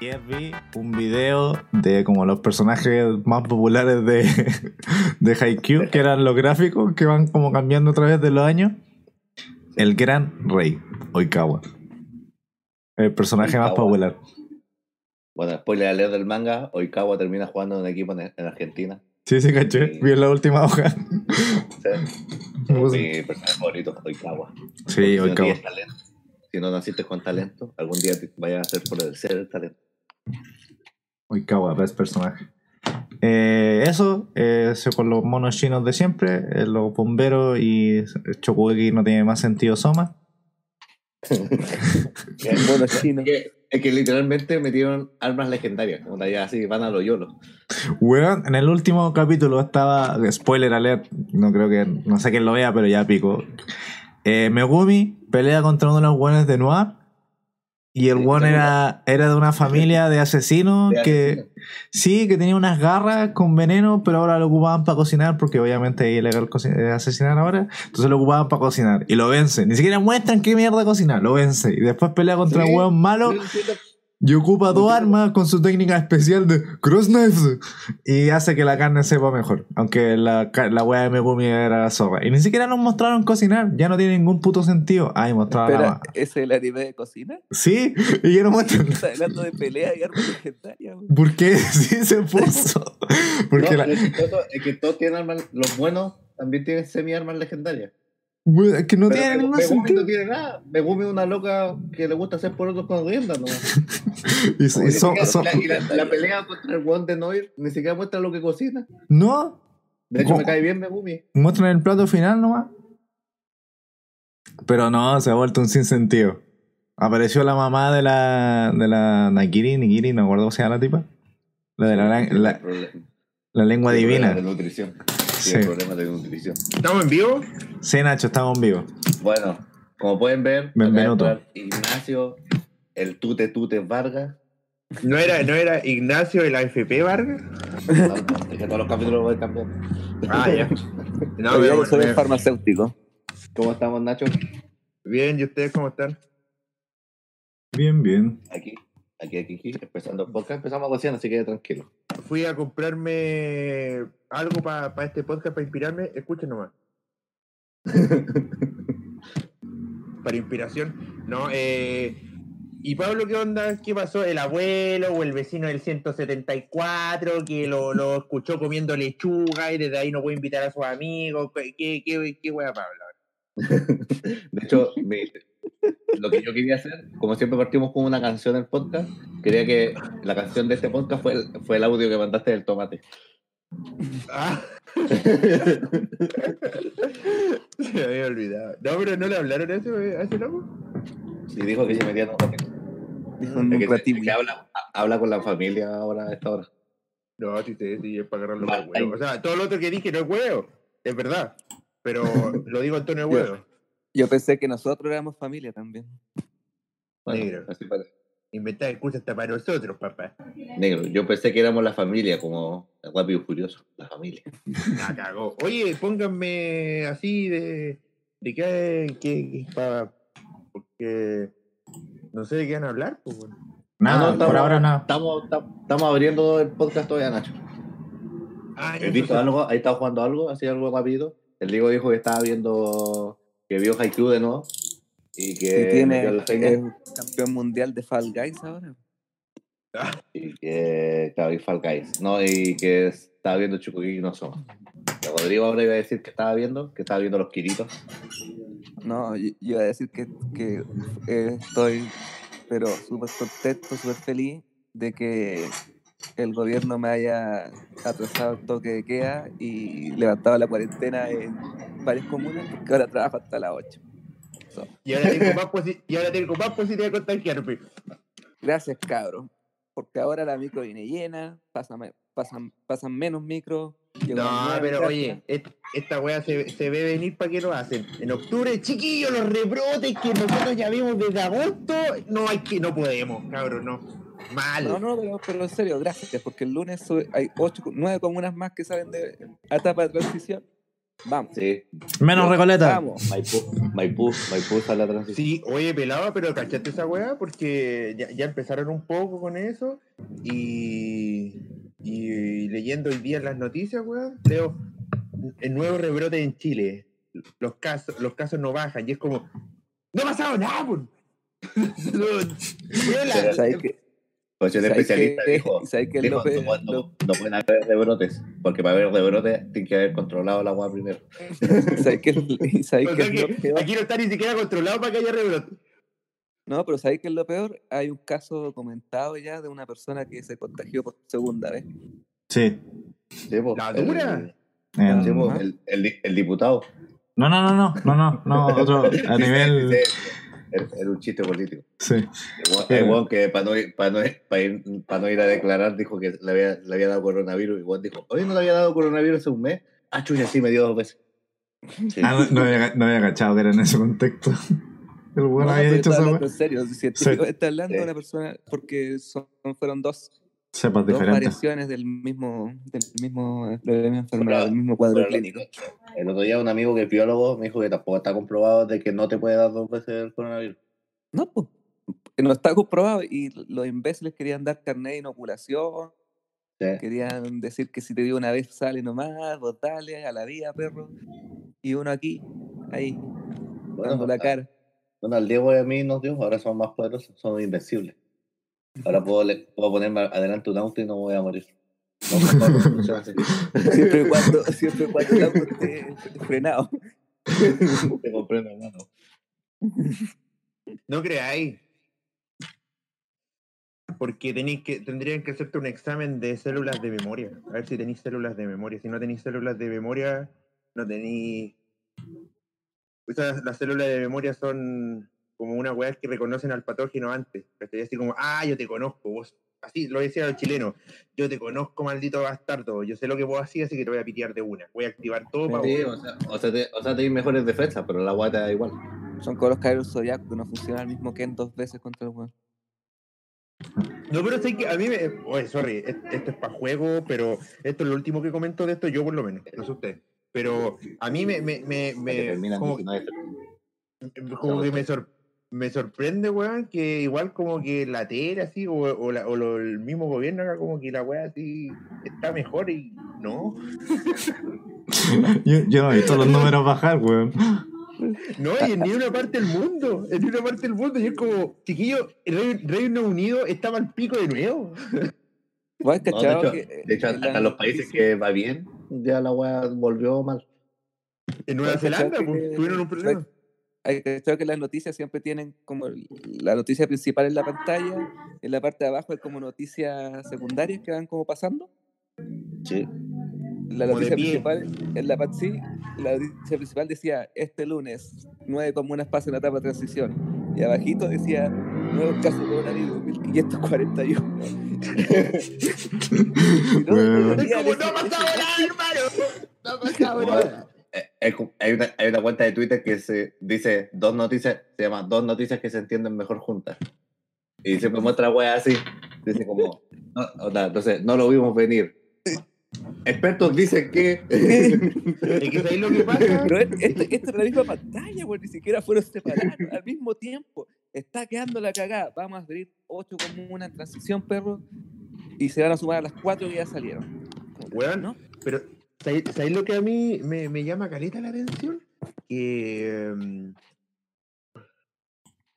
Vi un video de como los personajes más populares de, de Haikyuu, que eran los gráficos que van como cambiando a través de los años. El gran rey, Oikawa. El personaje más popular. Bueno, spoiler alert del manga, Oikawa termina jugando en un equipo en, en Argentina. Sí, sí, caché. Vi en la última hoja. ¿sí? Mi personaje favorito, Oikawa. Sí, Porque si no Oikawa. talento, si no naciste con talento, algún día te vayas a hacer por el ser el talento. Oikawa, best personaje. Eh, eso, eh, eso con los monos chinos de siempre, eh, los bomberos y Chokugeki no tiene más sentido Soma. Mono chino. Es que, es que literalmente metieron armas legendarias, como ya así van a lo yolo. Weón, en el último capítulo estaba. Spoiler alert, no creo que. No sé quién lo vea, pero ya pico. Eh, Megumi pelea contra uno de los buenos de Noir. Y el one era, era de una familia de asesinos De que. asesino. Sí, que tenía unas garras con veneno, pero ahora lo ocupaban para cocinar, porque obviamente es ilegal eh, asesinar ahora. Entonces lo ocupaban para cocinar. Y lo vence. Ni siquiera muestran qué mierda cocina, lo vence. Y después pelea contra Sí. el weón malo. Y ocupa dos armas con su técnica especial de cross knives. Y hace que la carne sepa mejor. Aunque la, la wea de Megumi era la zorra. Y ni siquiera nos mostraron cocinar. Ya no tiene ningún puto sentido. Ay, mostraba la Espera, ma- ¿ese es el anime de cocina? Sí, y ya no muestran. Está hablando de pelea y armas legendarias. ¿Por qué? Sí se puso. Porque no, la- es que todos tienen armas, los buenos también tienen semi-armas legendarias. Que no Pero tiene ningún Megumi sentido. no tiene nada. Megumi es una loca que le gusta hacer por otros con riendas, ¿no? Y, la, y la- la pelea contra el weón de Noir ni siquiera muestra lo que cocina. no, De hecho, me cae bien Megumi. muestran el plato final nomás. Pero no, se ha vuelto un sinsentido. Apareció la mamá de la, de la Nakiri, Nikiri, no me acuerdo cómo se llama la tipa. La de la, la, la lengua divina. De nutrición. Sí, Sí. el problema de nutrición. ¿Estamos en vivo? Sí, Nacho, estamos en vivo. Bueno, como pueden ver, Benvenuto. Ignacio, el Tute Tute Vargas. ¿No era, ¿No era Ignacio de la FP Vargas? No, es que todos los capítulos voy cambiando. Ah, ya. No, yo soy farmacéutico. ¿Cómo estamos, Nacho? Bien, ¿y ustedes cómo están? Bien, bien. Aquí, aquí, aquí, aquí, empezando el podcast. Empezamos cocinar, así que tranquilo. Fui a comprarme algo para este podcast para inspirarme. Escuchen nomás. para inspiración. No, eh. ¿Y Pablo qué onda? ¿Qué pasó? ¿El abuelo o el vecino del 174 que lo, lo escuchó comiendo lechuga y desde ahí no puede invitar a sus amigos? ¿Qué, qué, qué, qué wea, Pablo? De hecho, mi- lo que yo quería hacer, como siempre partimos con una canción del podcast, quería que la canción de este podcast fue el, fue el audio que mandaste del tomate. Ah. Se me había olvidado. No, pero no le hablaron a ese, a ese loco. Y dijo que se metía ratito. Dijo un que, habla, habla con la familia ahora a esta hora. No, si te sí, es para agarrarlo Mal por huevo. O sea, todo lo otro que dije no es huevo, es verdad. Pero lo digo en tono de huevo. Yo pensé que nosotros éramos familia también. Bueno, Negro. así parece. Inventar el curso hasta para nosotros, papá. Negro, yo pensé que éramos la familia, como el rápido y furioso, la familia. La cagó. Oye, pónganme así de. de qué. qué, pa- porque. No sé de qué van a hablar, pues, bueno. Nada, Ah, no, por estamos- ahora nada. Estamos, estamos, estamos abriendo el podcast todavía, Nacho. Ah, ¿Has visto algo? Ahí estaba jugando algo, así algo rápido. El Diego dijo que estaba viendo, que vio Haikyuu de nuevo. Y que Que tiene es campeón mundial de Fall Guys ahora. y que claro, y Fall Guys, ¿no? Y que estaba viendo Chukugeki no. Que Rodrigo ahora iba a decir que estaba viendo, que estaba viendo los Kiritos. No, yo, yo iba a decir que, que eh, estoy, pero súper contento, súper feliz de que el gobierno me haya atrasado el toque de queda y levantado la cuarentena en varias comunas, porque ahora trabajo hasta las 8. So, Y ahora tengo más, y ahora tengo más posibilidad de contagiarme. gracias, cabros, porque ahora la micro viene llena, pasan, pasan, pasan menos micros. No, pero casa. oye, esta weá se, se ve venir para que lo hacen. En octubre, chiquillos, los rebrotes que nosotros ya vimos desde agosto, no hay que, no podemos, cabrón, no. Mal. No, no, pero, pero en serio, gracias, porque el lunes sube- hay ocho, nueve comunas más que salen de etapa de transición Vamos. Sí, Menos Recoleta. Vamos. Maipú, Maipú, Maipú está la transición. Sí, oye, pelaba, pero ¿cachaste esa weá? Porque ya, ya empezaron un poco con eso y, y leyendo hoy día las noticias, weón, leo el nuevo rebrote en Chile. Los casos, los casos no bajan y es como, no ha pasado nada, po". No, weón, ¿Sabes qué? Pues el ¿Sabes especialista dijo, ¿Sabes qué es dijo, no, no- lo- no pueden haber rebrotes, porque para haber rebrotes tiene que haber controlado la agua primero. ¿Sabes qué es- sabes o qué sea es lo que peor? aquí no está ni siquiera controlado para que haya rebrote. No, pero ¿sabes qué es lo peor? Hay un caso documentado ya de una persona que se contagió por segunda vez. Sí. Po, ¿La el- dura? Ajá. el, el el diputado. No, no, no, no, no, no, no, otro, a nivel... Era un chiste político. Sí. El weón que para no, ir, para, no, ir- para, ir, para no ir a declarar dijo que le había, le había dado coronavirus. Y weón dijo, oye, no le había dado coronavirus hace un mes. Ah, chucha, sí, me dio dos veces. Sí. Ah, no, no había, no había cachado que era en ese contexto. El bueno No, había dicho wea. en serio, científicamente está hablando de Sí. una persona porque son, fueron dos, Cepas dos diferentes. variaciones del mismo, del mismo, de la misma enfermedad, Pero- del mismo cuadro Pero clínico. El otro día un amigo que es biólogo me dijo que tampoco está comprobado de que no te puede dar dos veces el coronavirus. No, pues. No está comprobado y los imbéciles querían dar carnet de inoculación, Sí. querían decir que si te dio una vez sale nomás, vos dale a la vida, perro. Y uno aquí, ahí, dando la cara. Bueno, al Diego y a mí nos dio, ahora somos más poderosos, somos invencibles. Ahora puedo, le- puedo ponerme adelante un auto y no me voy a morir. No. Siempre y cuando, siempre cuando el auto esté frenado. Te comprendo, hermano. No creáis. Porque tenéis que, tendrían que hacerte un examen de células de memoria. A ver si tenéis células de memoria. Si no tenéis células de memoria, no tenéis. Las células de memoria son como una weá que reconocen al patógeno antes. ¿cachai? Así como, ah, yo te conozco, vos. Así lo decía el chileno. Yo te conozco, maldito bastardo. Yo sé lo que vos hacías, así que te voy a pitear de una. Voy a activar todo para Sí, o sea, o sea, te, o sea, tenéis mejores defensas, pero la guata da igual. Son como los caballeros zodiacos que no funciona el mismo Ken dos veces contra el weón. No, pero sé que a mí me. Oye, sorry, es- esto es para juego, pero esto es lo último que comento de esto, yo por lo menos, no sé usted. Pero a mí me. me, me, Que me- como, 19. como que me, sor- me sorprende, weón, que igual como que la tele así, o, o, la- o lo- el mismo gobierno acá, como que la weá así está mejor y no. Yo, yo no he visto los números bajar, weón. No, y en ni una parte del mundo, en ni una parte del mundo, y es como, chiquillo, el Reino, Reino Unido estaba al pico de nuevo. ¿Vos has No, de hecho, que, de hecho, hasta los países que va bien, ya la weá volvió mal. En Nueva ¿Has cachado Zelanda, pues, tuvieron un problema. Hay que las noticias siempre tienen como la noticia principal en la pantalla, en la parte de abajo hay como noticias secundarias que van como pasando. Sí. La Como noticia principal, en la parte sí, la noticia principal decía este lunes, nueve comunas pasan la etapa de transición. Y abajito decía nuevos casos de coronavirus, 1541. Y no, Weón. Es decía como, ese- no ha pasado ese- nada, hermano. No ha pasado No, nada. Hay, una, hay una cuenta de Twitter que se dice dos noticias, se llama dos noticias que se entienden mejor juntas. Y siempre muestra weá así. Dice como, no, o sea, entonces, no lo vimos venir. Expertos dicen que. Es que ¿sabéis lo que pasa? Pero es- esto, esto es la misma pantalla, güey, ni siquiera fueron separados al mismo tiempo. Está quedando la cagada. Vamos a abrir ocho comunas en transición, perro. Y se van a sumar a las cuatro que ya salieron. Weón, ¿no? Pero, ¿sabéis lo que a mí me, me llama caleta la atención? Que. mm,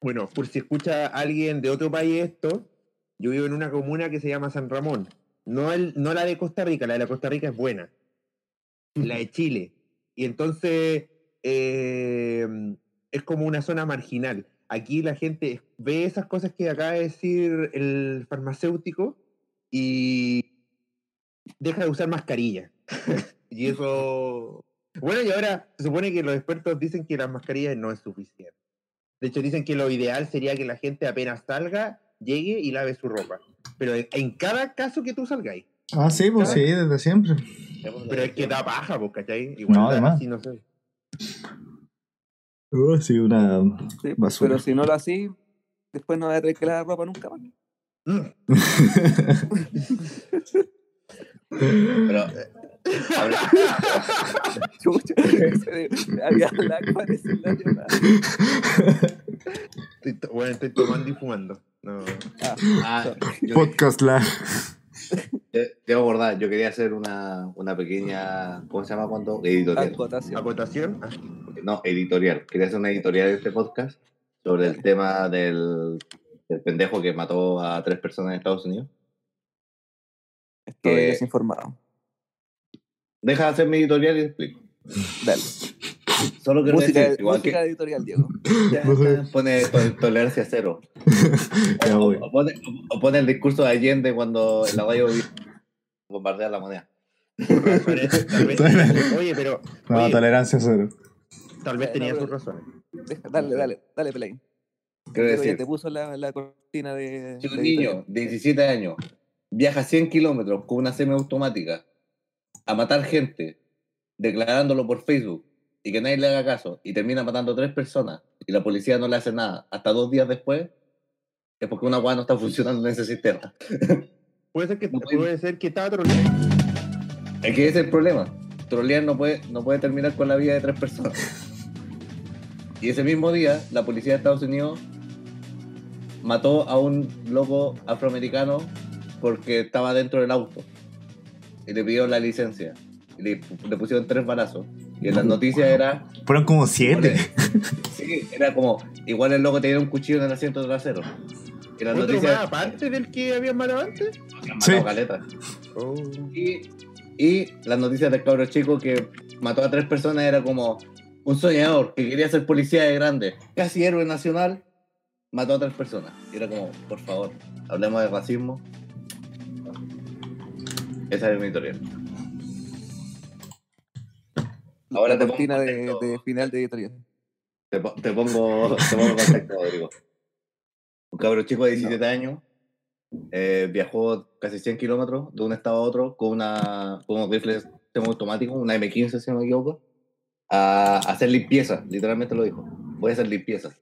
Bueno, por si escucha alguien de otro país esto, yo vivo en una comuna que se llama San Ramón. No, el, no la de Costa Rica, la de la Costa Rica es buena. La de Chile. Y entonces eh, es como una zona marginal. Aquí la gente ve esas cosas que acaba de decir el farmacéutico y deja de usar mascarilla. y eso. Bueno, y ahora se supone que los expertos dicen que las mascarillas no es suficiente. De hecho, dicen que lo ideal sería que la gente apenas salga, llegue y lave su ropa. Pero en, cada caso que tú salgáis. Ah, sí, pues sí, desde siempre. Pero es que da paja, pues, ¿cachai? Igual No, además. así, no sé. Uh, sí, una Sí, basura. pero si no lo así, después no va a tener que lavar ropa nunca más. Mm. Pero Chucha, había. Estoy to- bueno, estoy tomando y fumando. No. Ah, Ah, Podcast la. te- debo acordar, yo quería hacer una, una pequeña, ¿cómo se llama cuando? Editorial. Acotación. ¿Acotación? Ah, No, editorial. Quería hacer una editorial de este podcast sobre el tema del, del pendejo que mató a tres personas en Estados Unidos. Estoy que- desinformado. Deja de hacer mi editorial y te explico. Dale. Solo quiero Música, decir, igual música que editorial, Diego. ya, ya, pone to- tolerancia cero. Ya O, voy. o pone, o pone el discurso de Allende cuando la radio bombardea la moneda. Oye, pero No, Oye. tolerancia cero. tal vez No, tenía pero- sus razones. Dale, dale, dale, play. Quiero decir, te puso la, la cortina de. si un de niño de 17 años viaja 100 kilómetros con una semiautomática a matar gente, declarándolo por Facebook y que nadie le haga caso y termina matando a tres personas y la policía no le hace nada hasta dos días después, es porque una weá no está funcionando en ese sistema. Puede ser que, No puede- puede ser que estaba troleando. Es que ese es el problema. Trolear no puede, no puede terminar con la vida de tres personas. Y ese mismo día, la policía de Estados Unidos mató a un loco afroamericano porque estaba dentro del auto. Y le pidió la licencia. Y le, le pusieron tres balazos. Y en las noticias era. Fueron como siete. Sí, era como. Igual el loco tenía un cuchillo en el asiento trasero. Y las ¿Otro más noticias. aparte del que habían matado antes? Sí. caleta. Oh. Y, y las noticias del cabro chico que mató a tres personas era como un soñador que quería ser policía de grande, casi héroe nacional, mató a tres personas. Y era como, por favor, hablemos de racismo. Esa es mi editorial. Ahora la te cortina pongo de, de final de editorial. Te, po- te pongo, te pongo en contexto, Rodrigo. Un cabro chico de 17 años eh, viajó casi 100 kilómetros de un estado a otro con, una, con unos rifles semiautomáticos, una M15 si no me equivoco, a, a hacer limpieza, literalmente lo dijo. Voy a hacer limpieza.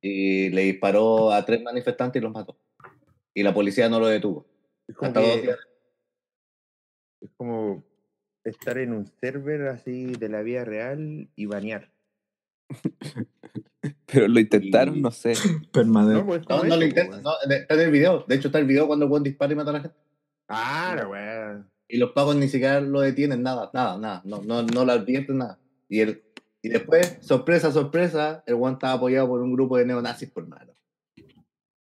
Y le disparó a tres manifestantes y los mató. Y la policía no lo detuvo. Hasta dos días. Es como estar en un server así de la vida real y banear. Pero lo intentaron, Y- no sé. Permanente. No, pues No, no lo eso, intenta. pues. No, está en el video. De hecho, está el video cuando el buen dispara y mata a la gente. Ah, la weá. Y los pagos ni siquiera lo detienen, nada, nada, nada. No, no, no lo advierten, nada. Y, el, y después, sorpresa, sorpresa, el one estaba apoyado por un grupo de neonazis por malo.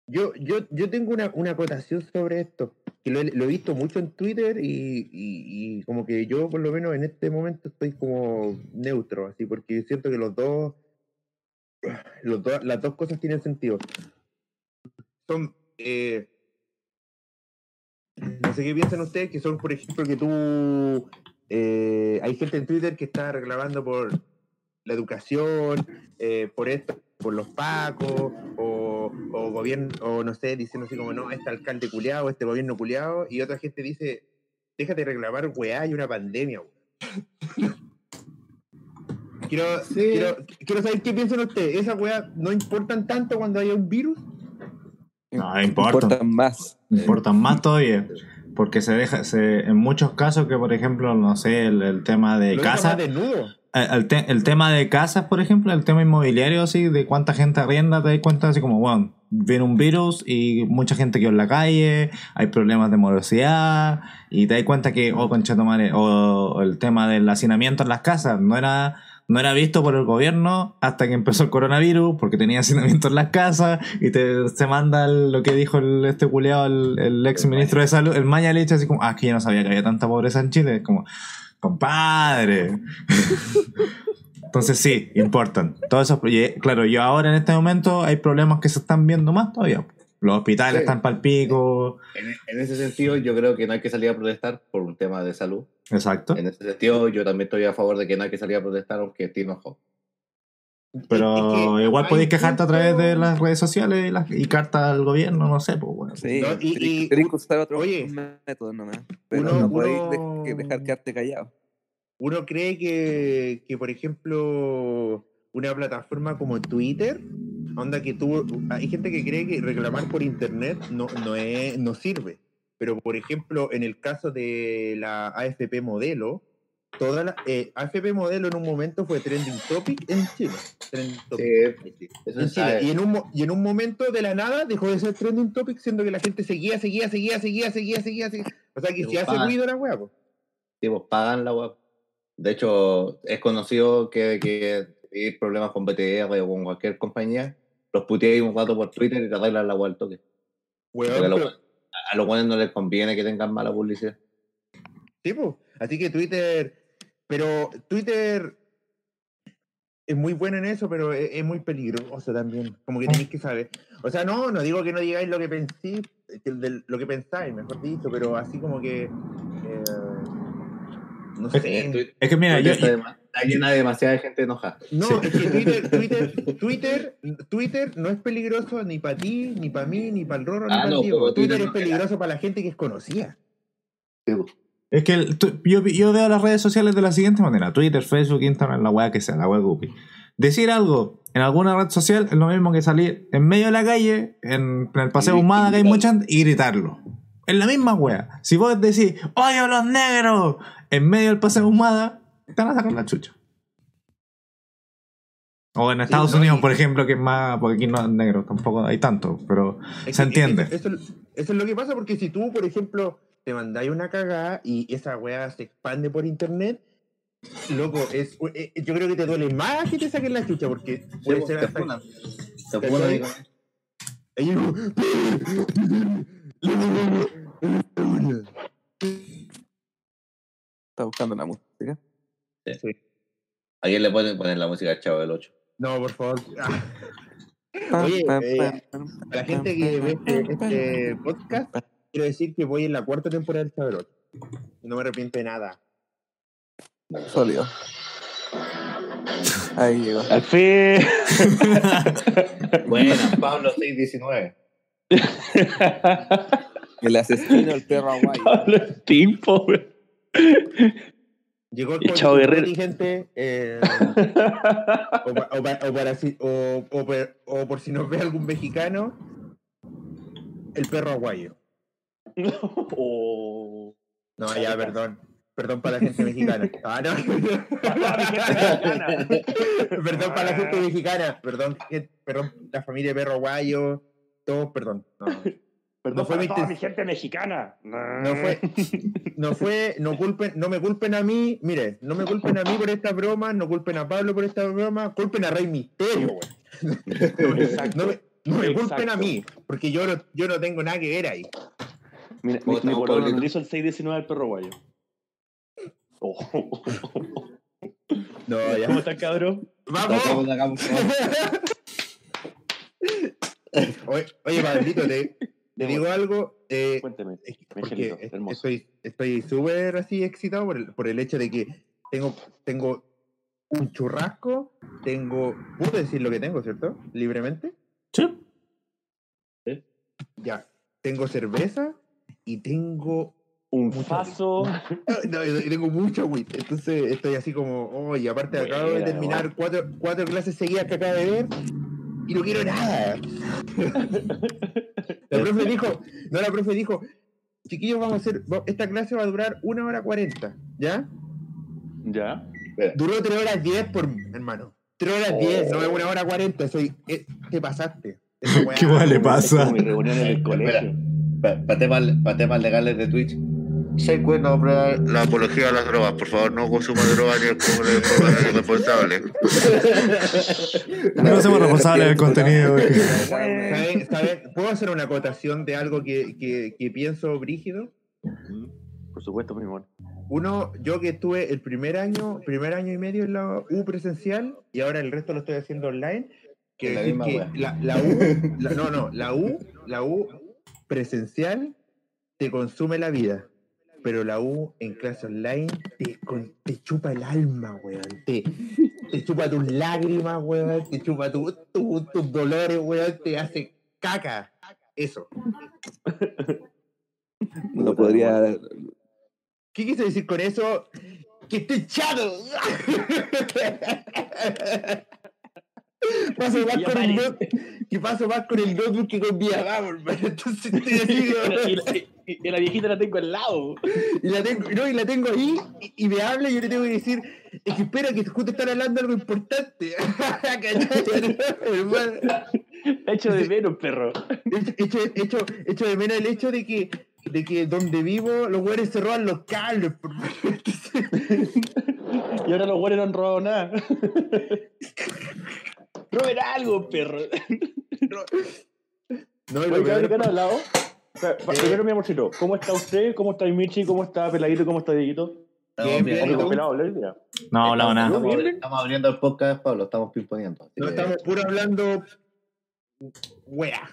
Yo, yo, yo tengo una, una acotación sobre esto, que lo, he- lo he visto mucho en Twitter y, como que yo por lo menos en este momento estoy como neutro, así, porque siento que los dos, los dos las dos cosas tienen sentido. Son, eh, no sé qué piensan ustedes, que son, por ejemplo, que tú, eh, hay gente en Twitter que está reclamando por la educación, eh, por esto, por los pacos, o, o gobierno, o no sé, diciendo así como, no, este alcalde culiado, este gobierno culiado, y otra gente dice, déjate reclamar, weá, hay una pandemia, weá. Quiero, Sí. quiero, quiero saber qué piensan ustedes. ¿Esas weas no importan tanto cuando haya un virus? No, importa. Importan más. Importan más todavía. Porque se deja, se, en muchos casos que, por ejemplo, no sé, el, el tema de Lo deja casa. más desnudo. El, el te- el tema de casas, por ejemplo, el tema inmobiliario, así, de cuánta gente arrienda, te das cuenta, así como, bueno, viene un virus y mucha gente quedó en la calle, hay problemas de morosidad, y te das cuenta que, oh, concha tu madre, o, el tema del hacinamiento en las casas, no era, no era visto por el gobierno hasta que empezó el coronavirus, porque tenía hacinamiento en las casas, y te, se manda el- lo que dijo el, este culeado, el, el ex ministro de salud, el Maya Leche, así como, ah, que yo no sabía que había tanta pobreza en Chile, es como, compadre. Entonces sí, importan. Todos esos proye- claro, yo ahora en este momento hay problemas que se están viendo más todavía. Los hospitales Sí. están pal pico. En, en ese sentido, yo creo que no hay que salir a protestar por un tema de salud. Exacto. En ese sentido, yo también estoy a favor de que no hay que salir a protestar aunque esté enojado. Pero Es que igual podéis quejarte a través de las redes sociales y, las- y cartas al gobierno, no sé, pues bueno. Sí, No, y- y- otros oye, métodos nomás. Pero uno- no podéis uno- de- dejar quedarte callado. Uno cree que, que, por ejemplo, una plataforma como Twitter, onda que tú, hay gente que cree que reclamar por internet no, no, es, no sirve. pero por ejemplo, en el caso de la AFP modelo, toda la eh, AFP modelo en un momento fue trending topic en Chile. Trending topic Sí, en Chile. Y, en un, y en un momento de la nada dejó de ser trending topic, siendo que la gente seguía, seguía, seguía, seguía, seguía, seguía. seguía. O sea que si hace ruido la hueá, pues. Sí, pues, pagan la web. De hecho, es conocido que, que hay problemas con BTR o con cualquier compañía, los puteáis un rato por Twitter y te arreglan la web al toque. Porque a, pero- los, a los buenos no les conviene que tengan mala publicidad. Sí, po. Así que Twitter, pero Twitter es muy bueno en eso, pero es, es muy peligroso también. Como que tenéis que saber. O sea, no, no digo que no digáis lo que pensé, que del- lo que pensáis, mejor dicho, pero así como que. eh, no Es sé. Twitter- Es que mira, yo, está, llena de demasiada gente enojada. No, Sí. es que Twitter, Twitter, Twitter, Twitter no es peligroso ni para ti, ni para mí, ni para el Rorro, ni Ah, para no, Twitter, es peligroso para la gente que es conocida. Es que el- yo, yo veo las redes sociales de la siguiente manera: Twitter, Facebook, Instagram, la weá que sea, la weá Guppy. Decir algo en alguna red social es lo mismo que salir en medio de la calle, en, en el paseo humada que hay mucha gente, y gritarlo. Es la misma weá. Si vos decís, odio a los negros, en medio del paseo humada, te van a sacar la chucha. O en Estados Unidos, por ejemplo, que es más, porque aquí no hay negros, tampoco hay tanto, pero Es se que- entiende. Eso es lo que pasa porque si tú, por ejemplo, te mandáis una cagada y esa weá se expande por internet, loco, es, eh, yo creo que te duele más que te saquen la chucha porque puede Sí, ser te hasta-. Te digo, Está buscando la música. ¿A quién le pueden poner la música al Chavo del 8? No, por favor. Ah, Oye, eh, a la gente que ve este, este podcast, quiero decir que voy en la cuarta temporada del Chaverot. No me arrepiento de nada. Sólido. Ahí llegó. Al fin. Buenas, Pablo 619. El asesino del perro aguayo. Pablo Steam, pobre. Llegó el Chavo Guerrero. Gente. eh, o, pa- o pa- o para si- o- o per- o por si nos ve algún mexicano, el perro aguayo. Oh. No, ya, perdón. Perdón para la gente mexicana. Ah, no. perdón para la gente mexicana. Perdón, perdón, la familia de perro aguayo. Todos, perdón. No, Perdón No fue para mi toda inten- mi gente mexicana. no fue, no fue, no culpen, no me culpen a mí, mire, no me culpen a mí por esta broma, no culpen a Pablo por esta broma, culpen a Rey Misterio, güey. Exacto. No me, no me culpen a mí, porque yo no, yo no tengo nada que ver ahí. Mira, mi, Puta, mi le hizo el 619 al perro guayo. Oh. No, ya. ¿Cómo estás, cabrón? ¡Vamos! Oye, oye, Pablito, te, te digo algo. eh, Cuénteme. es que- Mi porque angelito, es- hermoso. estoy estoy súper así excitado por el, por el hecho de que tengo, tengo un churrasco, tengo. ¿Puedo decir lo que tengo, cierto? Libremente. Sí. Ya. Tengo cerveza y tengo. Un Mucho faso. No, y tengo mucho agüita. Entonces estoy así como. Oh, y aparte acabo de Buena, terminar cuatro, cuatro clases seguidas que acabo de ver y no quiero nada. La profe dijo, no, la profe dijo, chiquillos, vamos a hacer, esta clase va a durar una hora cuarenta, ¿ya? ¿Ya? Duró tres horas diez por hermano. Tres horas diez, no es una hora cuarenta, soy, eh, te pasaste. ¿Qué weá le Es pasa? como mi reunión en el colegio. Para temas, pa temas legales de Twitch. Se cuenta comprar la apología a las drogas. Por favor, no consuma drogas ni alcohol de forma irresponsable. No somos responsables del contenido. ¿Puedo hacer una acotación de algo que, que, que pienso brígido? Por supuesto, primo. amor. Uno, yo que estuve el primer año, primer año y medio en la U presencial y ahora el resto lo estoy haciendo online. Que la decir misma que la, la U, la- no, no, la U, la U presencial te consume la vida, pero la U en clase online te, con- te chupa el alma, weón. Te, te chupa tus lágrimas, weón. Te chupa tu- tu- tus dolores, weón. Te hace caca. Eso. No podría. ¿Qué quise decir con eso? ¡Que estoy chato! paso más Y con el aparece. not- que paso más con el notebook que con mi hermano. Entonces estoy así, Y la- y, la, Y la viejita la tengo al lado. Y la tengo, no, y la tengo ahí y, y me habla y yo le tengo que decir, es que espera que justo están hablando de algo importante. ¿Cachai? Hermano, La echo de menos, perro. Hecho, hecho, hecho de menos el hecho de que, de que donde vivo los güeyes se roban los cables. Y ahora los güeyes no han robado nada. Roben algo, perro. No, y lo Oye, peor- ¿qué han hablado? Primero, mi amorcito, ¿cómo está usted? ¿Cómo está Michi? ¿Cómo está Peladito? ¿Cómo está Dieguito? Bien, bien. bien, pelado. No ha hablado nada. estamos, abriendo el podcast, Pablo, estamos pimponiendo. no estamos puro hablando. Wea.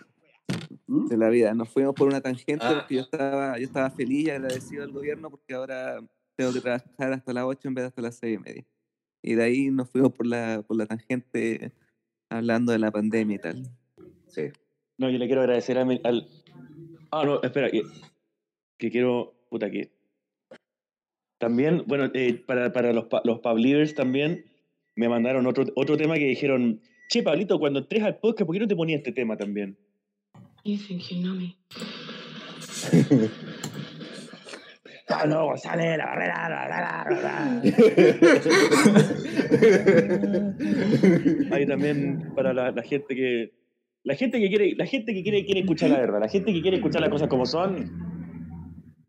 de la vida. Nos fuimos por una tangente Ah. porque yo estaba, yo estaba feliz y agradecido al gobierno porque ahora tengo que trabajar hasta las 8 en vez de hasta las 6 y media. Y de ahí nos fuimos por la, por la tangente hablando de la pandemia y tal. Sí. No, yo le quiero agradecer a mi- al. Ah, no, espera, que, que quiero. Puta, que. También, bueno, eh, para, para los, pa- los Pablivers también me mandaron otro, otro tema que dijeron: Che, Pablito, cuando entres al podcast, ¿por qué no te ponías este tema también? You think you know me. Pablo González, la barrera, la, la. Ahí también para la, la gente que. La gente que quiere, la gente que quiere, quiere escuchar la verdad, la gente que quiere escuchar las cosas como son,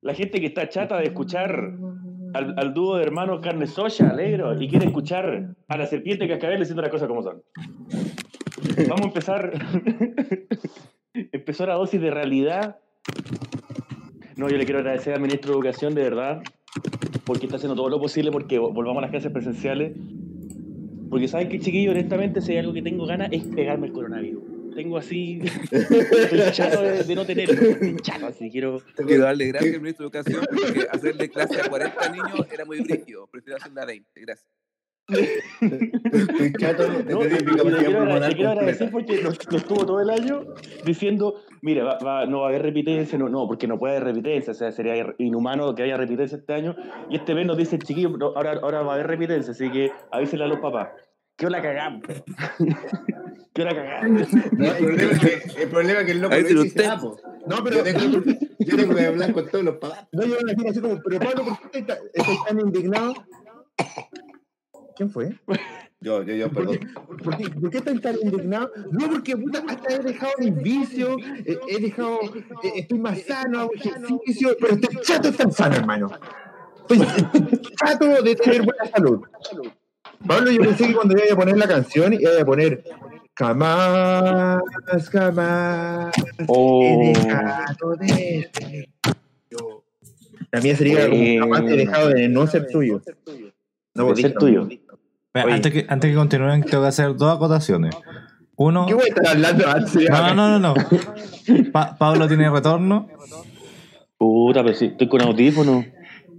la gente que está chata de escuchar al, al dúo de hermanos Carne Soya, Alegro, y quiere escuchar a la serpiente cascabel diciendo las cosas como son. Vamos a empezar. Empezó la dosis de realidad. No, yo le quiero agradecer al ministro de Educación, de verdad, porque está haciendo todo lo posible porque vol- volvamos a las clases presenciales. Porque saben que, chiquillos, honestamente, si hay algo que tengo ganas es pegarme el coronavirus. Tengo así. Estoy chato de, de no tenerlo. Estoy chato, así quiero. Quiero darle gracias al ministro de Educación porque hacerle clase a 40 niños era muy brígido. Prefiero hacerla a 20. Gracias. Estoy chato de No, capacidad quiero, agradecer porque nos, nos tuvo todo el año diciendo, mira, va- va- no va a haber repitencia, no, no, porque no puede haber repitencia, o sea, sería inhumano que haya repitencia este año. Y este mes nos dice, chiquillo, no, ahora, ahora va a haber repitencia, así que avísenle a los papás. ¿Qué la cagamos? ¿Qué la cagamos? No, el, problema es que, el problema es que el loco dice usted. ah, po. No, pero. Yo tengo, yo tengo que hablar con todos los papás. No, yo me imagino así como, pero Pablo, ¿por qué estás tan indignado? ¿Quién fue? Yo, yo, yo, ¿Por perdón. qué, por qué, por qué estás tan indignado? No, porque puta, hasta he dejado mis vicios, eh, he dejado, eh, estoy más sano, hago ejercicio, pero estoy chato de estar sano, hermano. Estoy chato de tener buena salud. Pablo, yo pensé que cuando iba a poner la canción iba a poner jamás, jamás Oh. he dejado de ser yo. La mía sería como jamás he dejado de no ser tuyo. No, De ser tuyo. Oye. Antes que, antes que continúen, tengo que hacer dos acotaciones. Uno. ¿Qué voy a estar hablando antes? No, no, no, no. no. Pa- Pablo tiene retorno Puta, pero sí, estoy con audífono.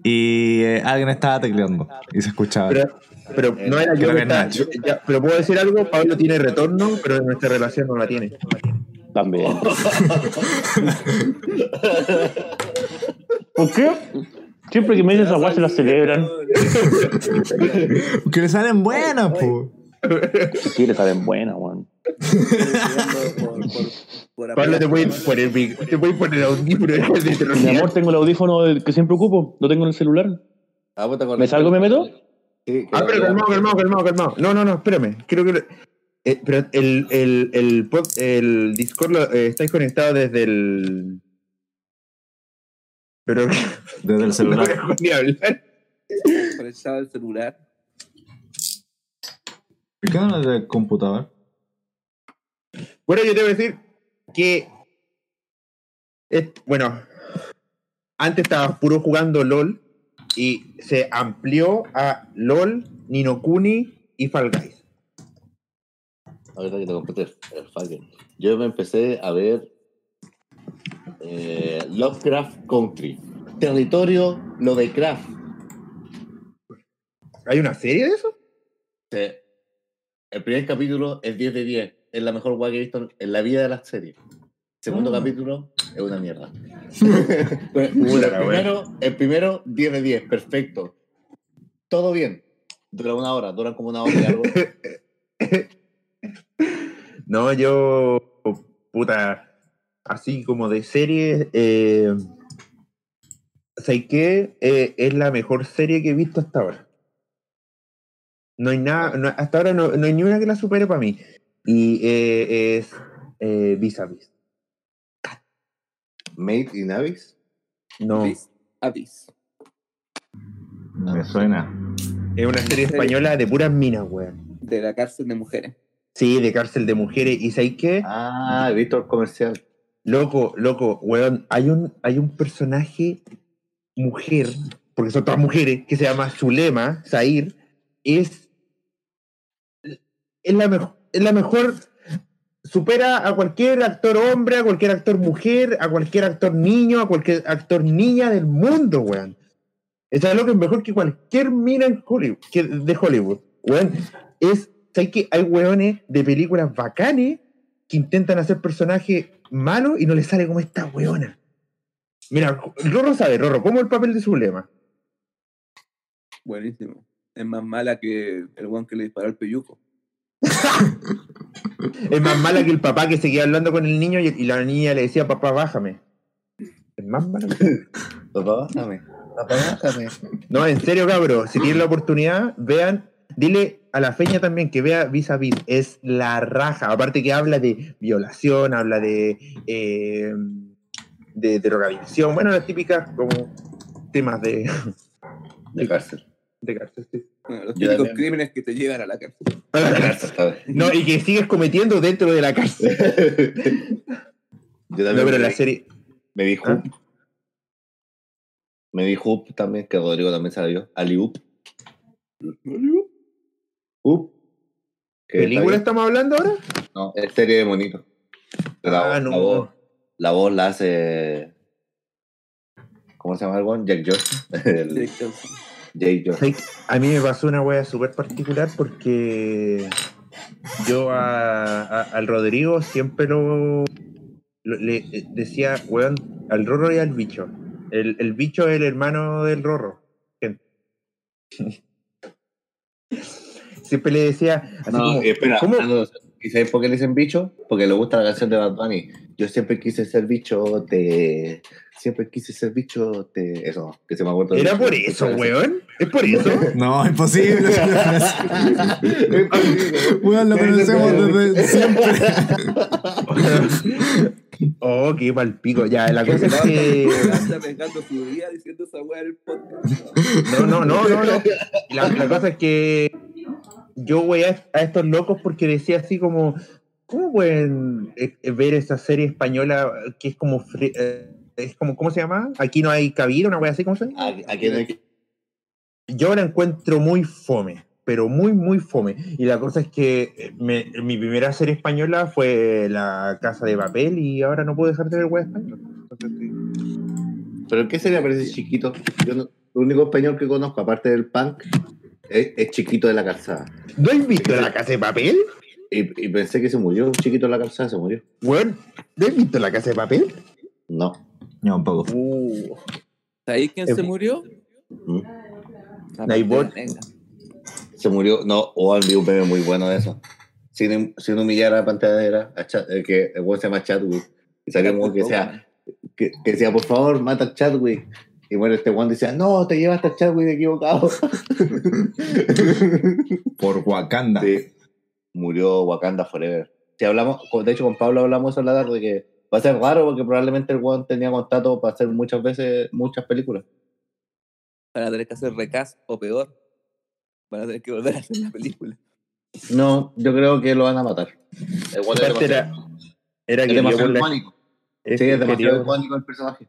y eh, alguien estaba tecleando y se escuchaba. Pero, pero no era yo que que es estaba- yo- ya, pero puedo decir algo, Pablo tiene retorno, pero nuestra relación no la tiene. También. ¿Por qué? Siempre que me dicen esa guay se la celebran. Que le salen buenas, po. Sí, le salen buenas, weón. Pablo te apoyar. puede poner, te puede poner audífono Mi amor, tengo el audífono que siempre ocupo. Lo tengo en el celular. Ah, ¿Me salgo y me meto? Sí, Ah, pero calmado, calmado, calmado, calmado. No, no, no, espérame. Creo que. eh, pero el, el, el, pod- el Discord lo, eh, estáis conectados desde el. Pero. Desde el No celular. dejo ni hablar. Al celular. ¿Por qué no el computador? Bueno, yo te voy a decir que. es- bueno, antes estaba puro jugando LOL y se amplió a LOL, Ninokuni y Fall Guys. Ahorita que te compré el, el Falcon. Yo me empecé a ver eh, Lovecraft Country. Territorio Lovecraft. ¿Hay una serie de eso? Sí. El primer capítulo es 10 de 10. Es la mejor guay que he visto en la vida de las series. Segundo capítulo es una mierda. El, la primero, el primero, 10 de 10. Perfecto. Todo bien. Dura una hora. Duran como una hora y algo. No, yo. Puta. Así como de serie. eh, ¿sabes qué? Eh, es la mejor serie que he visto hasta ahora. No hay nada, no- hasta ahora no, no hay ni una que la supere para mí. Y eh, es eh, Vis a Vis. Made in Abyss. No, Avis. Avis. Me suena. es una serie española de puras minas, weón. De la cárcel de mujeres. Sí, de cárcel de mujeres. ¿Y sabes qué? Ah, he visto el comercial. Loco, loco, weón, hay un, hay un personaje mujer, porque son todas mujeres, que se llama Zulema, Zair, es, es, la, mejor es la mejor, supera a cualquier actor hombre, a cualquier actor mujer, a cualquier actor niño, a cualquier actor niña del mundo, weón. Esa loco es mejor que cualquier mina en Hollywood, que- de Hollywood, weón. Es, ¿sabes que hay weones de películas bacanes que intentan hacer personajes malos y no les sale como esta weona. Mira, Rorro sabe, Rorro, ¿cómo el papel de su lema? Buenísimo. Es más mala que el guan que le disparó al peyuco. Es más mala que el papá que seguía hablando con el niño y, y la niña le decía, papá, bájame. Es más mala. que- Papá, bájame. Papá, bájame. No, en serio, cabro, si tienen la oportunidad, vean, dile a la feña también que vea Vis a Vis, es la raja. Aparte que habla de violación, habla de, eh, de drogadicción, bueno, las típicas como temas de, De cárcel. de cárcel. sí. Bueno, los típicos también. crímenes que te llevan a la cárcel. De cárcel, ¿sabes? No, y que sigues cometiendo dentro de la cárcel. Yo No, también pero me la vi- serie. Me vi ¿Ah? Hoop. Me vi Hoop también, que Rodrigo también se la vio. Está ¿Película estamos hablando ahora? No, es serie de monito. La, Ah, voz- no. la voz, la voz la hace. ¿Cómo se llama el one? Jack Johnson. El Jake Johnson. Jake Johnson. Sí, A mí me pasó una wea súper particular porque yo a- a- al Rodrigo siempre lo, lo- le decía, weón, al Rorro y al bicho. El, el bicho es el hermano del Rorro. gente. Siempre le decía así No, como, y espera, ¿cómo? no, ¿y sabes por qué le dicen bicho? Porque le gusta la canción de Bad Bunny. Yo siempre quise ser bicho, te. Siempre quise ser bicho, te. Eso, que se me acuerda. ¿Era por eso, weón? ¿Es por eso? No, imposible. Weón, lo conocemos desde siempre. Oh, qué palpico. Ya, la cosa es que... Anda arriesgando su vida diciendo esa weá en el podcast. No, no, no, no, no. La, la cosa es que yo voy a, a estos locos porque decía así como, ¿cómo pueden eh, eh, ver esa serie española que es como, eh, es como, ¿cómo se llama? Aquí no hay cabida, una wea así, ¿cómo se llama? ¿A, a quién hay Yo la encuentro muy fome, pero muy, muy fome. Y la cosa es que me- mi primera serie española fue La Casa de Papel y ahora no puedo dejar de ver wea española. ¿Pero qué serie parece chiquito? Yo no- el único español que conozco, aparte del punk, es, es chiquito de la calzada. ¿No has visto La Casa de Papel? Y, y pensé que se murió, un chiquito de la calzada se murió. Weón, ¿no has visto La Casa de Papel? No. No, un poco. Uh. ¿Sabéis quién Es- se murió? ¿Mm? Negra. Se murió, no, o vi un meme muy bueno de eso. Sin, sin humillar a la a Chad- eh, que el se llama Chadwick. Y salió como que sea, que, que decía, por favor, mata a Chadwick. Y bueno, este Juan decía, no, te llevaste a Chadwick equivocado. Por Wakanda. Sí. Murió Wakanda Forever. Si hablamos, de hecho con Pablo hablamos en la tarde que va a ser raro porque probablemente el Juan tenía contrato para hacer muchas veces muchas películas. Van a tener que hacer recast o peor. Van a tener que volver a hacer la película. No, yo creo que lo van a matar. El Juan era, demasiado, era es querido demasiado icónico. Sí, es demasiado icónico el personaje.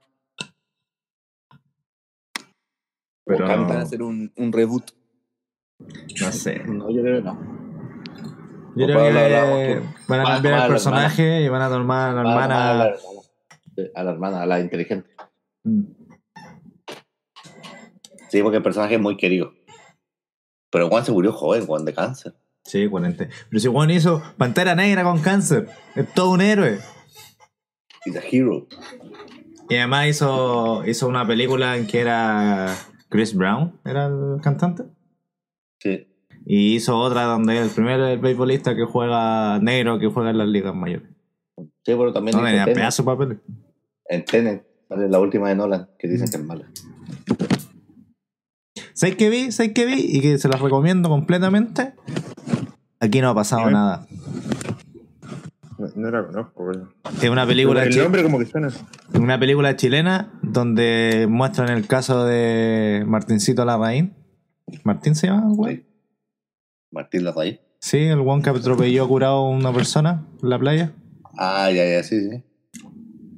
Pero. Van a no, hacer un, un reboot. no sé. No, yo creo que no. Yo creo que van a cambiar a el personaje y van a tomar a la a hermana. a la hermana, a la inteligente. Mm. Sí, porque el personaje es muy querido. Pero Juan se murió joven, Juan de cáncer. Sí, 40. Pero si Juan hizo Pantera Negra con cáncer, es todo un héroe. He's a hero. Y además hizo, hizo una película en que era Chris Brown, era el cantante. Sí. Y hizo otra donde el primer el beisbolista que juega negro que juega en las ligas mayores. Sí, pero también No tenía pedazo de papel. en Tenet, sale la última de Nolan, que dicen que es mala. ¿Sabes qué vi? ¿Sabes qué vi? Y que se las recomiendo completamente. Aquí no ha pasado nada. No, la conozco. Es una película, El nombre como que suena. una película chilena donde muestran el caso de Martincito Larraín. ¿Martín se llama, güey? Sí. Martín Larraín. Sí, el one que atropelló curado a una persona en la playa. Ah, ya, ya, sí, sí.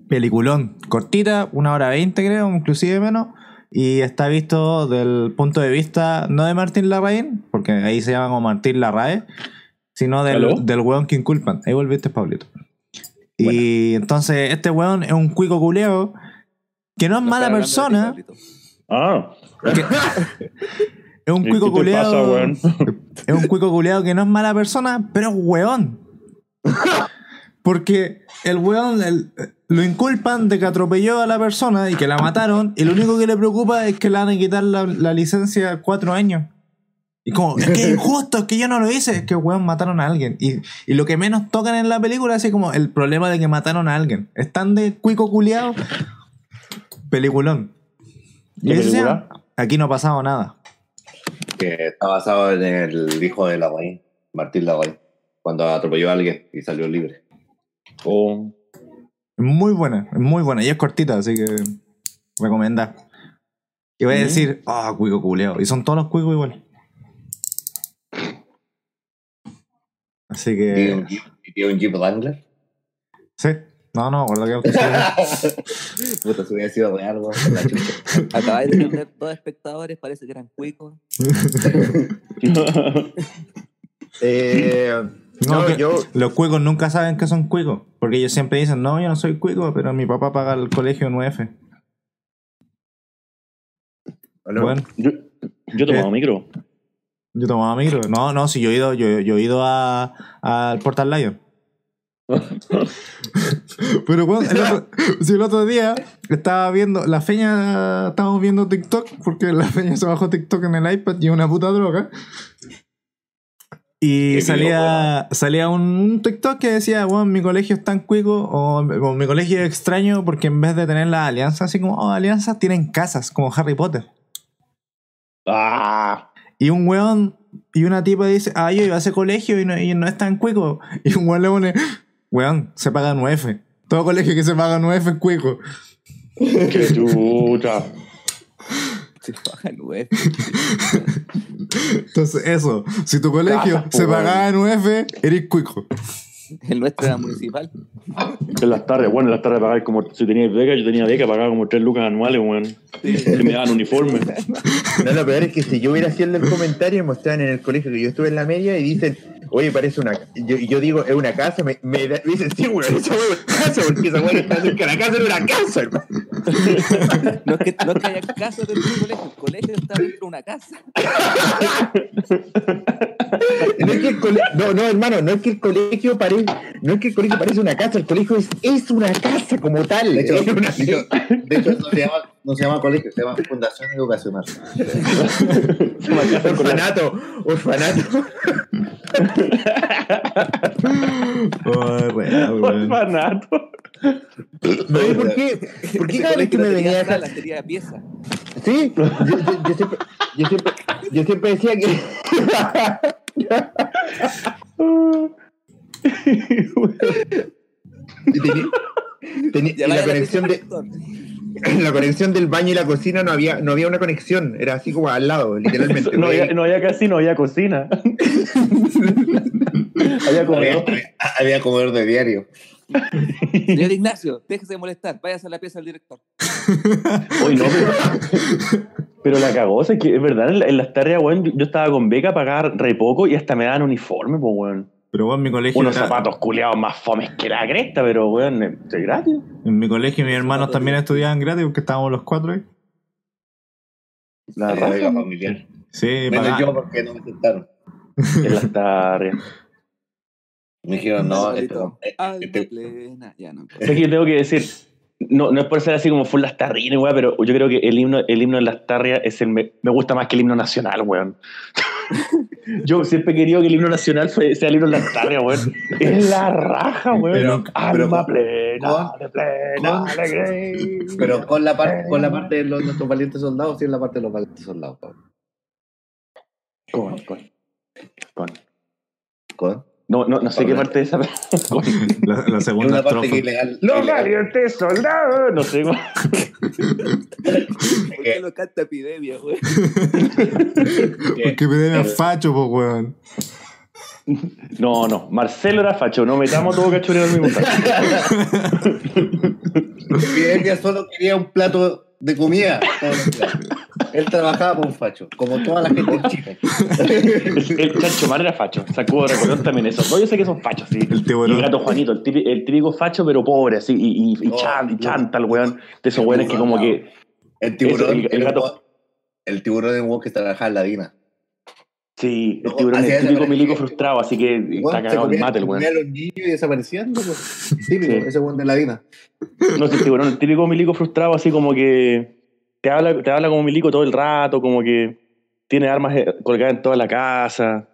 Peliculón, cortita, una hora veinte creo, inclusive menos. Y está visto del punto de vista, no de Martín Larraín, porque ahí se llama como Martín Larrae, sino del, ¿Aló? del weón que inculpan. Ahí volviste, Pablito. Y entonces este weón es un cuico culeo que no es No mala persona. Ah, es un ¿y cuico ¿qué te pasa, culeado. Es un cuico culeado que no es mala persona, pero es weón. Porque el weón el- lo inculpan de que atropelló a la persona y que la mataron, y lo único que le preocupa es que le van a quitar la, la licencia cuatro años. Y como, es que es injusto, es que yo no lo hice, es que weón mataron a alguien. Y, y lo que menos tocan en la película es así como el problema de que mataron a alguien. Están de cuico culeado. Peliculón. ¿Qué Y ese sea, película? aquí no ha pasado nada. Que está basado en el hijo de Larraín, Martín Larraín, cuando atropelló a alguien y salió libre. Oh, Es muy buena, es muy buena. Y es cortita, así que recomendar. Y voy a decir, ah, cuico culeo. Y son todos los cuicos igual. Así ¿Tiene que. un Jeep, y tiene un Jeep Wrangler? Sí. No, no, guarda que. Puta, si hubiera sido real, weón. Acabáis de tener dos espectadores, parece que eran cuicos. Eh, No, yo. Los cuicos nunca saben que son cuicos. Porque ellos siempre dicen, no, yo no soy cuico, pero mi papá paga el colegio en UF. no, Bueno, yo, yo tomaba Eh. micro. Yo tomaba micro. No, no, si yo he ido, yo, yo he ido a- al Portal Lion. Pero bueno, el otro, si el otro día estaba viendo, la feña, estábamos viendo TikTok, porque la feña se bajó TikTok en el iPad y es una puta droga. Y salía, salía un, un TikTok que decía, bueno, mi colegio es tan cuico, o, o mi colegio es extraño porque en vez de tener las alianzas, así como, oh, alianzas, tienen casas, como Harry Potter. Ah, Y un weón y una tipa dice, ah, yo iba a ese colegio y no, y no es tan cuico. Y un weón le pone, weón, se paga 9. Todo colegio que se paga 9 es cuico. qué chucha. Se bajan nueve. Entonces, eso, si tu colegio se pagaba 9, eres cuico. El nuestro era municipal. En las tardes, bueno, en las tardes pagaba como, si tenía beca, yo tenía beca, pagaba como 3 lucas anuales, weón. Y me daban uniforme. No, lo peor es que si yo hubiera sido el comentario y mostraban en el colegio que yo estuve en la media y dicen, oye, parece una. Yo, yo digo, es una casa, me, me, da- me dicen, sí, weón, esa weón es una casa, porque esa weón está cerca de la casa, era una casa, hermano. No es que, no es que haya casa dentro del colegio, el colegio está dentro de una casa. No, es que el cole- no, no, hermano, no es que el colegio parece, no es que el colegio parece una casa, el colegio es, es una casa como tal. De hecho, una- de hecho, de hecho no, se llama, no se llama colegio, se llama Fundación Educacional. orfanato, orfanato. Oh, weón, weón. Orfanato. No, ¿y ¿por qué? ¿Por qué cada vez que me venía a dejar- tenía pieza. Sí, yo, yo- yo siempre, yo, siempre, yo siempre decía que. Tenía, y la conexión de la conexión del baño y la cocina no había no había una conexión era así como al lado literalmente No había, no había casi, no había cocina. había Había, comedor. había comedor de diario. Señor Ignacio, déjese de molestar, váyase a la pieza del director. Uy, no, pero, pero la cagó, o sea, que es verdad, en, la- en las weón, yo, yo estaba con beca, pagaba re poco y hasta me daban uniforme, pues, weón. Pero bueno, en mi colegio. Unos era- zapatos culeados más fomes que la cresta, pero, weón, es es gratis. En mi colegio mis hermanos Zapatos también de- estudiaban gratis porque estábamos los cuatro ahí. La beca familiar. Sí, Menos pagaban- yo porque no me aceptaron. en las tareas. Me dijeron, no, esto, este- plena. Ya no. Es que yo tengo que decir, no, no es por ser así como full lastarrina, weón, pero yo creo que el himno, el himno de Lastarria es el me, me gusta más que el himno nacional, weón. yo siempre he querido que el himno nacional fue- sea el himno de Lastarria, weón. Es la raja, weón. Pero- Alma pero- plena, con- de plena con- alegría. Pero con la, parte con la parte de los, nuestros valientes soldados, sí, en la parte de los valientes soldados, Pablo. Con, con, con. Con. No, no, no sé qué parte de esa. La, la Es segunda una parte que ilegal. Los valientes soldados. No sé. ¿Por qué lo canta epidemia, güey? Porque me deben el- facho, po, weón. No, no. Marcelo era facho. No metamos todo cachureo al mismo. Epidemia solo quería un plato de comida. Él trabajaba con facho, como toda la gente en Chile. El, el Chancho Man era facho. Sacudo de Recolón también eso. No, yo sé que son fachos, sí. El el gato Juanito, el típico, el típico facho, pero pobre, así. Y, y, y, Oh, chan- y chanta el weón. De esos weones que como que. El tiburón, Eso, el- gato- un el tiburón es un weón que trabajaba en la DINA. Sí, el tiburón es el típico milico frustrado, así que está cagado el comía- mate el weón. los niños y desapareciendo. pues. Típico, Sí. ese weón de la DINA. No sé, el tiburón, el típico milico frustrado, así como que te habla, te habla como milico todo el rato, como que tiene armas eh, colgadas en toda la casa.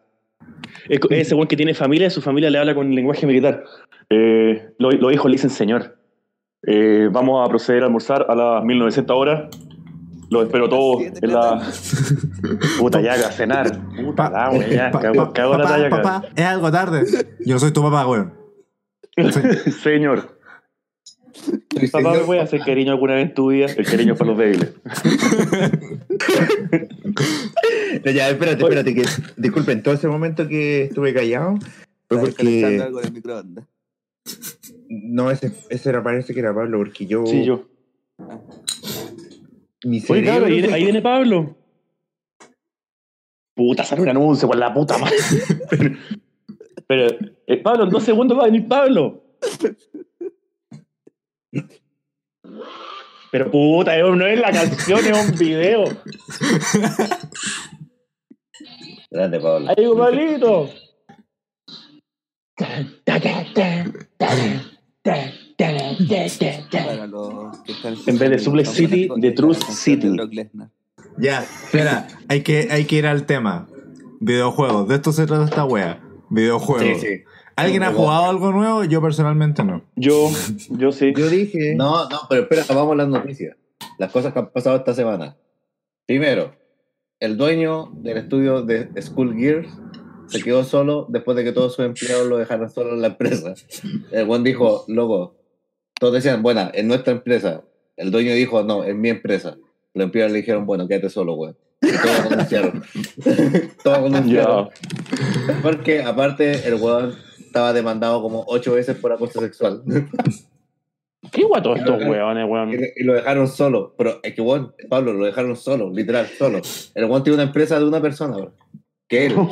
Es ese weón que tiene familia, su familia le habla con lenguaje militar. Eh, lo- los hijos le dicen señor. Eh, vamos a proceder a almorzar a las 1900 horas. Los espero Siete en la. Puta, ya, a cenar. Puta, la, ya, cago, papá, talla, acá. papá, es algo tarde. Yo soy tu papá, weón. Señor. Soy Papá, ¿me señor- puede hacer cariño alguna vez en tu vida? El cariño para los débiles. No, ya, espérate, espérate. Que, disculpen, todo ese momento que estuve callado fue porque. algo en el microondas. No, ese, ese era, parece que era Pablo, porque yo. Sí, yo. Mi Oye, claro, ahí, viene Pablo. Puta, sale un anuncio por la puta madre. Pero, pero, eh, Pablo, en dos segundos va a venir Pablo. Pero puta, no es la canción, es un video. Grande, Pablo. Ahí Pablito. En vez de Suplex City, la Truth City. Ya, espera, hay que, hay que ir al tema. Videojuegos, de esto se trata esta wea. Videojuegos. Sí, sí. ¿Alguien ha jugado algo nuevo? Yo personalmente no. Yo, yo sí. Yo dije. No, no, pero espera, vamos a las noticias. Las cosas que han pasado esta semana. Primero, el dueño del estudio de School Gears se quedó solo después de que todos sus empleados lo dejaran solo en la empresa. El buen dijo, loco, todos decían, bueno, es nuestra empresa. El dueño dijo, no, es mi empresa. Los empleados le dijeron, bueno, quédate solo, güey. Y Todos renunciaron. todos renunciaron. Ya. Porque aparte el weón estaba demandado como ocho veces por acoso sexual. ¿Qué guato estos weones, Y, weón? y lo dejaron solo. Pero es que, weón, Pablo, lo dejaron solo, literal, solo. El weón tiene una empresa de una persona, bro. Que él.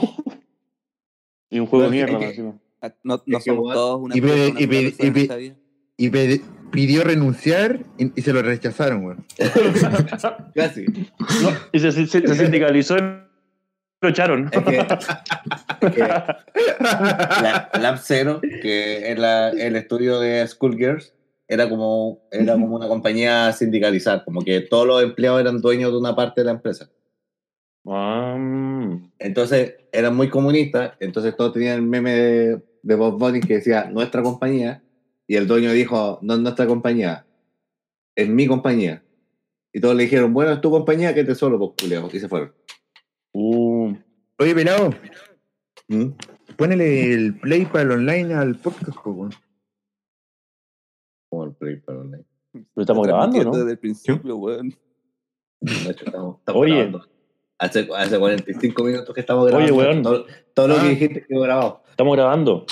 Y un juego de mierda, que- encima. Ah, No, no que somos todos una y pe- persona, y persona y Y pidió renunciar y, y se lo rechazaron, weón. Casi. Y se, se- se sindicalizó y lo echaron. Es que, es que la, Lab Zero, que es la- el estudio de Schoolgirls, era como, era como una compañía sindicalizada, como que todos los empleados eran dueños de una parte de la empresa. Ah. Entonces eran muy comunistas, entonces todos tenían el meme de, de Bob Bunny que decía nuestra compañía, y el dueño dijo, no es nuestra compañía, es mi compañía. Y todos le dijeron, bueno, es tu compañía, que te solo, pues, culiao", y se fueron. Uh, Oye, pelado, ¿Mm? ponele el play para el online al podcast, po, weón. Como el Play, pero no. pero estamos grabando, ¿no? Desde el principio, weón. De hecho, estamos, estamos Oye. grabando. Hace, hace 45 minutos que estamos Oye, grabando. weón. Todo, todo lo Ah. que dijiste quedó grabado. Estamos grabando.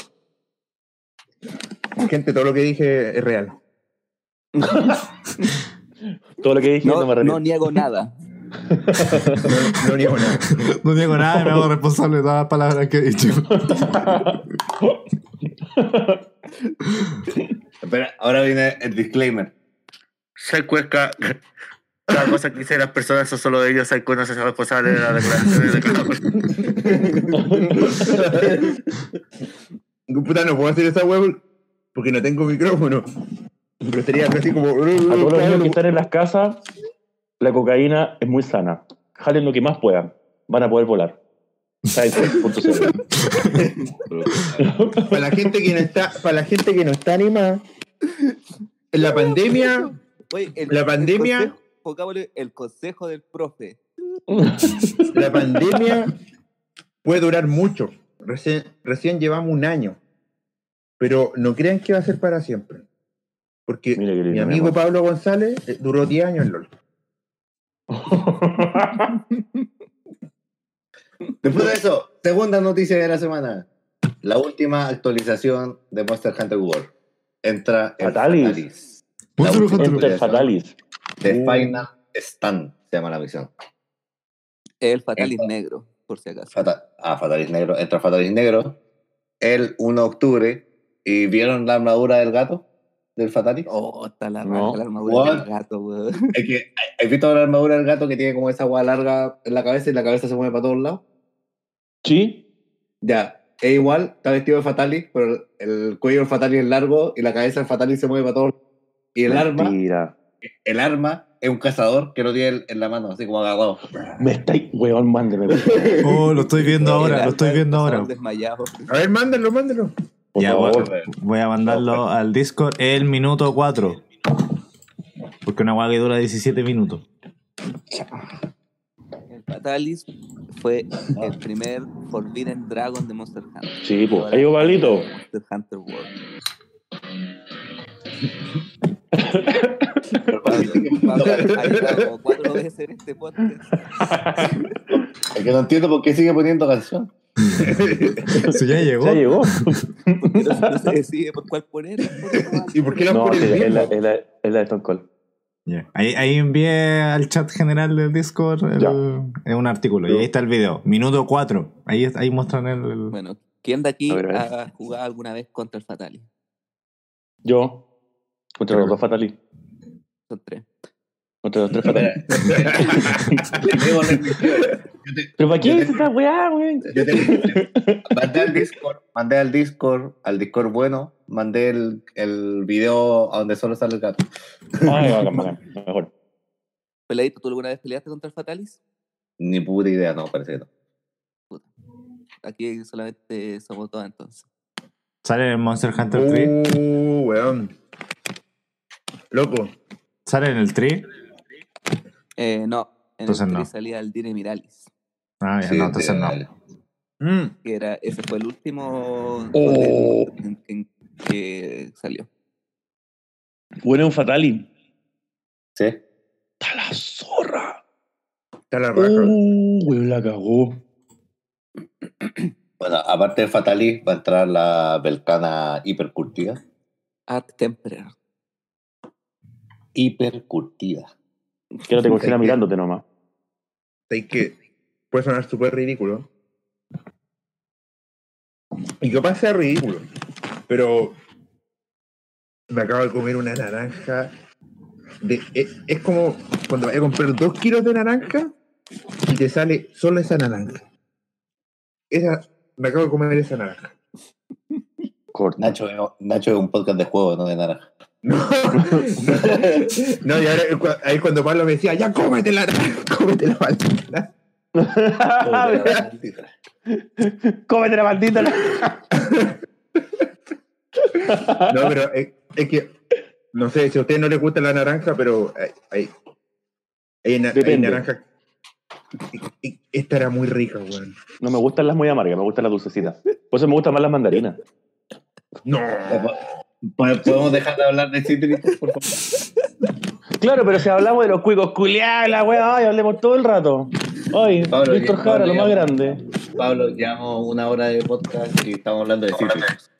Gente, todo lo que dije es real. Todo lo que dije no, No, me arrepiento. no niego nada. No, no niego nada. No digo nada y me hago responsable de todas las palabras que he dicho. Espera, ahora viene el disclaimer. Soy Cuesca. Cada cosa que dicen las personas son solo de ellos. Soy no se responsable de las declaraciones de cada persona. Puta, no puedo hacer esa web porque no tengo micrófono. Pero algo así como. A todos los niños que están en las casas, la cocaína es muy sana. Jalen lo que más puedan. Van a poder volar. Para la gente que no está, para la gente que no está animada, en la pandemia, Oye, el- La el pandemia- consejo- pongámosle el consejo del profe. la pandemia puede durar mucho. Recién, recién llevamos un año. Pero no crean que va a ser para siempre. Porque Mira mi mi amigo. Pablo González eh, duró 10 años en LOL. Después de eso, segunda noticia de la semana. La última actualización de Monster Hunter World. Entra el Fatalis. Fatalis. Monster Hunter. Actualización Fatalis. De Uh. Final Stand se llama la misión. El Fatalis negro, por si acaso. Fata- ah, Fatalis Negro. Entra Fatalis Negro el 1 de octubre. ¿Y vieron la armadura del gato? ¿Del Fatalis? Oh, está la No. raja, la armadura What? del gato, weón. Es que, ¿Has visto la armadura del gato que tiene como esa agua larga en la cabeza y la cabeza se mueve para todos lados? Sí. Ya, es igual, está vestido de Fatalis, pero el cuello del Fatalis es largo y la cabeza del Fatalis se mueve para todos lados. Y el arma, Mentira. el arma es un cazador que lo tiene en la mano, así como agarrado. Me estáis, weón, mándeme. Oh, lo estoy viendo ahora, lo arma estoy viendo ahora. Desmayado. A ver, mándalo, Ya, favor. voy, voy a mandarlo al Discord el minuto 4. Porque una guagua que dura 17 minutos. El Fatalis fue el primer Forbidden Dragon de Monster Hunter. Sí, pues. Ahí va, Pablito. Monster Hunter World. Pablo, ha llegado cuatro veces en este podcast. Es que no entiendo por qué sigue poniendo canción. Eso ya llegó. Ya llegó. no, se decide por cuál poner. ¿Y por qué la No, pone sí, el es la, es la, es la de Stone Cold. Ya. Ahí, ahí envié al chat general del Discord el- es un artículo. Y ahí está el video. Minuto 4. Ahí, ahí muestran el. el- Bueno, ¿quién de aquí ver, ha jugado alguna vez contra el Fatalis? Yo. Contra los dos Fatalis. Son tres. Yo te- ¿Pero para qué es esta weá, weón? yo te- mandé al Discord, mandé al Discord, al Discord bueno, mandé el, el video a donde solo sale el gato. Ay, bacán, bacán. Mejor. Peladito, ¿tú alguna vez peleaste contra el Fatalis? Ni puta idea, no, parece que no. Aquí solamente somos dos entonces. Sale en el Monster Hunter 3. Uh, weón. Loco. Sale en el 3. Eh, no, en Entonces el no. no. salía el Dire Miralis. Ah, ya, Sí, no, entonces de- no. dale. Mm. Que era, ese fue el último Oh. en- en- que salió. Bueno, un Fatali. ¿Sí? ¡Está la zorra! Está la. Uh, la cagó. Bueno, aparte de Fatalis, va a entrar la Belcana hipercurtida. Art Temperer. Hipercurtida. Que no te cocina mirándote nomás. ¿Sabes que Puede sonar súper ridículo. Y capaz sea ridículo. Pero me acabo de comer una naranja. De, es, es como cuando vas a comprar dos kilos de naranja y te sale solo esa naranja. Esa, me acabo de comer esa naranja. Corta. Nacho, es- Nacho es un podcast de juego, no de naranja. No, no y ahora cua- ahí cuando Pablo me decía, ya cómete la naranja, cómete la maldita. Cómete la maldita. No, pero es, es que, no sé, si a usted no le gusta la naranja, pero hay, hay, hay na- hay Depende. naranja. y- y- Esta era muy rica, weón. No me gustan las muy amargas, me gustan las dulcecitas. Por eso me gustan más las mandarinas. No. ¿Pod- ¿Podemos dejar de hablar de cítricos, por favor? Claro, pero si hablamos de los cuicos culiados, la weá, ay, hablemos todo el rato. Ay, Pablo, Víctor Jara, lo más grande. Pablo, llevamos una hora de podcast y estamos hablando de cítricos.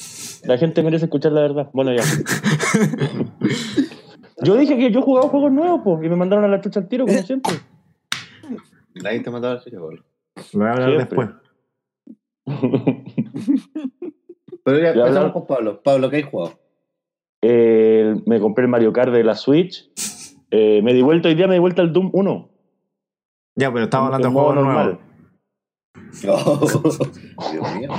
La gente merece escuchar la verdad. Bueno, ya. Yo dije que yo jugaba juegos nuevos, pues, y me mandaron a la chucha al tiro, como siempre. Nadie te mandó a la chucha, Pablo. Lo voy a hablar Siempre. después. Pero ya, empezamos con Pablo. Pablo, ¿qué has jugado? Eh, me compré el Mario Kart de la Switch. Eh, me di vuelta hoy día, me di vuelta al Doom 1. Ya, pero estamos En- hablando de juegos normal. nuevos. Dios mío.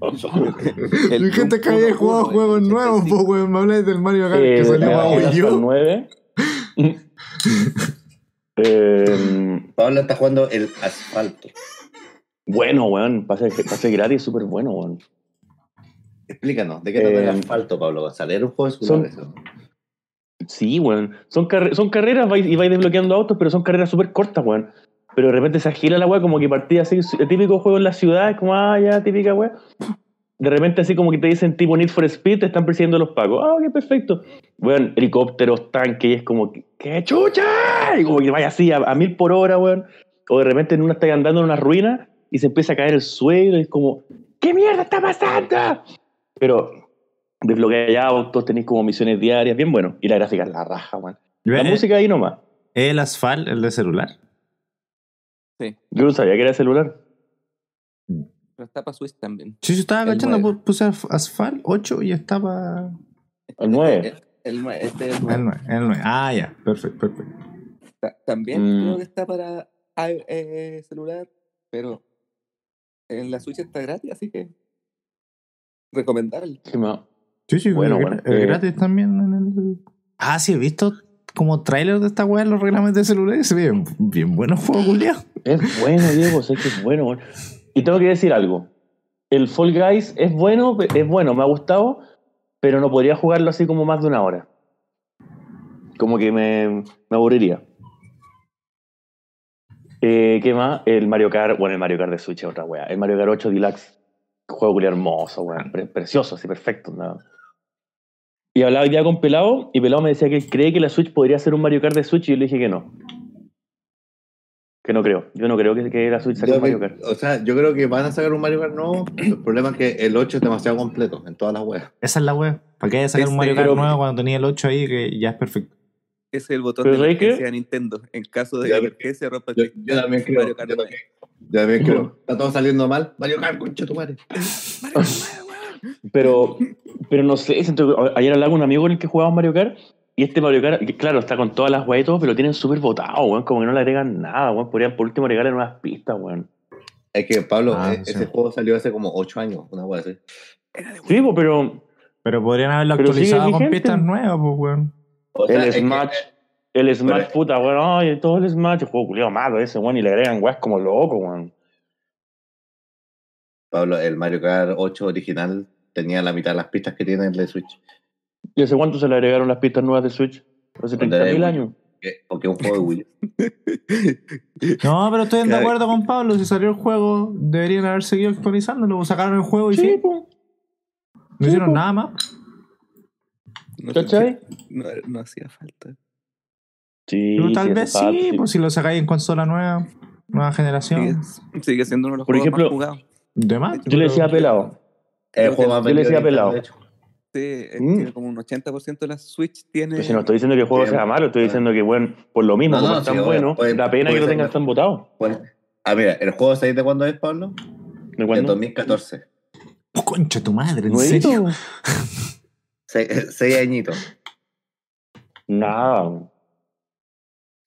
Mi gente que había 1, jugado juegos nuevos, 85. pues, weón. Me habláis del Mario Kart Eh, que salió el- para el Wii Asphalt U. 9. Eh, Pablo está jugando el asfalto. bueno, weón. Pase, pase gratis, súper bueno, weón. Explícanos, ¿de qué trata el Eh, asfalto, Pablo González? Era un juego son- eso. Sí, weón. Son, son carreras y vais desbloqueando autos, pero son carreras súper cortas, weón. Pero de repente se agila la weá como que partía así, el típico juego en la ciudad, es como, ah, ya, típica weá. De repente así como que te dicen tipo Need for Speed, te están persiguiendo los pacos. Ah, ok, perfecto. Weón, helicópteros, tanques, y es como, ¡qué chucha! Y como que vaya así a, a mil por hora, weón. O de repente en una estás andando en una ruina y se empieza a caer el suelo y es como, ¿qué mierda está pasando? Pero desbloqueáis autos, tenéis como misiones diarias, bien bueno. Y la gráfica es la raja, weón. La Eh, música ahí nomás. El Asphalt, el de celular. Yo no sabía que era celular. Pero está para Switch también. Sí, sí, estaba El pu- puse Asf- Asphalt 8 y estaba. El 9. El, el nue- este es el El nueve. 9. El 9. Ah, ya, perfecto, perfecto. Ta- También Mm. creo que está para i- eh, celular, pero en la Switch está gratis, así que recomendable. Sí, sí, Bueno, bueno, es eh. gratis también en el. Ah, sí, he visto como trailer de esta weá en los reglamentos de celular y se ve bien, bien bueno el juego, culiao. Es bueno, Diego, sé que es bueno. weón. Y tengo que decir algo. El Fall Guys es bueno, es bueno, me ha gustado, pero no podría jugarlo así como más de una hora. Como que me, me aburriría. Eh, ¿Qué más? El Mario Kart, bueno, el Mario Kart de Switch es otra wea. El Mario Kart 8 Deluxe, juego culiao hermoso, weón. Pre- precioso, así, perfecto. nada. Y hablaba hoy día con Pelado, y Pelado me decía que cree que la Switch podría ser un Mario Kart de Switch, y yo le dije que no. Que no creo. Yo no creo que, que la Switch saque Yo un Mario Kart. o sea, yo creo que van a sacar un Mario Kart nuevo. El problema es que el 8 es demasiado completo en todas las weas. Esa es la weá. ¿Para qué hay que sacar un Mario Kart pero- nuevo cuando tenía el 8 ahí que ya es perfecto? Ese es el botón Pero de emergencia de Nintendo. En caso de emergencia, rompa el Yo, yo también creo. Mario Kart Yo también, yo también creo. Está todo saliendo mal. Mario Kart, concha tu madre. Pero, pero no sé, ayer hablaba con un amigo con el que jugábamos Mario Kart y este Mario Kart, claro, está con todas las weas y todo, pero lo tienen súper botado, weón. Como que no le agregan nada, weón. Podrían por último agregarle nuevas pistas, weón. Es que, Pablo, Ah, eh, sí. ese juego salió hace como 8 años, una wea así. Sí, pues, pero Pero podrían haberlo Pero actualizado con pistas nuevas, pues weón. O sea, el que- Smash, el Smash, pero- puta, weón, ay, todo el Smash, el juego culiado malo ese, weón, y le agregan weas como loco, weón. Pablo, el Mario Kart 8 original tenía la mitad de las pistas que tiene el de Switch. ¿Y hace cuánto se le agregaron las pistas nuevas de Switch? Hace Cuando 30.000 era de años. que- Porque es un juego de Wii. No, pero estoy de acuerdo con Pablo. Si salió el juego, deberían haber seguido actualizándolo. Sacaron el juego y Sí, pues. No hicieron nada más. No, ¿Cachai? no, no hacía falta. Sí, Pero tal sí, vez sí, pues si lo sacáis en consola nueva, nueva generación. Sigue, sigue siendo uno de los Por juegos ejemplo, más jugados. De más. Yo le decía Pelado, el Yo juego más le decía pelado. De. Sí, eh, Mm. tiene como un 80% de la Switch tiene... Pero si no estoy diciendo que el juego sea malo, estoy diciendo que, bueno, por lo mismo, No, como no, es tan sí, bueno, puede- da pena puede que lo tengan mejor. tan votado. Bueno, ah, mira, el juego, ¿sabéis de cuándo es, Pablo? ¿De De cuándo? 2014. Oh, concha tu madre, ¿en ¿Nuevito? serio? Seis, seis añitos. Nada.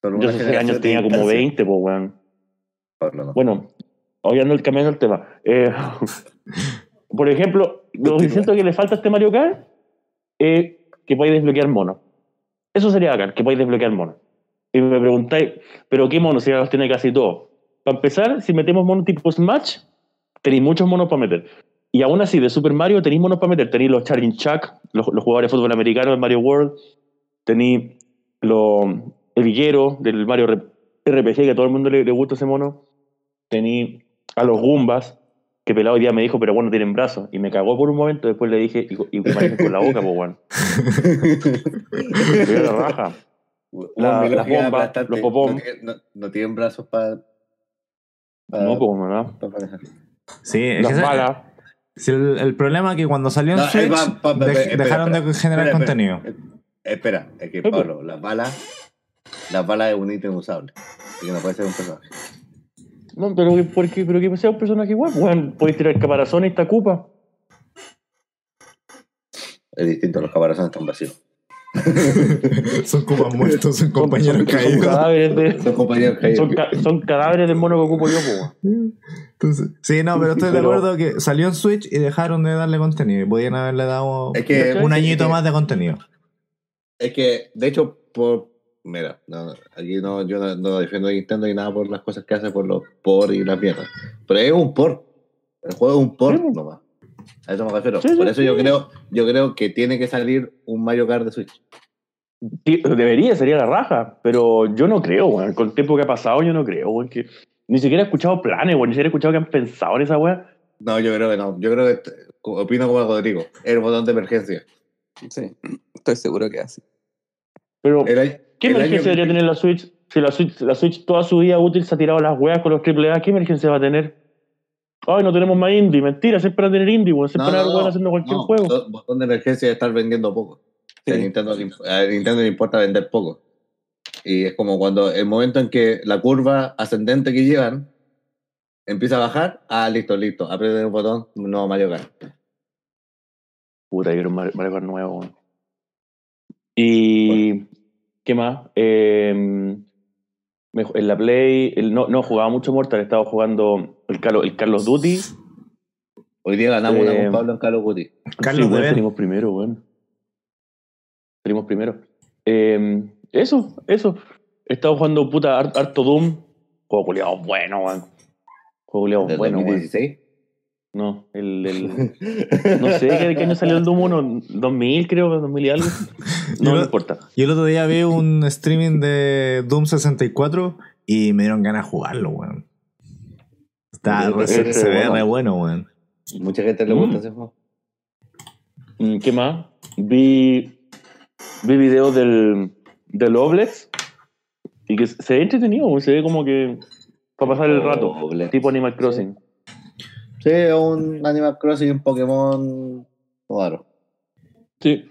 Solo Yo hace años tenía como distancia. 20, pues, weón. No. Bueno, hoy ando cambiando el tema. Eh, por ejemplo, lo que siento que le falta a este Mario Kart es que podáis desbloquear monos. Eso sería bacán, que podáis desbloquear monos. Y me preguntáis, ¿pero qué monos? Si ya los tiene casi todos. Para empezar, si metemos monos tipo Smash, tenéis muchos monos para meter. Y aún así, de Super Mario tenéis monos para meter. Tenéis los Charging Chuck, los, los jugadores de fútbol americano de Mario World. Tenéis los, el Villero del Mario RPG, que a todo el mundo le, le gusta ese mono. Tení a los Goombas, que pelado hoy día me dijo, pero bueno, tienen brazos. Y me cagó por un momento, después le dije, y, y con la boca, pues bueno. La raja. La- Bueno, mi las bombas, aplastante. los popom. No, tienen- no- no tienen brazos para. No, pues, ¿verdad? manejar. Sí, es que Las balas. sí, el, el problema es que cuando salió en No, Switch, eh, va, pa- pa- dej- espera, dejaron espera, de generar espera, contenido. espera. Espera, es que. Pablo, las balas. Las balas es un ítem usable. Así que no puede ser un personaje. No, pero, que- ¿por qué? pero que sea un personaje igual. Bueno, podéis tirar caparazón y esta cupa. Es distinto, los caparazones están vacíos. son copas muertos, son compañeros son, caídos. Son cadáveres de. Son compañeros caídos. Son, ca- son cadáveres del mono que ocupo yo. Entonces, sí, no, pero estoy de acuerdo que salió en Switch y dejaron de darle contenido. Y podían haberle dado Es que- un añito es que- más de contenido. Es que, de hecho, por. Mira, no, no, aquí no, yo no, no defiendo a Nintendo ni nada por las cosas que hace por los por y las mierdas. Pero es un por. El juego es un por Sí, nomás. A eso me refiero. Sí, sí, por eso yo creo, yo creo que tiene que salir un Mario Kart de Switch. Debería, sería la raja, pero yo no creo, weón. Con el tiempo que ha pasado, yo no creo, weón. Que ni siquiera he escuchado planes, weón. Ni siquiera he escuchado que han pensado en esa weá. No, yo creo que no. Yo creo que opino como Rodrigo. El botón de emergencia. Sí, estoy seguro que así. Pero, El año- ¿qué el emergencia año- debería tener la Switch? Si la Switch, la Switch toda su vida útil se ha tirado las weas con los AAA, ¿qué emergencia va a tener? Ay, no tenemos más indie. Mentira, siempre van a tener indie, weón. Siempre van a haber haciendo cualquier no, juego. bo- Botón de emergencia es estar vendiendo poco. Sí. A, Nintendo, a Nintendo le importa vender poco. Y es como cuando el momento en que la curva ascendente que llevan empieza a bajar, ah, listo, listo, aprieten el botón, no Mario Kart. Puta, quiero un Mario Mario Kart nuevo, weón. Y. ¿Qué más? Eh, me- en la Play. el- no, no jugaba mucho Mortal, estaba jugando el, Calo- el Carlos Duty. Hoy día ganamos una con Pablo en Call of Duty. Carlos sí, Weber. salimos primero, weón. Salimos primero. Eh, eso, eso. He estado jugando puta har- harto Doom. Juego culiado bueno, weón. Juego culiado bueno, weón. 2016. No, el, el- no sé ¿qué, qué año salió el Doom 1, 2000 creo, 2000 y algo. No, Yo- no importa. Y el otro día vi un streaming de Doom 64 y me dieron ganas de jugarlo, weón. Está, Ese- se, ve bueno. re bueno, weón. Mucha gente le Mm. gusta ese juego. Mm, ¿Qué más? Vi, vi videos del, del Oblex y que se ve entretenido, se ve como que para pasar el rato, Oblex. tipo Animal Crossing. Sí, un Animal Crossing y un Pokémon raro. Sí.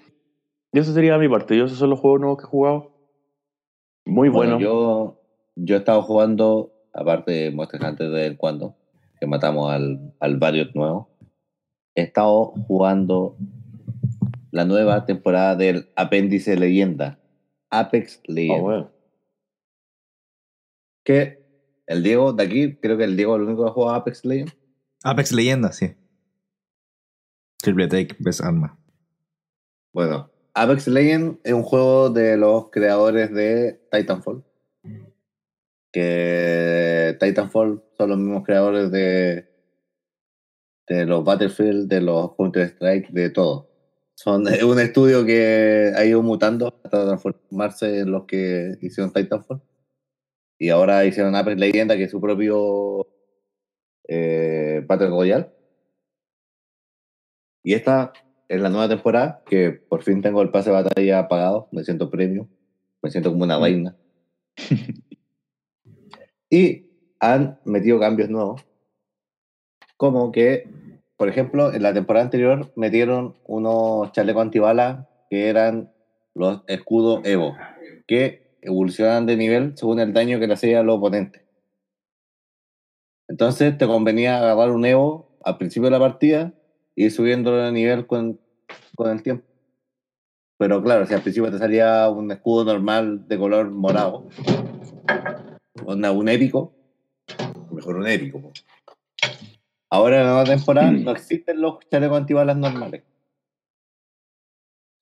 Y eso sería mi parte. Yo esos son los juegos nuevos que he jugado. Muy bueno. Yo, yo he estado jugando, aparte de Monster Hunter de vez en cuando, que matamos al, al Varios nuevo, he estado jugando la nueva temporada del Apéndice Leyenda, Apex Legends. bueno. Que el Diego de aquí, creo que el Diego es el único que ha jugado Apex Legends. Apex Leyenda, sí. Triple Take, Best Arma. Bueno, Apex Legends es un juego de los creadores de Titanfall. Que Titanfall son los mismos creadores de, los Battlefield, de los Counter-Strike, de todo. Son es un estudio que ha ido mutando hasta transformarse en los que hicieron Titanfall. Y ahora hicieron Apex Legends, que es su propio eh, Battle Royale. Y esta es la nueva temporada, que por fin tengo el pase de batalla pagado, me siento premium, me siento como una reina. y han metido cambios nuevos, como que, por ejemplo, en la temporada anterior metieron unos chalecos antibalas que eran los escudos Evo, que evolucionan de nivel según el daño que le hacía a los oponentes. Entonces te convenía agarrar un Evo al principio de la partida y ir subiéndolo de nivel con, con el tiempo. Pero claro, si al principio te salía un escudo normal de color morado, onda, un épico, mejor un épico. po. Ahora en la nueva temporada no existen los chalecos antibalas normales.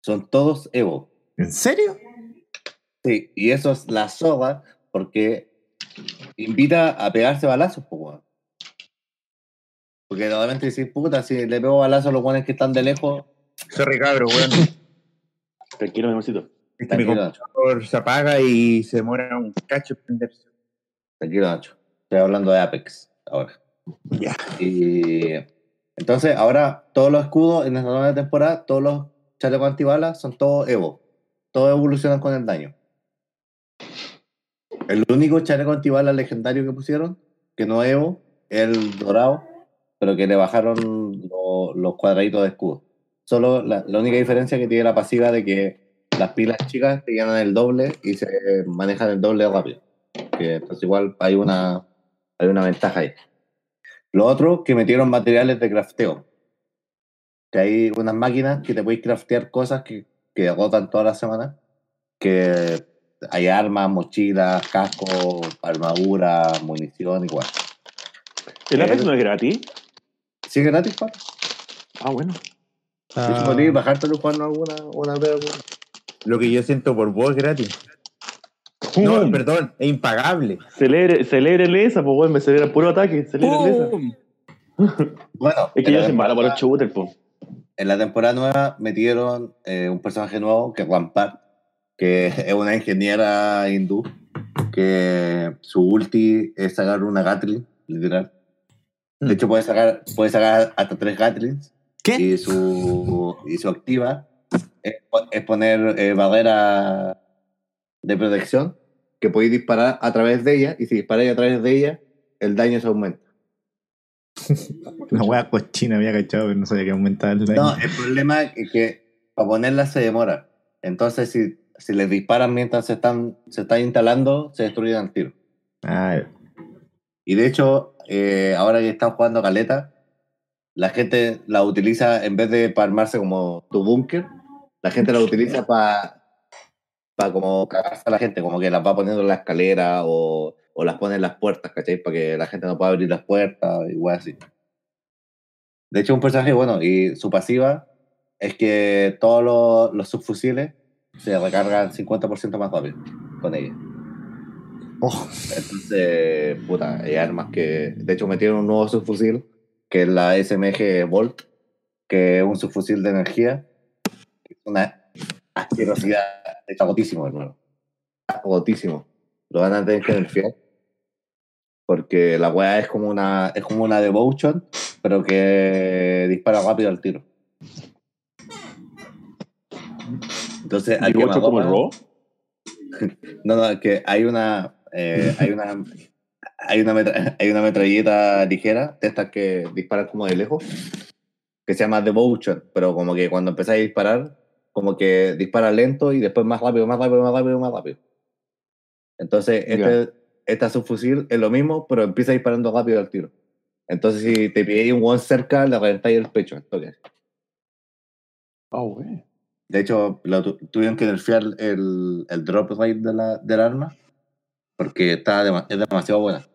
Son todos Evo. ¿En serio? Sí, y eso es la soga porque invita a pegarse balazos, pues, weón. Porque normalmente decís, puta, si le pego balazos a los guanes que están de lejos, weón. Tranquilo, mi amorcito. Mi computador se apaga y se demora un cacho en prenderse. tranquilo, Nacho. Estoy hablando de Apex ahora. Ya. Y entonces, ahora todos los escudos en esta nueva temporada, todos los chalecos antibalas son todos Evo. Todos evolucionan con el daño. El único chaleco antibalas legendario que pusieron, que no Evo, el dorado, pero que le bajaron lo- los cuadraditos de escudo. Solo la, la única diferencia que tiene la pasiva de que las pilas chicas te llenan el doble y se manejan el doble rápido. Que pues igual hay una, hay una ventaja ahí. Lo otro, que metieron materiales de crafteo. Que hay unas máquinas que te podéis craftear cosas que que agotan todas las semanas, que hay armas, mochilas, cascos, armadura, munición, igual. ¿El Apex El- no es gratis? ¿Sí es gratis, pa? Ah, bueno. Si Ah, podéis bajártelo y jugarlo alguna una vez alguna. Lo que yo siento por vos es gratis. No, perdón, es impagable. Celebre, celebrele esa, pues weón, me celebra puro ataque. Celebrele esa. Bueno, Es que yo soy malo para los shooters, pues. En la temporada nueva metieron eh, un personaje nuevo que es Rampart, que es una ingeniera hindú, que su ulti es sacar una Gatling, literal. De hecho, puede sacar, puede sacar hasta tres Gatlings ¿Qué? y su, y su activa es, es poner eh, barrera de protección que podéis disparar a través de ella y si disparáis a través de ella, el daño se aumenta. La wea cochina había cachado, pero no sabía que aumentaba el daño. No, el problema es que para ponerla se demora. Entonces, si, si les disparan mientras se están, se están instalando, se destruyen al tiro. Ah, ya. Y de hecho, eh, ahora que están jugando caleta, la gente la utiliza en vez de para armarse como tu búnker, la gente la utiliza para para como cagarse a la gente, como que las va poniendo en la escalera o, o las pone en las puertas, ¿cachai? Para que la gente no pueda abrir las puertas y wey así. De hecho, un personaje bueno y su pasiva es que todos los, los subfusiles se recargan 50% más rápido con ella. Oh, Entonces, puta, hay armas que. De hecho, metieron un nuevo subfusil, que es la SMG Volt, que es un subfusil de energía. Es una asquerosidad. Está gotísimo, hermano. Está gotísimo. Lo van a tener que nerfear. Porque la weá es como una. Es como una Devotion, pero que dispara rápido al tiro. Entonces, ¿Y hay que ocho como el Raw? no, no, que hay una. eh, hay una. Hay una, metra- hay una metralleta ligera, de estas que disparan como de lejos, que se llama Devotion, pero como que cuando empezáis a disparar, como que dispara lento y después más rápido, más rápido, más rápido, más rápido. Entonces, este, esta subfusil es lo mismo, pero empieza disparando rápido al tiro. Entonces, si te pilláis un one cerca, le reventáis el pecho. al toque. Ah, güey. De hecho, lo tu- tuvieron que nerfear el, el drop rate de la, del arma porque está es demasiado buena.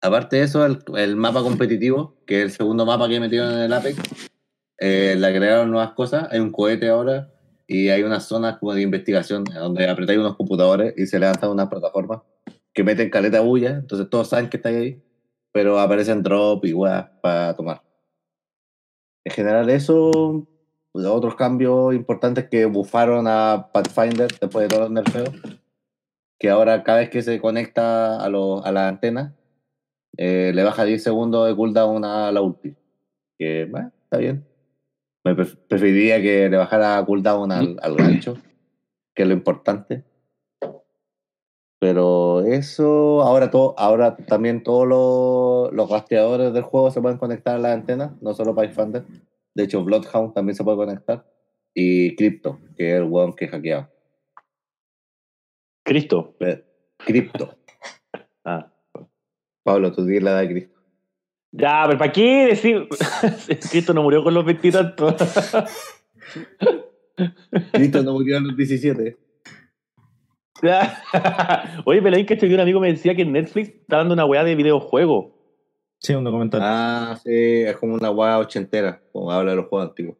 Aparte de eso, el, el mapa competitivo, que es el segundo mapa que metieron en el Apex, eh, le agregaron nuevas cosas. Hay un cohete ahora y hay unas zonas como de investigación donde apretáis unos computadores y se levantan unas plataformas que meten caleta bulla. Entonces todos saben que estáis ahí, pero aparecen drop y weas para tomar. En general, eso los otros cambios importantes que bufaron a Pathfinder después de todos los nerfeos, que ahora cada vez que se conecta a, lo- a la antena, eh, le baja 10 segundos de cooldown a la ulti. Que, está bien. Me pref- preferiría que le bajara cooldown al, al gancho, que es lo importante. Pero eso, ahora, todo, ahora también todos los, los rastreadores del juego se pueden conectar a la antena, no solo Pathfinder. De hecho, Bloodhound también se puede conectar. Y Crypto, que es el weón que hackeaba. Cristo. Pero- Crypto. Ah. Pablo, tú di la edad de Cristo. Ya, pero ¿para qué decir? Cristo no murió con los veintitantos. Cristo no murió a los 17. Oye, ahí que un amigo me decía que en Netflix está dando una weá de videojuego. Sí, un documental. Ah, sí, es como una guada ochentera, como habla de los juegos antiguos.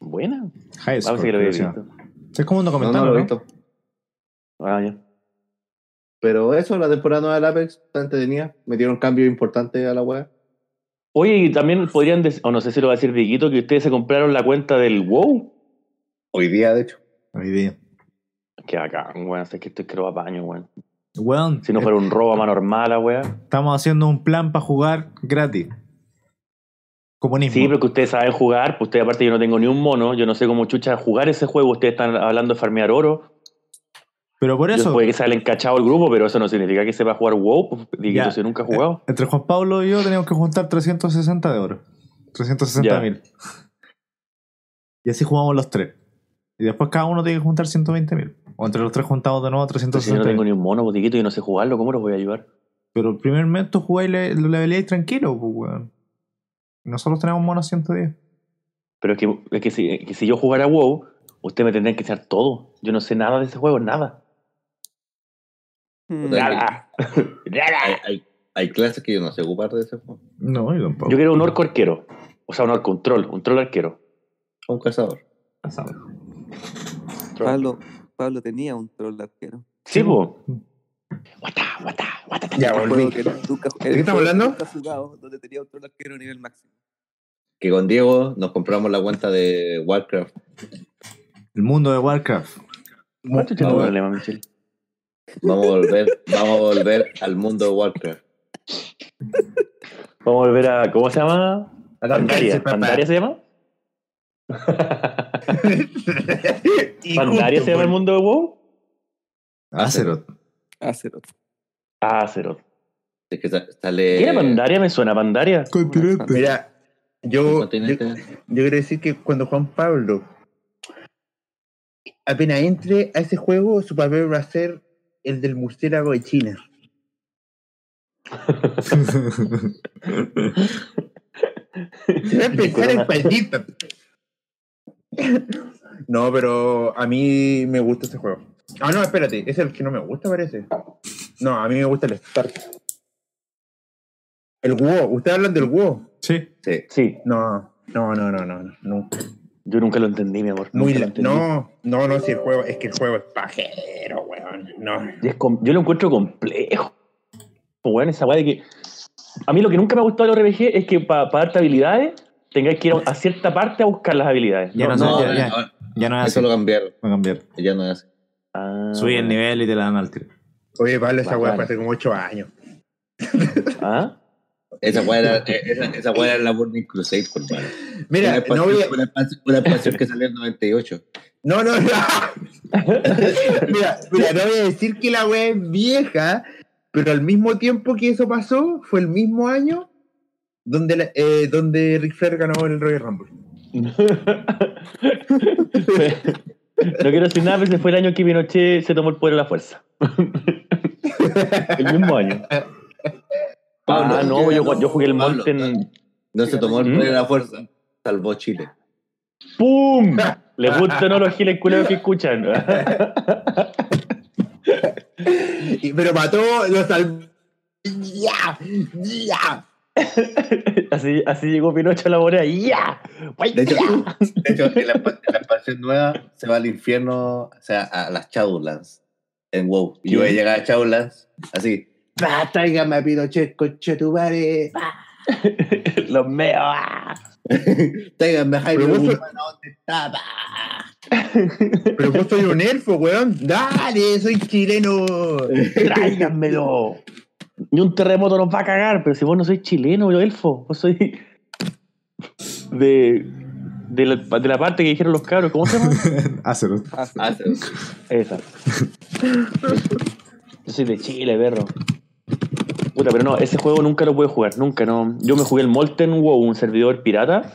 Buena. High Vamos a lo había creo visto. Es como un No, documental, no lo he ¿no? visto. Ah, ya. Pero eso, la temporada nueva del Apex está entretenida. Metieron cambios importantes a la web. Oye, y también podrían decir, o no sé si lo va a decir Viguito, que ustedes se compraron la cuenta del WoW. Hoy día, de hecho. Hoy día. Que acá, weón, sé que estoy que lo apaño, weón. Weón, Si no fuera un robo a mano normal, la weá. estamos haciendo un plan para jugar gratis. Comunismo. Sí, pero que ustedes saben jugar, pues ustedes aparte yo no tengo ni un mono, yo no sé cómo chucha jugar ese juego, ustedes están hablando de farmear oro. Pero por eso, puede que salen encachado el grupo, pero eso no significa que sepa jugar WoW, pues Ya. si nunca ha jugado. entre Juan Pablo y yo teníamos que juntar 360 de oro. 360 Ya. mil. Y así jugamos los tres. Y después cada uno tiene que juntar 120 mil. O entre los tres juntamos de nuevo Pero si yo 360 no tengo ni un mono, pues Viguito, y no sé jugarlo, ¿cómo los voy a ayudar? Pero el primer mes tú jugáis y le, lo leveleáis tranquilo, pues, weón. Nosotros tenemos monos 110. Pero es que, es que, si, que si yo jugara WoW, usted me tendría que echar todo. Yo no sé nada de ese juego, nada. Hmm. Nada. Nada. Hay, hay, hay clases que yo no sé ocupar de ese juego. No, yo tampoco. Yo quiero un orco arquero. O sea, un orco, un troll, un troll arquero. Un cazador. Pablo, Pablo tenía un troll arquero. Sí, po. Guata, guata, guata, Ya, volví. juego que nunca, ¿De qué estamos hablando? Jugado, donde tenía un troll arquero a nivel máximo. Que con Diego nos compramos la cuenta de Warcraft. El mundo de Warcraft. ¿Cuánto tiene Vamos. problema, Michelle? Vamos a volver, vamos a volver al mundo de Warcraft. Vamos a volver a. ¿Cómo se llama? A la Pandaria. ¿Pandaria se llama? ¿Pandaria se llama el mundo de WoW? Azeroth. Azeroth. Ah, Azeroth. Es que sa- sale. ¿Qué era Pandaria? Me suena Pandaria. Continente. Mira, yo, yo, continente. yo quiero decir que cuando Juan Pablo apenas entre a ese juego, su papel va a ser el del murciélago de China. Se va a empezar en palito. No, pero a mí me gusta ese juego. Ah, no, espérate, es el que no me gusta, parece. No, a mí me gusta el Stark. El WoW, ustedes hablan del WoW. sí. Sí. Sí, No, no, no, no, no, no, nunca. yo nunca lo entendí, mi amor. Muy la- no, no, no, si el juego, es que el juego es pajero, weón. No. Yo lo encuentro complejo. Bueno, esa weá de que. A mí lo que nunca me ha gustado de los RPG es que para darte habilidades tengáis que ir a, cierta parte a buscar las habilidades. Ya no, No, ya, ya, ahora- ya no es así. eso lo cambiaron. Va a cambiar. Ya no es así. Ah, Subí el nivel y te la dan al tiro. Oye, Pablo, esa weá hace como 8 años. ¿Ah? Esa weá era, esa, esa era la Burning Crusade, por. Mira, una, no expansión, voy a, una, expansión, una expansión que salió en 98. No, no, no. mira, mira, no voy a decir que la weá es vieja, pero al mismo tiempo que eso pasó, fue el mismo año donde, la- eh, donde Ric Flair ganó el Royal Rumble. no quiero decir nada, pero ese fue el año que Pinochet se tomó el poder a la fuerza. el mismo año. Pablo, ah, no, yo, no, yo jugué el Pablo, Mountain. No se tomó el ¿Mm? poder de la fuerza. Salvó Chile. ¡Pum! ¿Les gustan no los giles culeros que escuchan? Pero mató, lo salvó. ¡Ya! ¡Ya! así, así llegó Pinocho a la moneda. ¡Ya! ¡Guay, De hecho, ya! de hecho en, la, en la expansión nueva se va al infierno, o sea, a las Shadowlands en WoW. Y yo voy a llegar a Shadowlands así. ¡Ah, tráigame a Pinochet, conche tu madre! Los meos. Tráigame a Jaime Guzmán, ¿a ¿dónde está? Pero vos soy un elfo, weón. Dale, soy chileno. ¡Tráiganmelo! Ni un terremoto nos va a cagar, pero si vos no sois chileno, yo elfo, vos sois de, de, la, de la parte que dijeron los cabros, ¿cómo se llama? Ah, sí. Esa. Yo soy de Chile, perro. Puta, pero no, ese juego nunca lo pude jugar, nunca, no. Yo me jugué el Molten WoW, un servidor pirata,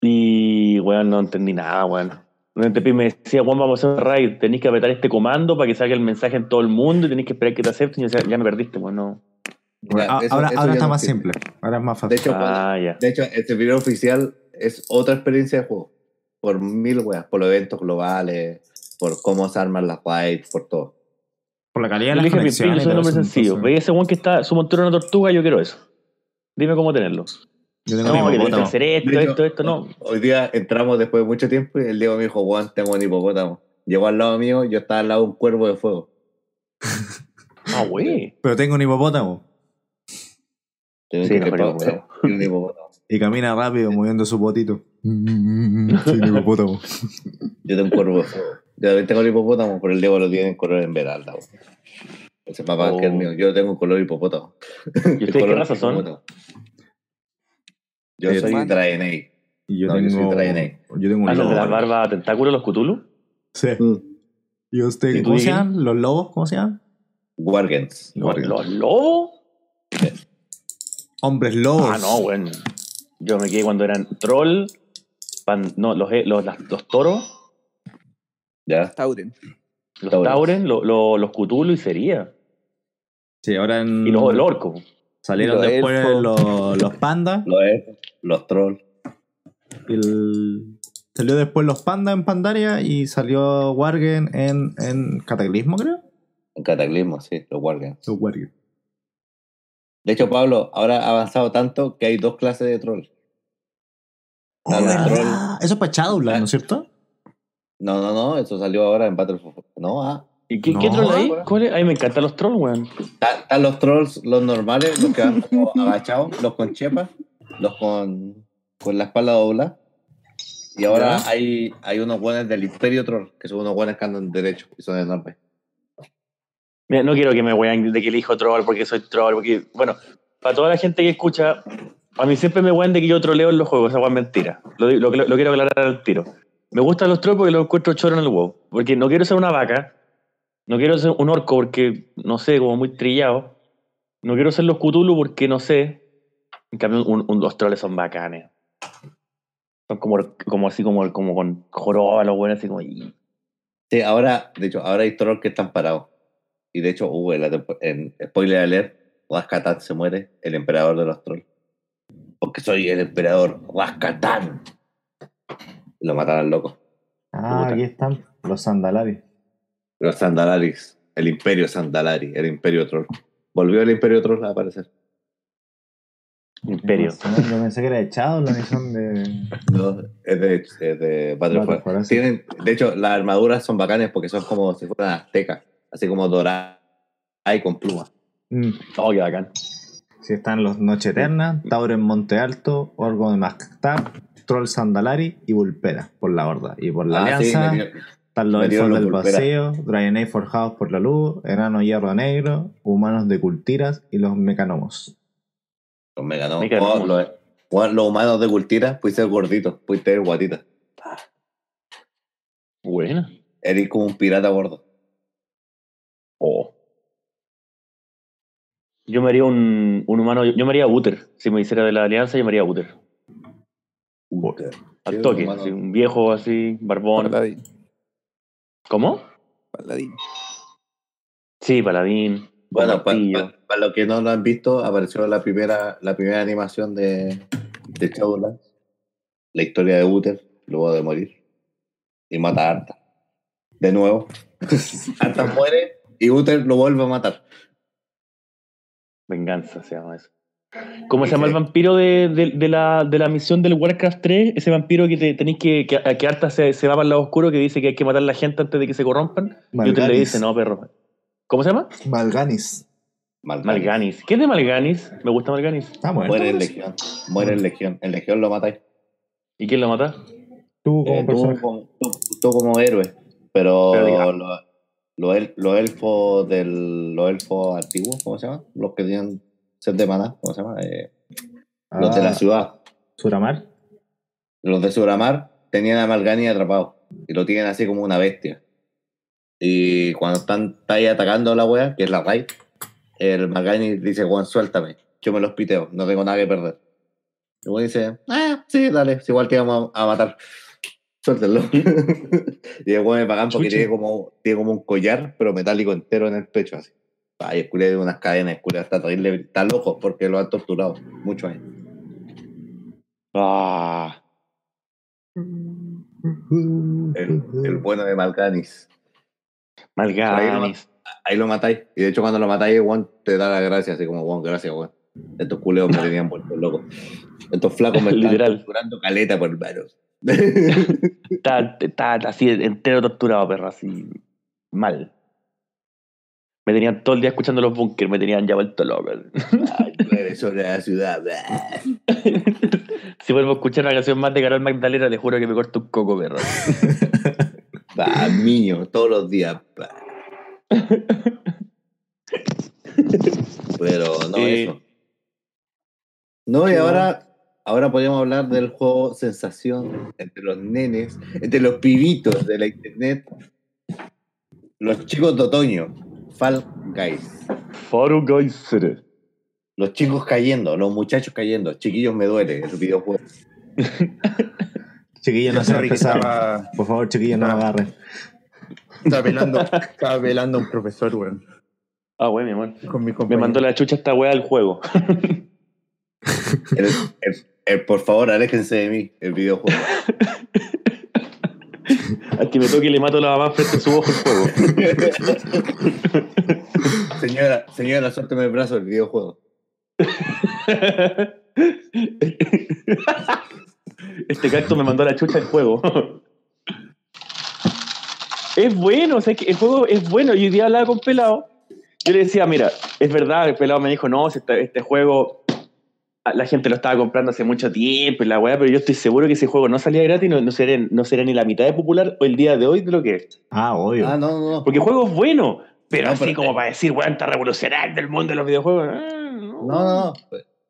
y, weón, no entendí nada, weón. Me decía, Juan, vamos a hacer un raid, tenéis que apretar este comando para que salga el mensaje en todo el mundo y tenéis que esperar que te acepten. Y yo decía, ya me perdiste, weón, no. Ya, Ah, eso- ahora eso ahora ya está no más simple. Ahora es más De fácil. hecho, Ah, ya. De hecho, el servidor oficial es otra experiencia de juego. Por mil weas, por los eventos globales, por cómo se arman las raids, por todo. Por la calidad de las dije, Pimpín, yo conexiones. soy un hombre sencillo. entonces, Veía ese weón que está, su montura una tortuga, yo quiero eso. Dime cómo tenerlo. Yo tengo No, mi que hacer esto, hecho, esto, esto, no. Hoy día entramos después de mucho tiempo y el Diego me dijo, Juan, tengo un hipopótamo. Llegó al lado mío, yo estaba al lado de un cuervo de fuego. Ah, güey. Pero tengo un hipopótamo. Tengo Sí, que mejor hipopótamo. un hipopótamo. Y camina rápido moviendo su potito. Sí, un hipopótamo. Yo tengo un cuervo de fuego. Yo también tengo el hipopótamo, pero el Diego lo tiene en color esmeralda. weón. Ese es más que el Oh. mío. Yo tengo un color hipopótamo. ¿Y El ustedes qué color raza son? Hipopótamo. Yo Eh, soy. Draenei. Y yo No, yo soy tengo. Draenei. Yo tengo un Ah, los lobo. de las barbas tentáculos, los Cthulhu. Sí. Mm. ¿Y usted, ¿Y tú, cómo se llaman? ¿Los lobos? ¿Cómo se llaman? Wargens. ¿Los, los lobos? Hombres lobos. Ah, no, bueno. Yo me quedé cuando eran troll, pan- no, los, eh, los, las- los toros, ¿Ya? Tauren. los Tauren. tauren, lo- lo- los Cthulhu y sería. Sí, ahora en. Y los el orco. Salieron Los después elfos. los, los pandas. Los elfos, los trolls. el- salió después los Panda en Pandaria y salió Wargen en, en Cataclismo, creo. En Cataclismo, sí, los Wargames. Los Wargen. De hecho, Pablo, ahora ha avanzado tanto que hay dos clases de troll. Oh. Eso es para Shadowland, ¿no es cierto? No, no, no, eso salió ahora en Battle for... No, ah. ¿Y qué, qué No, troll hay? ¿Cuál es? A mí me encantan los trolls, weón. Está- Están los trolls, los normales, los que van como agachados, los con chepa, los con, con la espalda doblada. Y ahora Ya. hay, hay unos buenos del Imperio Troll, que son unos buenos que andan derecho y son enormes. Mira, no quiero que me wean de que elijo troll porque soy troll, porque, bueno, para toda la gente que escucha, a mí siempre me wean de que yo troleo en los juegos, esa es mentira. Lo, lo, lo quiero aclarar al tiro. Me gustan los trolls porque los encuentro choro en el WoW. Porque no quiero ser una vaca, no quiero ser un orco porque, no sé, como muy trillado. No quiero ser los Cthulhu porque, no sé. En cambio, un- un- los trolls son bacanes. Son como, como así, como, como con joroba, los buenos, así como... y- Sí, ahora, de hecho, ahora hay trolls que están parados. Y de hecho, hubo en, en spoiler alert, Rascatán se muere, el emperador de los trolls. Porque soy el emperador Rascatán. Lo matan al loco. Ah, aquí están los Sandalaris. Los Sandalaris, el imperio Sandalari, el imperio troll. Volvió el imperio troll a aparecer. Imperio. Yo pensé que era de Shadowland y son de. No, es de, es de sí. Tienen, de hecho, las armaduras son bacanes porque son como si fueran aztecas, así como doradas y con plumas. Mm. Oh, qué bacán. Sí, están los Noche Eterna, Tauro en Monte Alto, Orgo de Masctar, Troll Sandalari y Vulpera por la Horda. Y por la Ah, sí, Alianza me dio- están los Elfos del. Vacío, Draenei Forjados por la Luz, Enano Hierro Negro, Humanos de Cultiras y los Mecanomos. los meganos. Meganomos. Oh, los, humanos de cultira, puede ser gorditos, puede ser guatitas. Buena. Eres como un pirata gordo. Oh. Yo me haría un, un humano, yo me haría Uther. Si me hiciera de la alianza, yo me haría Uther. Al Sí, toque, así, un viejo así, barbón. Paladín. ¿Cómo? Paladín. Sí, paladín. Bueno, para martillo. los que no lo han visto, apareció la primera, la primera animación de, de Shadowlands. La historia de Uther, luego de morir. Y mata a Arta. De nuevo. Arta muere y Uther lo vuelve a matar. Venganza se llama eso. ¿Cómo se llama el vampiro de, de- de la, de la misión del Warcraft 3? Ese vampiro que te, tenéis que, que, que Arta se, se va para el lado oscuro, que dice que hay que matar a la gente antes de que se corrompan. Y Uther le dice, no, perro. ¿Cómo se llama? Malganis. Malganis. Malganis. ¿Qué es de Malganis? Me gusta Malganis. Está muerto. Muere en. Legión. Muere en Legión. En Legión lo matáis. ¿Y quién lo mata? Tú como Eh, tú, como, tú, tú como héroe. Pero, Pero lo- los, el- los elfos del los elfos antiguos, ¿cómo se llama? Los que tienen sed de maná, ¿cómo se llama? Eh, los de la Ah, ciudad. Suramar. Los de Suramar tenían a Malgani atrapado y lo tienen así como una bestia. Y cuando están está ahí atacando a la wea, que es la raid, el Malgani dice, Juan, suéltame, yo me los piteo, no tengo nada que perder. Y Juan dice, ah, sí, dale, es igual te vamos a, a matar. Suéltenlo. y el weón me pagan porque tiene como, tiene como un collar, pero metálico entero en el pecho, así. Ay, el culé de unas cadenas, el culé está terrible, está loco porque lo han torturado muchos años. Ah, El, el bueno de Malganis. Malganis. ahí lo matáis. Y de hecho, cuando lo matáis, Juan te da las gracias, así como, Juan, gracias, Juan. Estos culeos me tenían vuelto loco. Estos flacos me están torturando caleta por manos. Está, está así entero torturado, perro, así mal. Me tenían todo el día escuchando los bunkers, me tenían ya vuelto loco. Ay, sobre la ciudad. si vuelvo a escuchar una canción más de Carol Magdalena, te juro que me corto un coco, perro. Va, niño, todos los días. Pero no Eh. eso. No, y ahora, ahora podríamos hablar del juego Sensación entre los nenes, entre los pibitos de la internet, los chicos de otoño, Fall Guys. Faro Geyser. Los chicos cayendo, los muchachos cayendo, chiquillos me duele, el videojuego. Chiquillos, no se estaba, Por favor, chiquillos, no me agarren. estaba velando, estaba velando un profesor, weón. Ah, bueno, mi amor. Con mi Me mandó la chucha esta weá al juego. El, el- por favor, aléjense de mí, el videojuego. Al que me toque le mato la mamá frente a su ojo el fuego. señora, señora, suélteme el brazo, el videojuego. Este cacto me mandó a la chucha el juego. Es bueno, o sea, que el juego es bueno. Y hoy día hablaba con Pelado. Yo le decía, mira, es verdad, el Pelado me dijo, no, este, este juego la gente lo estaba comprando hace mucho tiempo y la weá, pero yo estoy seguro que ese juego no salía gratis, no, no, sería, no sería ni la mitad de popular el día de hoy de lo que es. Ah, obvio. Ah, no, no, no. Porque el juego es bueno, pero No, así pero- como para decir, weón, está revolucionario del mundo de los videojuegos. ah, No, no, no.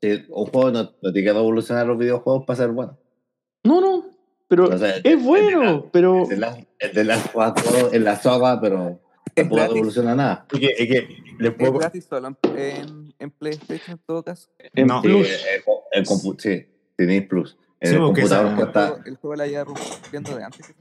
Sí, un juego no, no tiene que evolucionar los videojuegos para ser bueno. No, no, pero O sea, es bueno, pero El el de la en la saga, pero tampoco gratis. evoluciona nada. Es que, es que les Es puedo, gratis solo en, en, PlayStation en todo caso. en No. Plus. el, el compu- sí, tenéis plus. En Sí, el computador esa- El cuesta. juego, el juego la lleva rompiendo de antes que.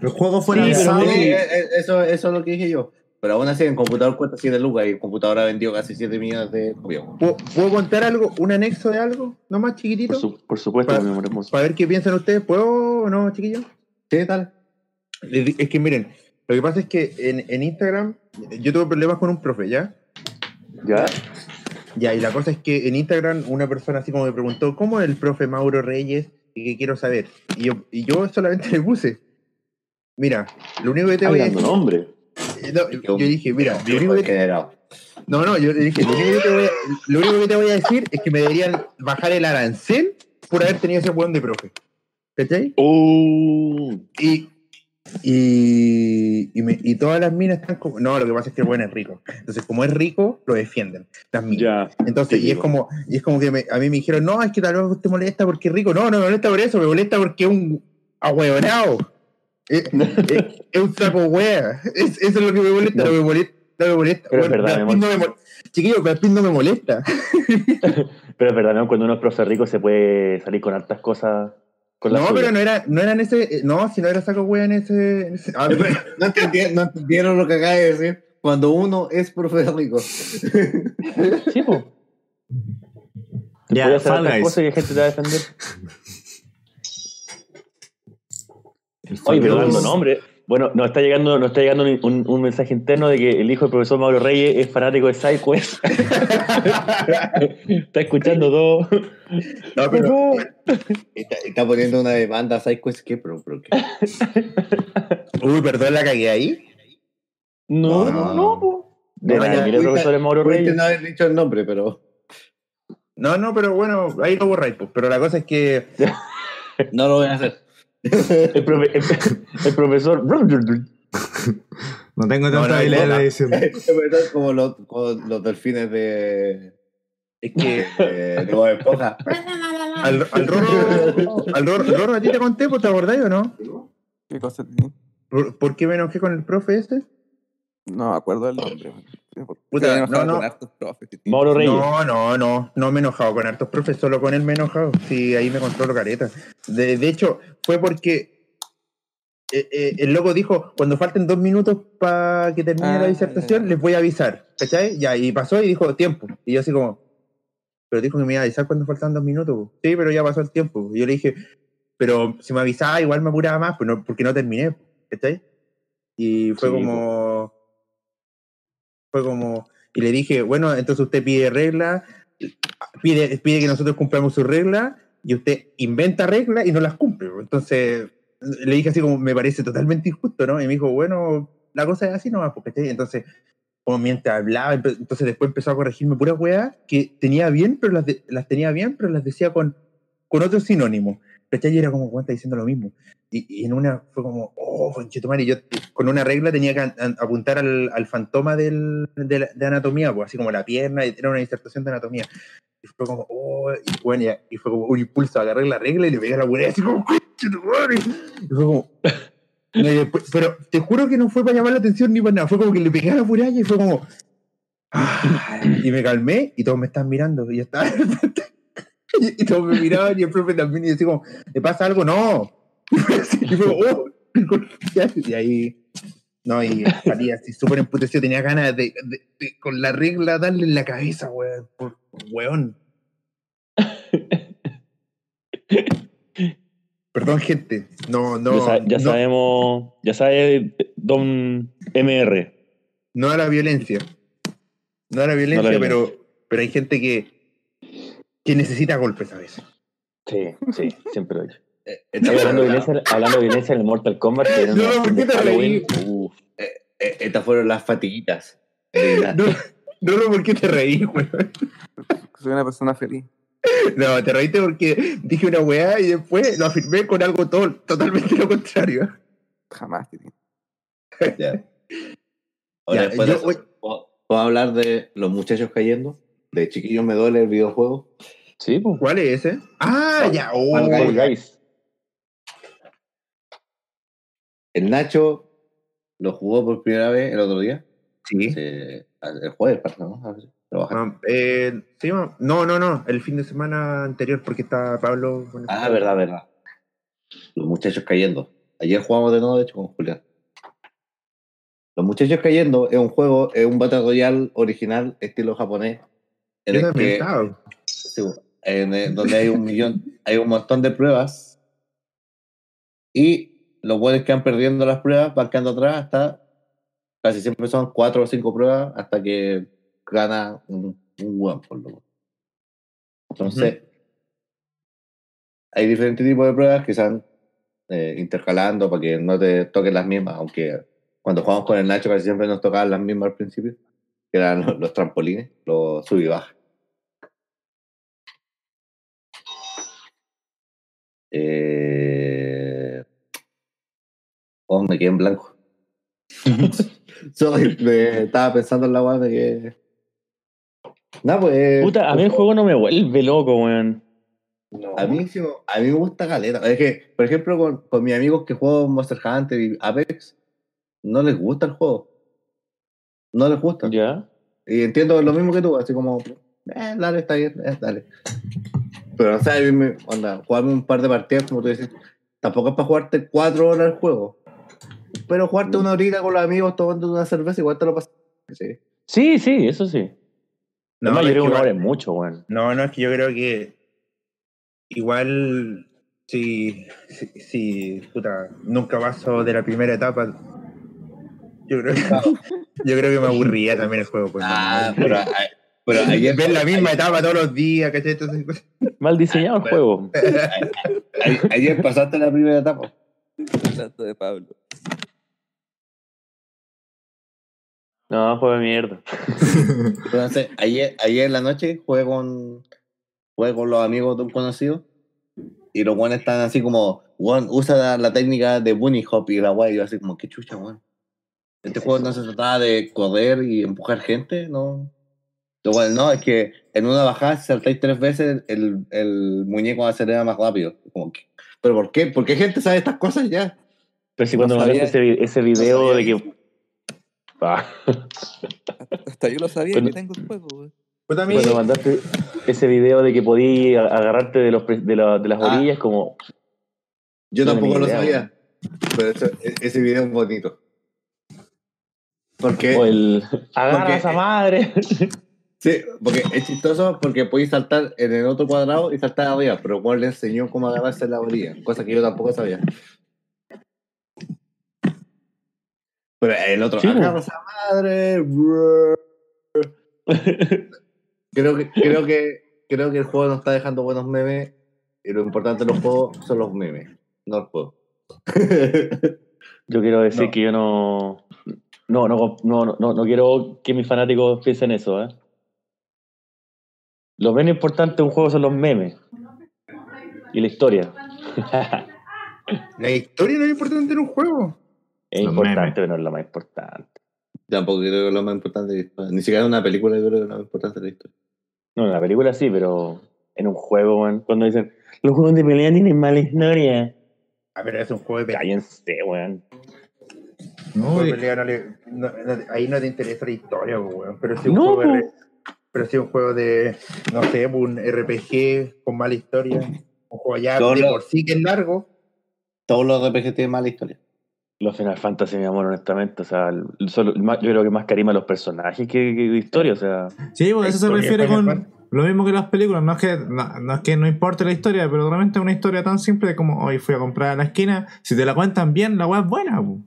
El juego fuera Sí, Sí, eh, eh, eso, eso es lo que dije yo. Pero aún así, en computador cuesta 7 lucas y el computador ha vendido casi 7 millones de copias. ¿puedo, puedo contar algo? ¿Un anexo de algo? ¿No más Por, chiquitito? su- por supuesto, Para- mi amor hermoso. Para ver qué piensan ustedes. ¿Puedo o no, chiquillos? Sí, tal. Es que miren, lo que pasa es que en, en Instagram yo tuve problemas con un profe, ¿ya? ¿Ya? Ya, y la cosa es que en Instagram una persona así como me preguntó, ¿cómo es el profe Mauro Reyes? Y que quiero saber. Y yo, y yo solamente le puse, mira, lo único que te voy a decir... nombre. no, yo dije, mira, lo único que te-. No, no, yo le dije, lo único, que te voy a, lo único que te voy a decir es que me deberían bajar el arancel por haber tenido ese buen de profe. ¿Cachai? Uh, Y, y, y, me- y todas las minas están como. No, lo que pasa es que el buen es rico. Entonces, como es rico, lo defienden. Las minas. ya. Entonces, y es como, y es como que me- a mí me dijeron, no, es que tal vez te molesta porque es rico. No, no me molesta por eso, me molesta porque es un ahueonado. Es, es- es un saco wea. Es, eso es lo que me molesta, no, No. me molesta. No me molesta. Pero es Bueno, verdad, Brad mi Pitt no me Chiquillo, Brad Pitt no me molesta. Pero es verdad, ¿no? Cuando uno es profe rico se puede salir con hartas cosas. Con la No, pero no era, no era en ese. eh, No, si no era saco wea en ese. en ese- ah, No, entendi- no entendieron lo que acaba de decir. Cuando uno es profe rico. Sí, po. Ya, Fall Guys. la gente te va a defender. El Oye, pero dando nombre. Bueno, nos está llegando, nos está llegando un, un- un mensaje interno de que el hijo del profesor Mauro Reyes es fanático de SideQuest. está escuchando todo. no, pero. Está, está poniendo una demanda a PsyQuest. ¿Qué? Pero, pero, ¿qué? Uy, perdón, la cagué ahí. No, No, no, no. no. po. De No, mira el profesor es Mauro Reyes. no haber dicho el nombre, pero. No, no, pero bueno, ahí lo borráis, pues. Pero la cosa es que. No lo voy a hacer. El, profe- el- el profesor. No tengo tanta no, habilidad no. de edición. Es verdad, como los, como los delfines de. Es que. de Esponja. Al, al Rorro. Al Rorro, Rorro, ¿a ti te conté, te acordáis o no? ¿Qué cosa? ¿Por, por qué me enojé con el profe este? No me acuerdo del nombre. Puta, no, no. con hartos profes. que- Mauro Reyes. No, no, no, no me he enojado con hartos profes, solo con él me he enojado. Sí, ahí me controlo careta. De, de hecho, fue porque eh, eh, el loco dijo, cuando falten dos minutos para que termine Ah, la disertación, ya. les voy a avisar. ¿Cachai? Ya, y pasó y dijo, tiempo. Y yo así como, pero dijo que me iba a avisar cuando faltaban dos minutos. po". Sí, pero ya pasó el tiempo. Y yo le dije, pero si me avisaba, igual me apuraba más, pues no, porque no terminé. ¿Cachai? Y fue Sí, como... Fue como... Y le dije, bueno, entonces usted pide reglas, pide, pide que nosotros cumplamos sus reglas, y usted inventa reglas y no las cumple. Entonces, le dije así como, me parece totalmente injusto, ¿no? Y me dijo, bueno, la cosa es así nomás, porque entonces, como mientras hablaba, entonces después empezó a corregirme puras weas que tenía bien, pero las, las tenía bien, pero las decía con, con otro sinónimo. ¿Cachai? Y era como, "Weón, está diciendo lo mismo. Y, y en una fue como, oh, conchetumare, y yo con una regla tenía que apuntar al, al fantoma del, de, la- de anatomía, pues, así como la pierna, y era una disertación de anatomía. Y fue como, oh, y, bueno, y, y fue como un impulso, agarré la regla y le pegué a la weá, así como, conchetumare. Y fue como, no, y después- pero te juro que no fue para llamar la atención ni para nada, fue como que le pegué a la muralla y fue como, ah, y me calmé y todos me están mirando y yo estaba y, y todos me miraban y el profe también y decía como, ¿le pasa algo? No. y fue oh, y ahí, no, y salí así súper emputecido, tenía ganas de, de- de con la regla darle en la cabeza, weón, por weón. Perdón, gente. No, no. ya, sa- ya no, sabemos, ya sabe Don MR. no a la violencia. No a la violencia, violencia. pero, pero hay gente que, que necesita golpes a veces. Sí, sí, siempre lo he dicho. Eh, esta Oye, hablando, de violencia, hablando de violencia en el Mortal Kombat, que era No, ¿por qué te reí? uf, la- eh, estas fueron las fatiguitas. la- No, no, no, ¿por qué te reí, güey? Soy una persona feliz. No, te reíste porque dije una weá y después lo afirmé con algo todo, totalmente lo contrario. Jamás, tío. Ya. Ahora, Ya, después yo de eso, voy- ¿puedo, puedo hablar de los muchachos cayendo? De chiquillos me duele el videojuego. Sí, pues. ¿Cuál es ese? Ah, Fall- ya, Fall oh, Guys. Fall Guys. El Nacho lo jugó por primera vez el otro día. Sí. Se- el jueves, ¿no? Ah, eh, sí, no, no, no, el fin de semana anterior porque está Pablo. con Ah, verdad, verdad. Los muchachos cayendo. Ayer jugamos de nuevo, de hecho, con Julián. Los muchachos cayendo es un juego, es un Battle Royale original, estilo japonés. En Yo el también que, estaba. sí, en el- donde hay un millón, hay un montón de pruebas. Y los buenos que van perdiendo las pruebas van quedando atrás hasta casi siempre son cuatro o cinco pruebas hasta que gana un, un weón, por lo menos. Entonces, hay diferentes tipos de pruebas que van eh, intercalando para que no te toquen las mismas, aunque cuando jugamos con el Nacho casi siempre nos tocaban las mismas al principio, que eran los, los trampolines, los sub y baja. Eh... Oh, me quedé en blanco. Sorry, me estaba pensando en la weá de que. No, pues. Puta, a mí el juego no me vuelve loco, weón. A mí, sí me- a mí me gusta caleta. Es que, por ejemplo, con, con mis amigos que juegan Monster Hunter y Apex, no les gusta el juego. No les gusta. Ya. Y entiendo lo mismo que tú, así como, eh, dale, está bien, eh, dale. Pero, o sea, onda, jugarme un par de partidas, como tú dices, tampoco es para jugarte cuatro horas el juego. Pero jugarte una horita con los amigos tomando una cerveza, igual te lo pasas. Sí. Sí, sí, eso sí. No, yo creo que una hora es mucho, weón. No, no, es que yo creo que igual si, si, si, puta, nunca paso de la primera etapa, yo creo que, yo creo que me aburría también el juego. Pues, Ah, ¿no? pero, pero ayer, ver la misma etapa todos los días, ¿cachai? Entonces, Mal diseñado el juego. ayer, ayer pasaste la primera etapa. Hablando de Pablo. No, juego de mierda. Entonces, ayer, ayer en la noche jugué con, jugué con los amigos de un conocido y los buenos están así como, weón, usa la, la técnica de bunny hop y la weá, y yo así como, qué chucha, weón. Este juego no se trataba de correr y empujar gente, no. Bueno, no, es que en una bajada, si saltáis tres veces, el, el muñeco acelera más rápido. Como que, ¿Pero por qué? ¿Por qué gente sabe estas cosas ya? Pero si No cuando me sabía- mandaste ese, ese video de que. Ah, Hasta yo lo sabía Cuando- que tengo el juego, güey. A mí- cuando mandaste ese video de que podías agarrarte de, los, pre- de, la- de las Ah. orillas, como. Yo No tampoco lo idea, sabía. Pero eso- e- ese video es bonito. Porque... O el. ¡Agarra Porque- a esa madre! Sí, porque es chistoso porque podéis saltar en el otro cuadrado y saltar arriba, pero Juan le enseñó cómo agarrarse la orilla, cosa que yo tampoco sabía. Pero el otro, Sí, agarra esa madre. Creo que, creo que, creo que el juego nos está dejando buenos memes y lo importante de los juegos son los memes, no el juego. Yo quiero decir No. que yo no. No, no, no, no, no quiero que mis fanáticos piensen eso, ¿eh? Lo menos importante de un juego son los memes. Y la historia. La historia no es importante en un juego. Es Los importante, memes. pero no es lo más importante. Tampoco creo que es lo más importante de la historia. Ni siquiera en una película yo creo que es lo más importante de la historia. No, en la película sí, pero en un juego, weón, cuando dicen, los juegos de pelea tienen mala historia. A ver, es un juego de pelea. Cállense, weón. No, no le- no- no- ahí no te interesa la historia, weón. Pero si un No, juego de, pero si un juego de, no sé, pues, un RPG con mala historia, un juego ya de por sí que es largo, Todos los RPG tienen mala historia. Los Final Fantasy, mi amor, honestamente, o sea, el- solo- más- yo creo que más carisma a los personajes que, que historia, o sea, Sí, pues eso se refiere con lo mismo que las películas, no es que no, no es que no importe la historia, pero realmente es una historia tan simple como hoy fui a comprar a la esquina, si te la cuentan bien, la weá es buena. po.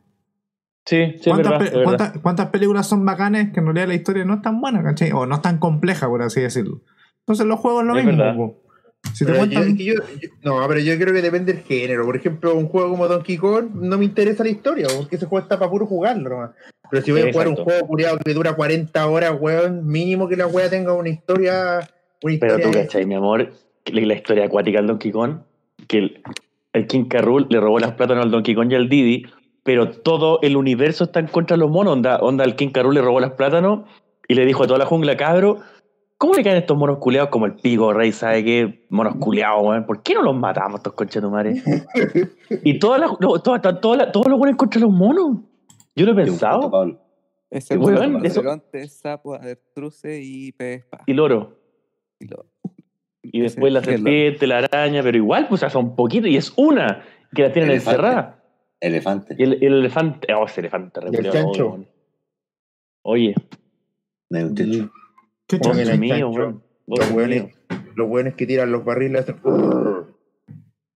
Sí, sí, es ¿Cuántas, verdad, pe- es verdad. cuántas- cuántas películas son bacanes que en realidad la historia no es tan buena, ¿cachai? O no es tan compleja, por así decirlo. Entonces los juegos es lo Es mismo. Si te Pero yo- cuentan... yo- yo- no, pero yo creo que depende del género. Por ejemplo, un juego como Donkey Kong no me interesa la historia, porque ese juego está para puro jugarlo nomás. Pero si voy Sí, a jugar un juego culiado que dura 40 horas, weón, mínimo que la wea tenga una historia. Una Pero historia tú, ¿cachai, mi amor? La historia acuática del Donkey Kong, que el, el King K. Rool le robó las plátanos al Donkey Kong y al Didi, pero todo el universo está en contra de los monos. Onda, onda el King. Rool le robó las plátanos y le dijo a toda la jungla, cabro, ¿cómo le caen estos monos culeados como el pico, rey, sabe qué? Monos culeados, weón. ¿Por qué no los matamos estos conchetumares? y todas las, no, todas, todas, todas- todos los buenos contra los monos. Yo lo he pensado. Pablo. Ese Weón, bueno, eso- sapo, y pez. Y loro. Y lo- Y después la serpiente, la araña, pero igual, pues, o sea, son poquitos y es una que la tienen encerrada. Elefante. Y el, el elefante, oh, ese elefante Y el reculeado, chancho. weón. Oye, No hay un techo. ¿Qué chancho? mío, chancho. weón. Los weones, los weones que tiran los barriles.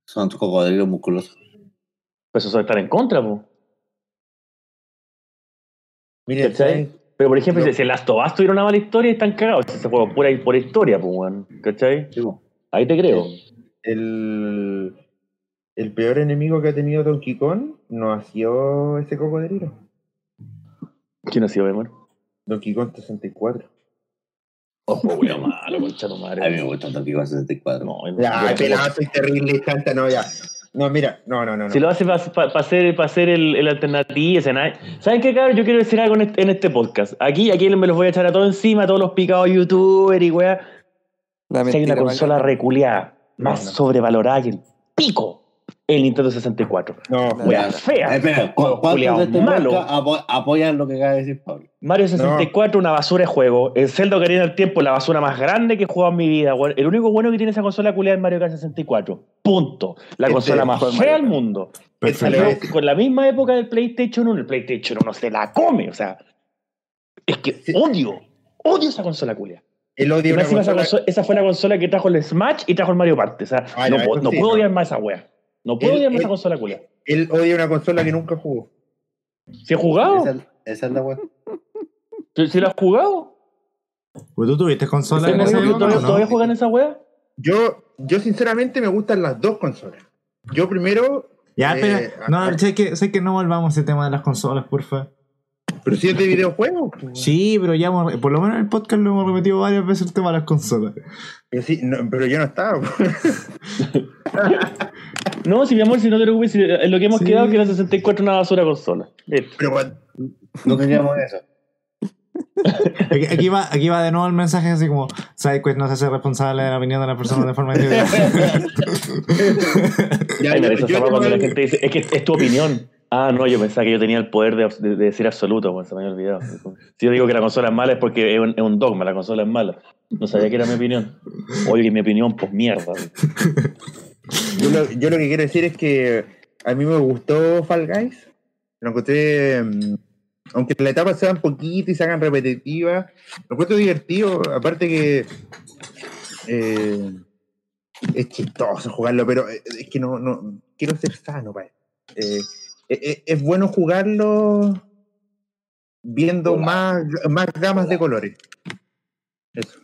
Son cocodrilos musculosos. Pues eso estar en contra, po. Miren. Pero por ejemplo, No. si el Us tuviera una mala historia, están cagados. Ese juego pura por historia, pues, weón. ¿Cachai? Sí, po. Ahí te creo. el, el peor enemigo que ha tenido Donkey Kong no ha sido ese cocodrilo. ¿Quién ha sido, weón? Donkey Kong 64. Ojo, weón, malo, concha tu madre. A mí me gusta Donkey Kong 64. No, Ya, pelado, soy terrible, chanta, no, ya. No, mira, no, no, no. no. Si lo hace para hacer, pa hacer el, el alternativo, ¿saben qué, cabrón? Yo quiero decir algo en este, en este podcast. Aquí, aquí me los voy a echar a todos encima, a todos los picados youtubers y weá. Si hay una consola reculeada, más No, no. sobrevalorada que el pico, el Nintendo 64. No, Ya. fea. Eh, Espera, ¿cu- Juego ¿cuántos culiao de este malo. apo- apoyan lo que acaba de decir Pablo? Mario 64, una basura de juego. El Zelda Ocarina del Tiempo, la basura más grande que he jugado en mi vida. El único bueno que tiene esa consola culiada es Mario Kart 64. Punto. La Este consola más fea Mario del mundo. Salió con la misma época del PlayStation 1. El PlayStation 1 se la come. O sea, es que odio. Odio esa consola culia. el odio esa, consola- consola- esa fue la consola que trajo el Smash y trajo el Mario Party. O sea, no, puedo- eso no sí, puedo no. odiar más esa wea. No puedo El- odiar esa consola culia. Él odia una consola que nunca jugó. ¿Si he jugado? Esa, esa es la weá. ¿Si, si la has jugado? Pues tú tuviste consola ¿Sí, en ese ¿Todavía, época, todavía, o no? todavía juegan esa wea? Yo, yo sinceramente me gustan las dos consolas. Yo primero, Ya, Eh, espera. No, sé que, sé que no volvamos a ese tema de las consolas, porfa. Pero si es de videojuegos. pues. Sí, pero ya hemos- por lo menos en el podcast lo hemos repetido varias veces el tema de las consolas. Pero, sí, no, pero yo no estaba. pues. No, si mi amor, si no te preocupes, si- en lo que hemos Sí. quedado que la 64 es una basura consola. Listo. Pero cuando- No queríamos eso. Aquí, aquí va, aquí va de nuevo el mensaje así como SideQuest no se hace responsable de la opinión de las personas de forma individual. ya, Ay, me yo- yo cuando la gente dice, es que es tu opinión. Ah, no, yo pensaba que yo tenía el poder de, de- de decir absoluto, bueno, se me había olvidado. Si yo digo que la consola es mala es porque es un, dogma, la consola es mala. No sabía que era mi opinión. Oye, mi opinión, pues mierda. Yo lo, que quiero decir es que a mí me gustó Fall Guys. Lo encontré, mm, aunque las etapas sean poquitas y se hagan repetitivas, lo encuentro divertido. Aparte que eh, es chistoso jugarlo, pero eh, es que no, no quiero ser sano, pa. Eh, eh, eh, es bueno jugarlo viendo más, más gamas de colores. Eso.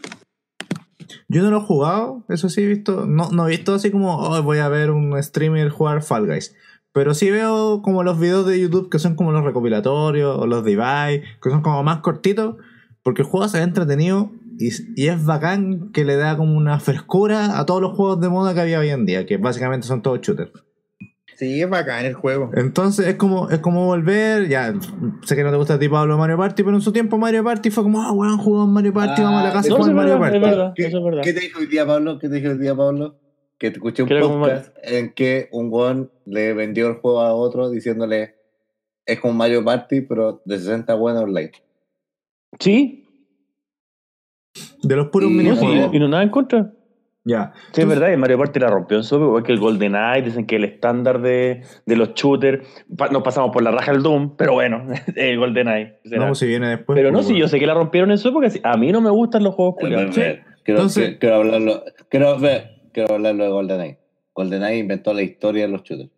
Yo no lo he jugado, eso sí he visto. No, no he visto así como "Oh, voy a ver un streamer jugar Fall Guys. Pero sí veo como los videos de YouTube que son como los recopilatorios o los de Ibai, que son como más cortitos, porque el juego se ve entretenido y, y es bacán que le da como una frescura a todos los juegos de moda que había hoy en día, que básicamente son todos shooters. Sí, es bacán el juego. Entonces es como, es como volver, ya sé que no te gusta a ti Pablo Mario Party, pero en su tiempo Mario Party fue como, ah, weón, jugamos Mario Party, Ah, vamos a la casa y No, jugamos Mario es Party. verdad, ¿Qué, eso es verdad. qué te dijo hoy día Pablo? ¿Qué te dijo hoy día Pablo? Que te escuché un podcast en que un weón le vendió el juego a otro diciéndole es como Mario Party, pero de 60 buenos online. Sí, De los puros minijuegos. y no nada en contra. Ya. Sí, es verdad, y Mario Party la rompió en su época, que el GoldenEye, dicen que el estándar de, de los shooters, pa- nos pasamos por la raja del Doom, pero bueno, el GoldenEye. será. No, pues si viene después. pero no, pues, sí, weón. yo sé que la rompieron en su época, a mí no me gustan los juegos culiados. quiero, Entonces- quiero, quiero hablarlo, quiero, ver, quiero hablarlo de GoldenEye. GoldenEye inventó la historia de los shooters.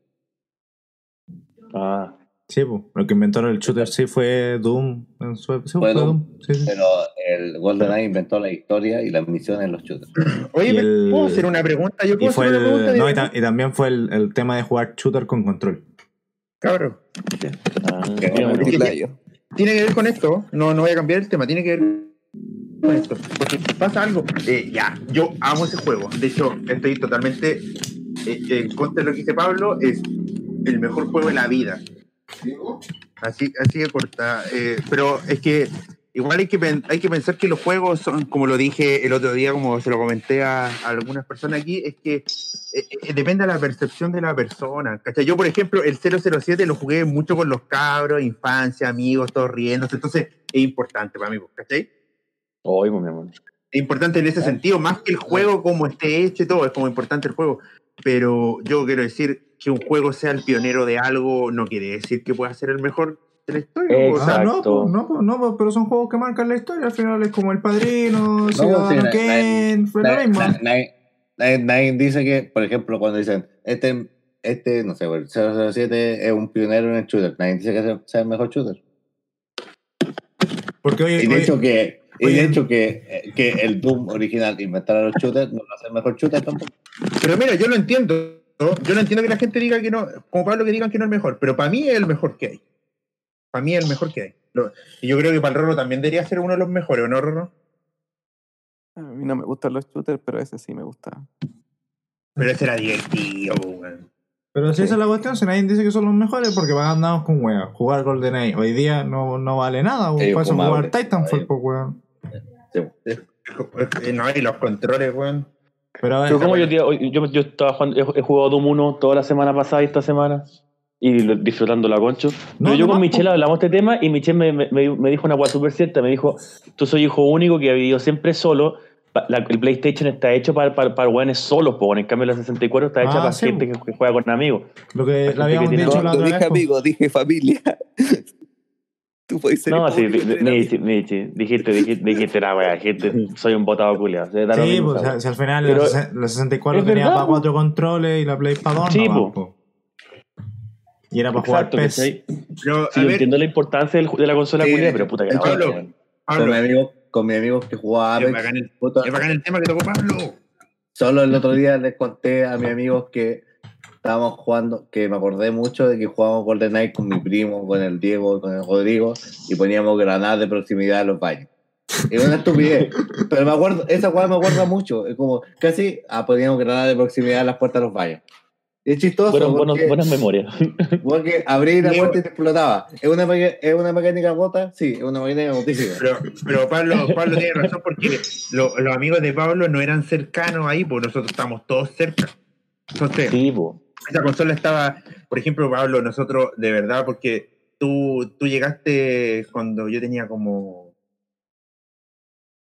Ah, Sí, pues. Lo que inventaron el shooter sí fue Doom. En su, sí, Fue fue Doom. Doom. Sí, sí. Pero el GoldenEye inventó la historia y las misiones en los shooters. Oye, Y ¿me el- ¿puedo hacer una pregunta? Yo Y puedo fue hacer una pregunta. no, y, ta- y también fue el, el tema de jugar shooter con control. Cabrón. ah, tiene que ver con esto, no, no voy a cambiar el tema, tiene que ver con esto, porque pasa algo, eh, ya, yo amo ese juego, de hecho estoy totalmente eh, en contra de lo que dice Pablo, es el mejor juego de la vida, así, así de corta, eh, pero es que igual hay que, hay que pensar que los juegos son, como lo dije el otro día, como se lo comenté a, a algunas personas aquí, es que eh, eh, depende de la percepción de la persona. ¿cachai? Yo, por ejemplo, el 007 lo jugué mucho con los cabros, infancia, amigos, todos riéndose. Entonces, es importante para mí, ¿cachai? Oye, pues, mi amor. Es importante en ese sentido, más que el juego como esté hecho y todo, es como importante el juego. Pero yo quiero decir que un juego sea el pionero de algo no quiere decir que pueda ser el mejor de la historia. o sea, Ah, no, Exacto. pues, no, pues, no, pero son juegos que marcan la historia. Al final es como El Padrino, sí, Ciudadano Kane, fue lo Nadie, mismo. na- nadie- dice que, por ejemplo, cuando dicen, este, este no sé, el 007 es un pionero en el shooter, nadie dice que sea- el mejor shooter. Porque hoy, Y de hoy- hecho que, y de hecho que, que el Doom original inventara los shooters no lo hace el mejor shooter tampoco. Pero mira, yo lo entiendo. ¿No? Yo lo entiendo que la gente diga que no, como Pablo que digan que no es el mejor, pero para mí es el mejor que hay. Para mí es el mejor que hay. Lo- y yo creo que para el Rorro también debería ser uno de los mejores, ¿o no, Rorro? A mí no me gustan los shooters, pero ese sí me gusta. Pero ese era divertido, weón. pero si esa es la cuestión, si nadie dice que son los mejores, porque van andamos con weas. Jugar GoldenEye hoy día no, no vale nada. Sí, Para eso fumable. jugar Titanfall, pues, weón. Sí. Eh, No, y los controles, weón. Pero Pero como yo, yo, yo estaba jugando, he, jugado Doom 1 toda la semana pasada y esta semana y disfrutando la concho. No, Pero yo no, con Michelle hablamos de este tema y Michelle me, me- me- dijo una cosa súper cierta. Me dijo, tú soy hijo único que ha vivido siempre solo. La- el PlayStation está hecho para, para, para weones solos, po. en cambio la 64 está hecha Ah, para sí, gente que, que juega con amigos. lo que habíamos que dicho No, la no otra dije vez. pues. amigo, dije familia. Tú puedes ser No, sí, amigos. Michi, dijiste, dijiste, dijiste, la wea, gente, soy un botado culiado. Sí, pues si al final Pero- la, ses- la 64 es tenía verdad, para cuatro controles y la Play para dos. Sí, po. po. Y era para Exacto, jugar PES. Sí, a yo ver, entiendo la importancia de la consola Sí, culiada, pero puta que la. Con mi amigo, con mi amigo que jugaba es Apex, bacán, el, puta, es bacán el tema que tocó Pablo. Solo el otro día les conté a mis amigos que estábamos jugando, que me acordé mucho de que jugábamos GoldenEye con mi primo, con el Diego, con el Rodrigo, y poníamos granadas de proximidad a los baños. Es una estupidez, pero me acuerdo, esa jugada me acuerda mucho, es como casi ah, poníamos granadas de proximidad a las puertas de los baños. Es chistoso porque, buenas memorias. porque abrí la puerta y te explotaba. ¿Es una, ¿Es una mecánica gota? Sí, es una mecánica gotísima. Pero, pero Pablo, Pablo tiene razón porque lo- los amigos de Pablo no eran cercanos ahí, porque nosotros estamos todos cerca. Entonces, Sí, po. Esa consola estaba, por ejemplo, Pablo, nosotros, de verdad, porque tú, tú llegaste cuando yo tenía como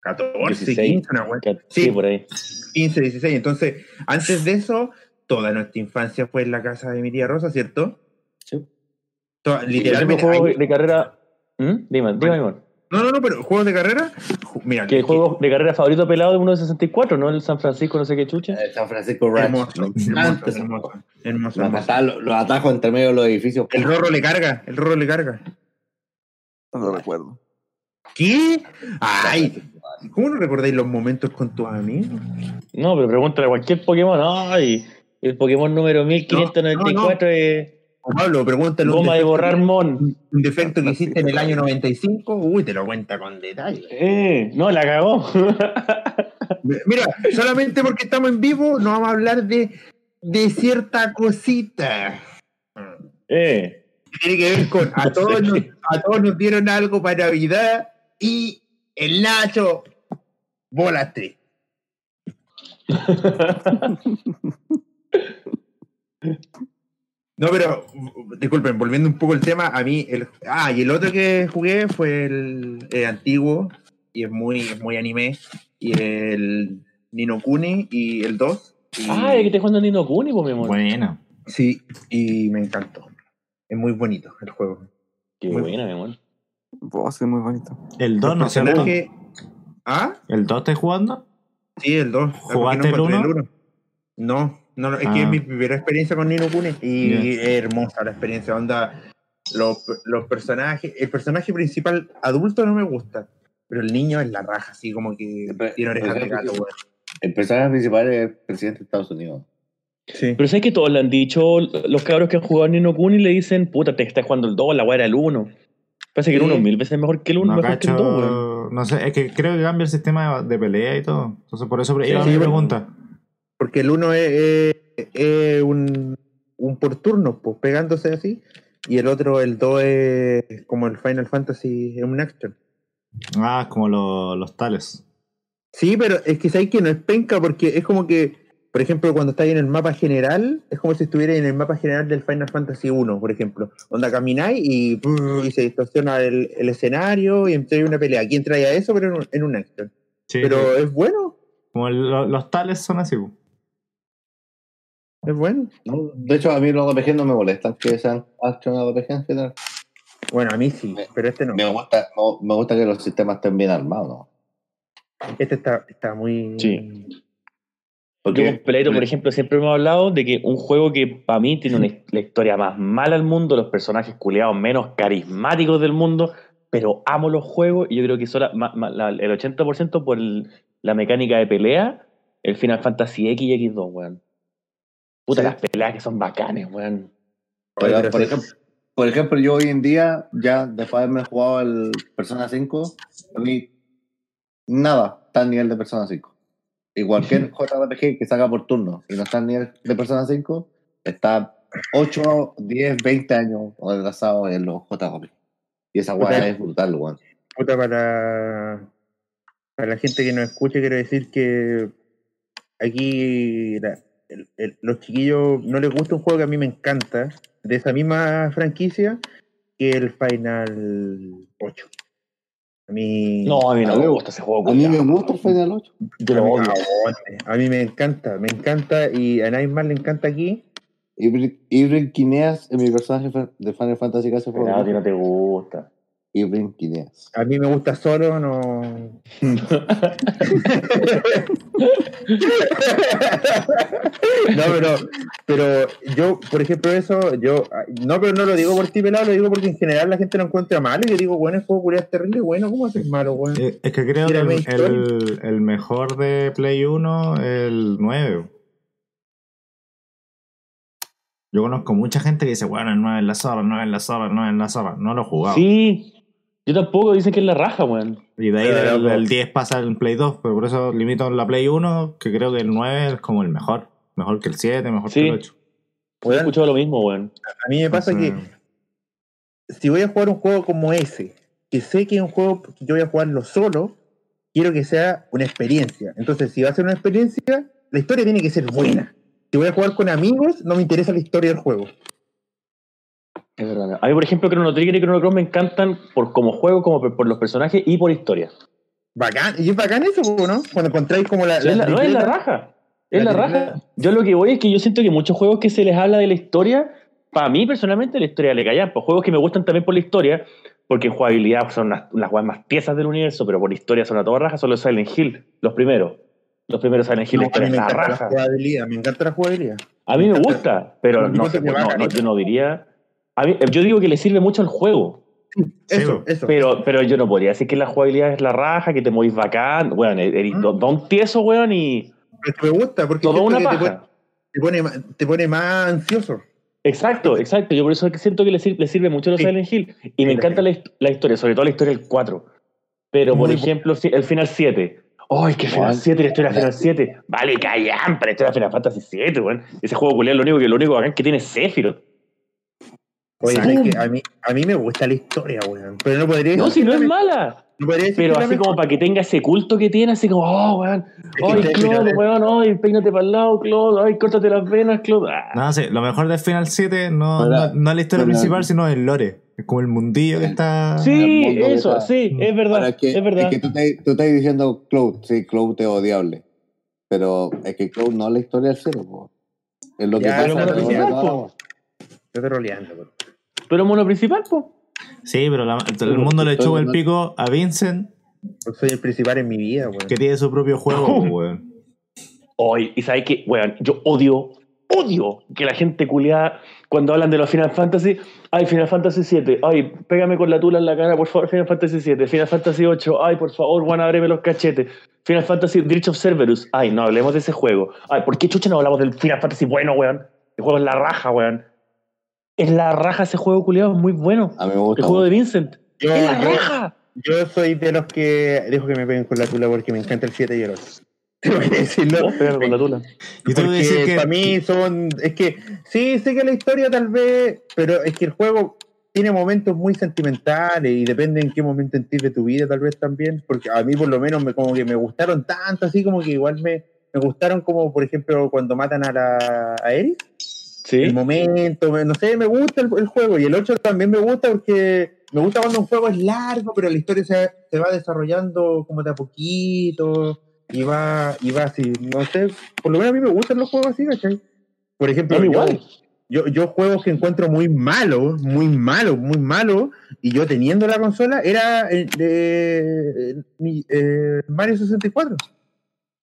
14, 16. 15, una Sí. Sí, por ahí. 15, 16. Entonces, antes de eso, toda nuestra infancia fue en la casa de mi tía Rosa, ¿cierto? Sí. Toda- ¿Y el literalmente. juego ahí- de carrera? ¿Mm? Dime, dime, Iván. No, no, no, pero juegos de carrera. Mira, Que el juego de carrera favorito pelado de uno de 64, ¿no? El San Francisco, no sé qué chucha. Eh, San Francisco Ranch. hermoso, hermoso, hermoso, hermoso, Los los atajos entre medio de los edificios. El rorro le carga, el rorro le carga. No lo recuerdo. ¿Qué? Ay, ¿cómo no recordáis los momentos con tus amigos? No, pero pregúntale a cualquier Pokémon. Ay, el Pokémon número 1594 es O Pablo, pregúntale un goma de borrar mon. un defecto que hiciste en el año 95. Uy, te lo cuenta con detalle. Eh, no, la cagó. Mira, solamente porque estamos en vivo, no vamos a hablar de, de cierta cosita. eh. Tiene que ver con a todos, nos, a todos nos dieron algo para Navidad y el Nacho volaste. No, pero disculpen, volviendo un poco el tema, a mí el ah, y el otro que jugué fue el, eh, antiguo y es muy es muy anime y el Nino Kuni y el 2. y- Ah, es que te jugando Nino Kuni, po, mi amor. Buena. Sí, y me encantó. Es muy bonito el juego. Qué muy- buena, mi amor. Vos es muy bonito. El 2, ¿no El cierto? personaje- ¿Ah? ¿El 2 estás jugando? Sí, el 2. ¿Jugaste el uno? No, no, no, es que Ah. es mi primera experiencia con Nino Kuni y es hermosa la experiencia. Onda, los, los personajes, el personaje principal adulto no me gusta, pero el niño es la raja, así como que Pero- tiene orejas de pero- gato. El personaje principal es el presidente de Estados Unidos. Sí. Pero sabes que todos le han dicho, los cabros que han jugado a Nino Kuni le dicen, puta, te estás jugando el 2, la weá era el 1. Parece que el Sí. 1 es mil veces mejor que el 1, No mejor que el 2, weón. cacho. No sé, es que creo que cambia el sistema de, de pelea y todo. Entonces, por eso Sí, iba sí, mi pregunta. Porque el uno es, es- es un, un por turno, pues pegándose así, y el otro, el 2 es como el Final Fantasy, es un action. Ah, es como lo- los tales. Sí, pero es que sabes que no es penca porque es como que, por ejemplo, cuando estás en el mapa general, es como si estuvieras en el mapa general del Final Fantasy 1, por ejemplo. Donde camináis y, y se distorsiona el, el escenario y entráis en una pelea. Aquí entráis a eso, pero en un, en un action. Sí, Pero es bueno, Como el- lo- los tales son así. Es bueno. ¿no? De hecho, a mí los RPG no me molestan que sean action RPG en general. Bueno, a mí sí, Me- pero este no. Me gusta, me- me gusta que los sistemas estén bien armados, ¿no? Este está, está muy... Sí. Yo Porque con Peladito, por ejemplo, siempre hemos hablado de que un juego que para mí tiene una, la historia más mala del mundo, los personajes culiados menos carismáticos del mundo, pero amo los juegos y yo creo que solo, ma- ma- la- el 80% por el- la mecánica de pelea, el Final Fantasy X y X2, weón. Puta, Sí. las peleas que son bacanes, weón. Por, ejemplo, por ejemplo, yo hoy en día, ya después de haberme jugado el Persona 5, a mí nada está al nivel de Persona 5. Y cualquier JRPG que salga por turno y no está al nivel de Persona 5, está 8, 10, 20 años retrasado en los JRPG. Y esa weá es brutal, weón. Puta, para, para la gente que nos escuche, quiero decir que aquí la- el- el- los chiquillos no les gusta un juego que a mí me encanta, de esa misma franquicia, que el Final 8. A mí, No, a mí no A me gusta ese juego. A mí me gusta el Final 8. Yo a, lo mí, odio. aguante. a mí me encanta, me encanta y a nadie más le encanta aquí. Ibrin Kineas es mi personaje de Final Fantasy que hace Pero a ti no te gusta. Ibrin Kineas. A mí me gusta solo, no. No, pero, pero yo, por ejemplo, eso, yo, no, pero no lo digo por ti, pelado, lo digo porque en general la gente lo encuentra malo y yo digo, bueno, el juego culiao es terrible, bueno, ¿cómo haces malo, weón? Eh, Es que creo que el- el mejor de Play 1 el 9. Yo conozco mucha gente que dice, bueno, el 9 es la zorra, el 9 es la zorra, el 9 es la zorra. No lo he jugado. Sí, yo tampoco, dicen que es la raja, weón. Y de ahí Pero, del, loco. del 10 pasa al Play 2, pero por eso limito la Play 1, que creo que el 9 es como el mejor. Mejor que el 7, mejor Sí. que el 8. He Weón, escuchado lo mismo, weón. a mí me pasa que si voy a jugar un juego como ese, que sé que es un juego que yo voy a jugarlo solo, quiero que sea una experiencia. Entonces, si va a ser una experiencia, la historia tiene que ser buena. Si voy a jugar con amigos, no me interesa la historia del juego. Es verdad. A mí, por ejemplo, Chrono Trigger y Chrono Cross me encantan por como juego, como por, los personajes y por historia. Bacán, y es bacán eso, ¿no? Cuando encontráis como la. La, no, es la raja. Es La la, raja. Yo lo que voy es que yo siento que muchos juegos que se les habla de la historia, para mí personalmente la historia le callan. Pues juegos que me gustan también por la historia, porque en jugabilidad son las, más piezas del universo, pero por historia son a toda raja, son los Silent Hill, los primeros. Los primeros Silent Hill, No, la a mí me la encanta la raja. jugabilidad, me encanta la jugabilidad. A mí me gusta, pero no, sé, no, no, ganito. yo no diría. A mí, yo digo que le sirve mucho al juego. Eso, bo. eso. Pero, pero yo no podría decir que la jugabilidad es la raja, que te movís bacán. Weón, eres ¿Mm? don, tieso, weón, y me gusta porque siento una que te pone, paja. te, pone, te pone más ansioso. Exacto, exacto. Yo por eso es que siento que le, sir- le sirve mucho los Sí. Silent Hill. Y Sí, me encanta la, la historia, sobre todo la historia del 4. Pero, por Muy bu- ejemplo, si- el final 7. ¡Ay, qué final Juan, 7! La historia del la- final 7. Vale, callan, pero la historia de Final Fantasy 7, weón. Ese juego culiado lo único que lo único bacán que tiene es Sephiroth. Oye, es que a mí, a mí me gusta la historia, weón. Pero no podría No, si no que es la- mala. no podría decir Pero que así como para que tenga ese culto que tiene, así como, oh, weón. que Ay, Claude, weón, ay, peínate para el lado, Claude. Ay, córtate las venas, Claude. Ah. No sé, lo mejor de Final 7 no, no, no es la historia principal, sino el lore. Es como el mundillo que está. Sí, eso, sí, es verdad. Ahora, es que, es verdad. es que tú, te- tú estás diciendo Cloud, sí, Cloud es odiable. Pero es que Cloud no es la historia del cero, po. Es lo que Ya, pasa principal, po. wea. Estoy troleando, weón. Pero mono principal, po. Sí, pero la- el mundo le echó el pico a Vincent Soy el principal en mi vida, weón. Que tiene su propio juego, pues, weón. Hoy, y sabes que, weón, yo odio, odio que la gente culiada, cuando hablan de los Final Fantasy, ay, Final Fantasy 7, ay, pégame con la tula en la cara, por favor, Final Fantasy 7, Final Fantasy 8, ay, por favor, Juan, ábreme los cachetes, Final Fantasy Bridge of Cerberus, ay, no hablemos de ese juego, ay, ¿por qué chucha no hablamos del Final Fantasy bueno, weón? El juego es la raja, weón. Es la raja ese juego culiado, es muy bueno. A mí me El gusta. juego de. Vincent. Yo, ¡Es la yo- raja! yo soy de los que dejo que me peguen con la tula porque me encanta el 7 y el 8. Tengo que decirlo. Pégame con la tula. Y decir Porque que. para mí son. Es que sí, sé que la historia tal vez. Pero es que el juego tiene momentos muy sentimentales y depende en qué momento en ti de tu vida, tal vez también. Porque a mí, por lo menos, me, como que me gustaron tanto, así como que igual me, me gustaron, como por ejemplo, cuando matan a la a Eric. Sí. El momento, me- no sé, me gusta el, el juego. Y el 8 también me gusta porque me gusta cuando un juego es largo, pero la historia se, se va desarrollando como de a poquito. Y va, y va así, no sé, por lo menos a mí me gustan los juegos así, ¿cachai? Por ejemplo, yo, igual. yo, yo juegos que encuentro muy malos, muy malos, muy malos, y yo teniendo la consola, era el de mi- eh, Mario 64.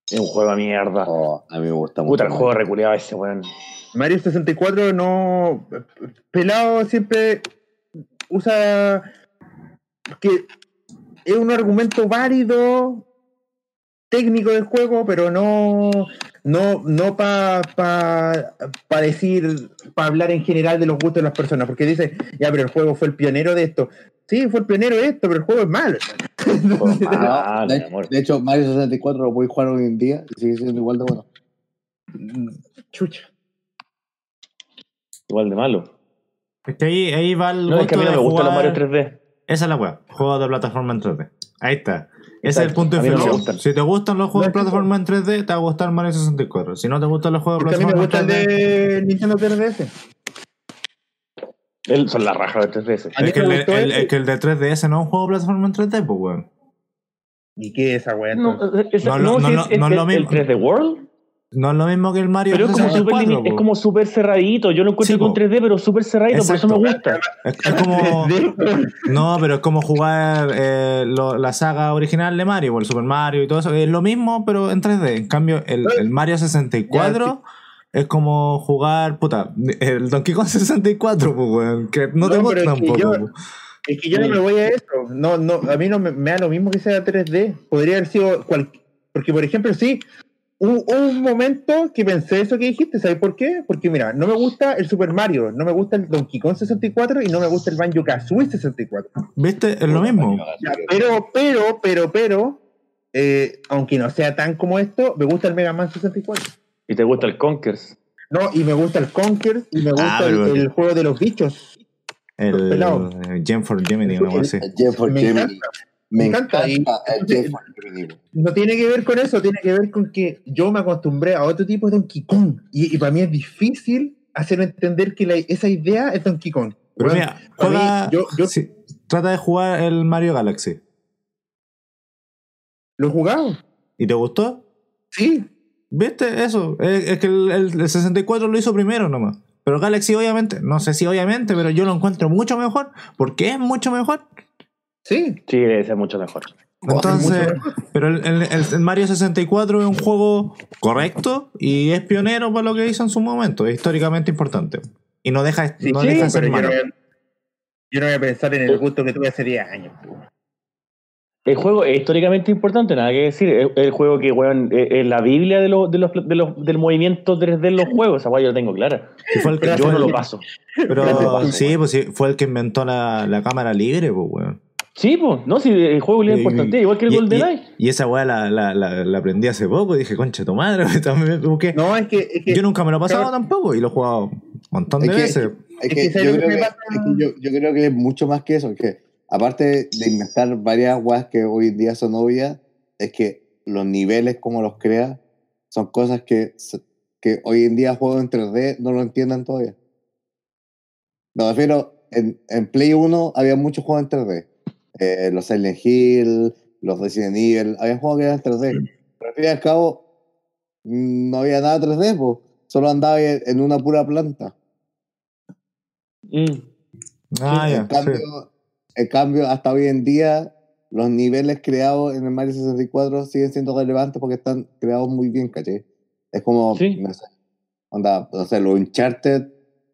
Es un juego de mierda. Oh, a mí me gusta mucho. Puta, el juego reculeado ese, weón. Mario 64 no. Pelado siempre usa. que es un argumento válido, técnico del juego, pero no. No, no para pa, pa decir, para hablar en general de los gustos de las personas, porque dice, ya, pero el juego fue el pionero de esto. Sí, fue el pionero de esto, pero el juego es malo. No, malo, de, hecho, Mario 64 lo puedes jugar hoy en día y sigue siendo igual de bueno. Chucha. Igual de malo. Es que ahí, ahí va el No, es que a mí no me de gustan los Mario jugar- 3D. Esa es la weá. Juegos de plataforma en 3D. Ahí está. Ese es el punto de no inflexión. gustan. si te gustan los juegos de No, es que- plataforma en 3D, te va a gustar Mario 64. Si no te gustan los juegos de Porque a mí me plataforma gusta en el 3D, de Nintendo 3DS. Él- son la raja de 3DS. A mí es que, el, de- el- es que el de 3DS no es un juego de plataforma en 3D, pues weón. ¿Y qué es esa weá? No, esa- No, no, no, no, es, es- no es lo el mismo. 3D World. No es lo mismo que el Mario Pero es como, súper 64. limi- es po. como súper cerradito. Yo lo encuentro Sí, con po. 3D, pero súper cerradito. Por eso me gusta. Es, es como. No, pero es como jugar eh, lo- la saga original de Mario, o el Super Mario y todo eso. Es lo mismo, pero en 3D. En cambio, el, el Mario 64 es como jugar, puta, el Donkey Kong 64, pues, weón. Que no, te No, gusta pero es que tampoco. yo- pues. Es que yo no me voy a eso. No, no, a mí no me, me da lo mismo que sea 3D. Podría haber sido cual, porque por ejemplo, sí, hubo un momento que pensé eso que dijiste, ¿sabes por qué? Porque mira, no me gusta el Super Mario, no me gusta el Donkey Kong 64 y no me gusta el Banjo Kazooie 64. ¿Viste? Es lo mismo. Ya, pero, pero, pero, pero, eh, aunque no sea tan como esto, me gusta el Mega Man 64. Y te gusta el Conkers. No, y me gusta el Conquer y me gusta Ah, el, el juego de los bichos. El, Gem for Gemini, cosa así. El Jeff for Gemini. Me encanta, encanta. el Y- Jeff for Gemini. no tiene que ver con eso, tiene que ver con que yo me acostumbré a otro tipo de Donkey Kong. Y, y para mí es difícil hacer entender que la- esa idea es Donkey Kong. Pero Bueno, mira, para mí, yo, yo sí, trata de jugar el Mario Galaxy. lo he jugado. ¿Y te gustó? Sí. ¿Viste? Eso. Es, es que el, el- el 64 lo hizo primero nomás. Pero Galaxy, obviamente, no sé si obviamente, pero yo lo encuentro mucho mejor. porque es mucho mejor? Sí. Sí, debe ser mucho mejor. Entonces, pero el, el- el Mario 64 es un juego correcto y es pionero para lo que hizo en su momento. Es históricamente importante. Y no deja, Sí, no sí, deja de ser pero yo malo. no, voy a, yo no voy a pensar en el gusto que tuve hace 10 años. El juego es históricamente importante, nada que decir. Es el juego que, weón, es es la Biblia de los, de los, de los, del movimiento 3D en los juegos. Esa weá yo la tengo clara. Fue el que- Yo no lo paso. Pero paso, sí, pues sí, fue el que inventó la, la cámara libre, pues, weón. Sí, pues, no, sí, el juego es importante, igual que el GoldenEye. Y, y esa weá la, la, la, la aprendí hace poco y dije, concha tu madre, busqué. No, es que. Es que Yo nunca me lo he pasado Claro. tampoco y lo he jugado un montón de Es que- veces. Es Es que, que ¿sabes yo, creo que, es que yo, yo creo que es mucho más que eso, que aparte de inventar varias weas que hoy en día son obvias, es que los niveles como los crea son cosas que, que hoy en día juegos en 3D no lo entienden todavía. Me refiero, en, en Play 1 había muchos juegos en 3D. Eh, los Silent Hill, los Resident Evil, había juegos que eran 3D. Pero al fin y al cabo, no había nada 3D, pues. Solo andaba en una pura planta. Mm. Ah, en, ya. cambio, sí. en cambio, hasta hoy en día, los niveles creados en el Mario 64 siguen siendo relevantes porque están creados muy bien, ¿cachai? Es como, Sí. no sé, onda, o sea, los Uncharted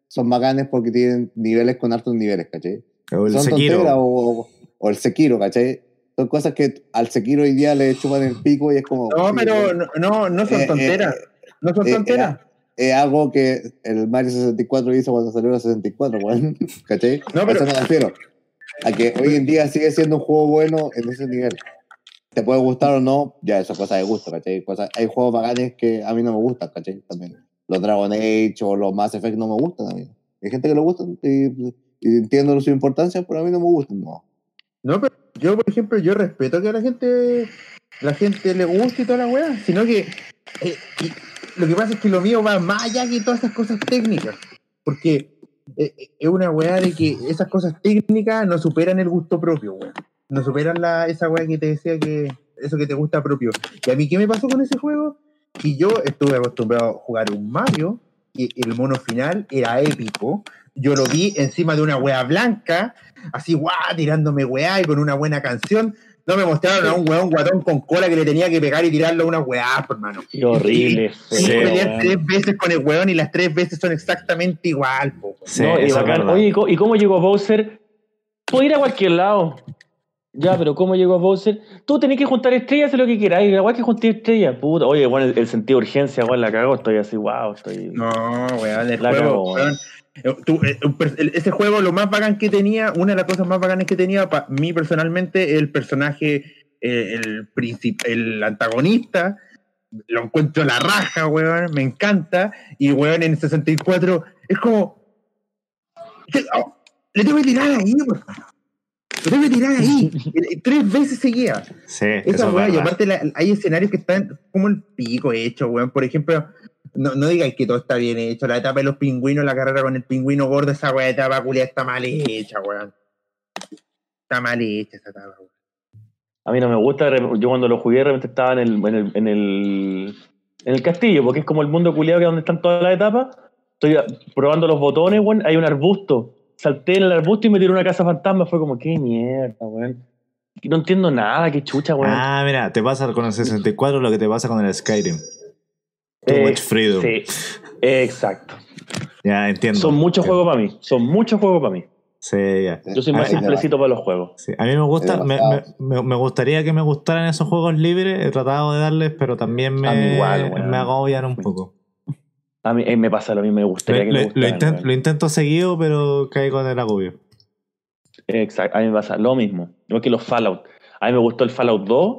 son bacanes porque tienen niveles con hartos niveles, el son Sekiro. tonteras o, o el Sekiro, ¿cachai? Son cosas que al Sekiro hoy día le chupan el pico y es como... No, pero no, no, no son Eh, eh, tonteras. No son eh, tonteras. es algo que el Mario 64 hizo cuando salió el 64, weón. ¿Cachai? No, A pero- eso me refiero. A que hoy en día sigue siendo un juego bueno en ese nivel. Te puede gustar o no, ya eso es cosa de gusto, ¿cachai? Hay juegos bacanes que a mí no me gustan, ¿cachai? También. Los Dragon Age o los Mass Effect no me gustan a mí. Hay gente que le gustan y, y entiendo su importancia, pero a mí no me gustan, no. No, pero yo, por ejemplo, yo respeto que a la gente la gente le guste y toda la weá, sino que eh, lo que pasa es que lo mío va más allá que todas esas cosas técnicas, porque eh, eh, es una weá de que esas cosas técnicas no superan el gusto propio, weá. No superan la, esa weá que te decía que eso que te gusta propio. Y a mí, ¿qué me pasó con ese juego? Que yo estuve acostumbrado a jugar un Mario y el mono final era épico. Yo lo vi encima de una weá blanca, así guau, tirándome weá y con una buena canción. No me mostraron a un weón guatón con cola que le tenía que pegar y tirarle a una weá, por mano. Qué horrible. Sí, feo, pelear weón. tres veces con el weón y las tres veces son exactamente igual, po. Sí, no, y es bacán. Oye, ¿y ¿y cómo llegó Bowser? Puedo ir a cualquier lado. Ya, pero ¿cómo llegó Bowser? Tú tenés que juntar estrellas, haz lo que queráis. Igual que juntar estrellas, puta. Oye, bueno, el, el sentido de urgencia, igual la cagó. Estoy así, wow, estoy. No, weón, el La juego, cagó, weón. Tú, eh, per- el- ese juego, lo más bacán que tenía, una de las cosas más bacanas que tenía, para mí personalmente, el personaje, eh, el, el antagonista, lo encuentro la raja, weón, me encanta. Y, weón, en el 64 es como. Oh, le tengo que tirar ahí, favor. Le tengo que tirar ahí. Eh, Tres veces seguía. Sí, eso Esa es y aparte la- hay escenarios que están como el pico hecho, weón. Por ejemplo, no, no digáis que todo está bien hecho. La etapa de los pingüinos, la carrera con el pingüino gordo, esa weá etapa culia está mal hecha, weón. Está mal hecha esa etapa, weón. A mí no me gusta. Yo cuando lo jugué, de repente estaba en el, en el, en el, en el castillo, porque es como el mundo culiado que es donde están todas las etapas. Estoy a- probando los botones, weón. Hay un arbusto. Salté en el arbusto y me tiré una casa fantasma. Fue como, qué mierda, weón. No entiendo nada, qué chucha, weón. Ah, mira, te pasa con el 64 lo que te pasa con el Skyrim. Too Eh, much freedom. Sí, exacto. Ya entiendo. Son muchos juegos para mí. Son muchos juegos para mí. Sí, ya. Yo soy más Ah, simplecito para los juegos. Sí, A mí me gusta, me, gustaría que me gustaran esos juegos libres, he tratado de darles, pero también me, igual, me agobian un poco. A mí eh, me pasa lo mismo, me Lo, gustaría que me lo- lo gustaran, lo intento seguido, pero caigo en el agobio. Exacto, a mí me pasa lo mismo. Igual que los Fallout. A mí me gustó el Fallout 2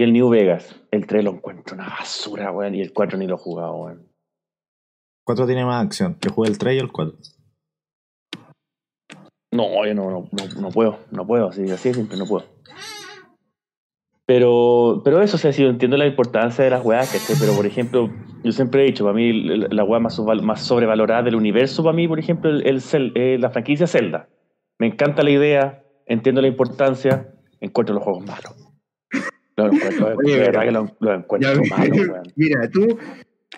y el New Vegas. El 3 lo encuentro una basura, weón. Y el 4 ni lo he jugado, weón. 4 tiene más acción, que juegue el 3 y el 4. No, yo no, no, no, no puedo, no puedo, así, así de simple, no puedo. Pero, pero eso, o sea, sí, yo entiendo la importancia de las weas, ¿cachai? Pero, por ejemplo, yo siempre he dicho, para mí, la wea más, sobrevalorada del universo, para mí, por ejemplo, el, el eh, la franquicia Zelda. Me encanta la idea, entiendo la importancia, encuentro los juegos malos. Los encuentro, Oye, de verdad pero- que los, los encuentro Ya, malos, weón. mira, tú,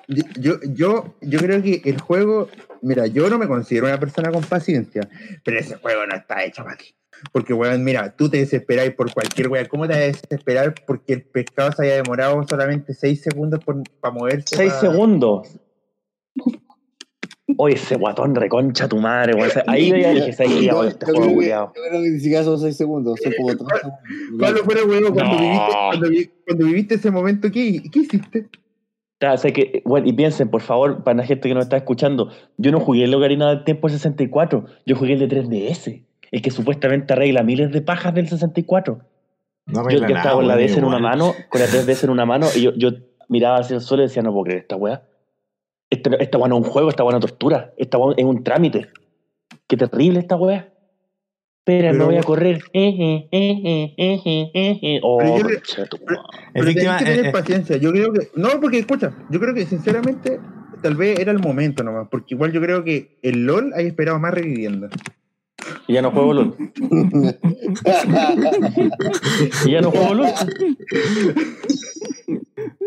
yo, yo, yo creo que el juego, mira, yo no me considero una persona con paciencia, pero ese juego no está hecho para ti. Porque, weón, mira, tú te desesperáis por cualquier weón. ¿Cómo te vas a desesperar porque el pescado se haya demorado solamente 6 segundos para moverse? Seis pa- segundos. Oye, ese guatón reconcha tu madre, weón. Ahí yo ya dije, "Sabes qué? Este Yo creo que- culiao". yo creo que ni siquiera son 6 segundos, son como 3 segundos. Pablo, fuera weón, cuando, No. viviste, cuando, cuando viviste ese momento, ¿qué, qué hiciste? Que, bueno, y piensen, por favor, para la gente que nos está escuchando, yo no jugué el Ocarina del Tiempo 64, yo jugué el de 3DS, el que supuestamente arregla miles de pajas del 64. No Yo, nada, estaba con la DS en una mano, con la 3DS en una mano, y yo, yo miraba hacia el suelo y decía, no puedo creer esta weá. Esta, esta weá no es un juego, esta weá no es tortura, esta weá es un trámite. Qué terrible esta weá. Espera, me Pero- voy a correr. Eh, eh, eh. Oh, Pero tenés que tener paciencia. Yo creo que. No, porque escucha, yo creo que sinceramente, tal vez era el momento nomás. Porque igual yo creo que el LOL hay esperado más reviviendo. Y ya no juego LOL. Y ya no juego LOL.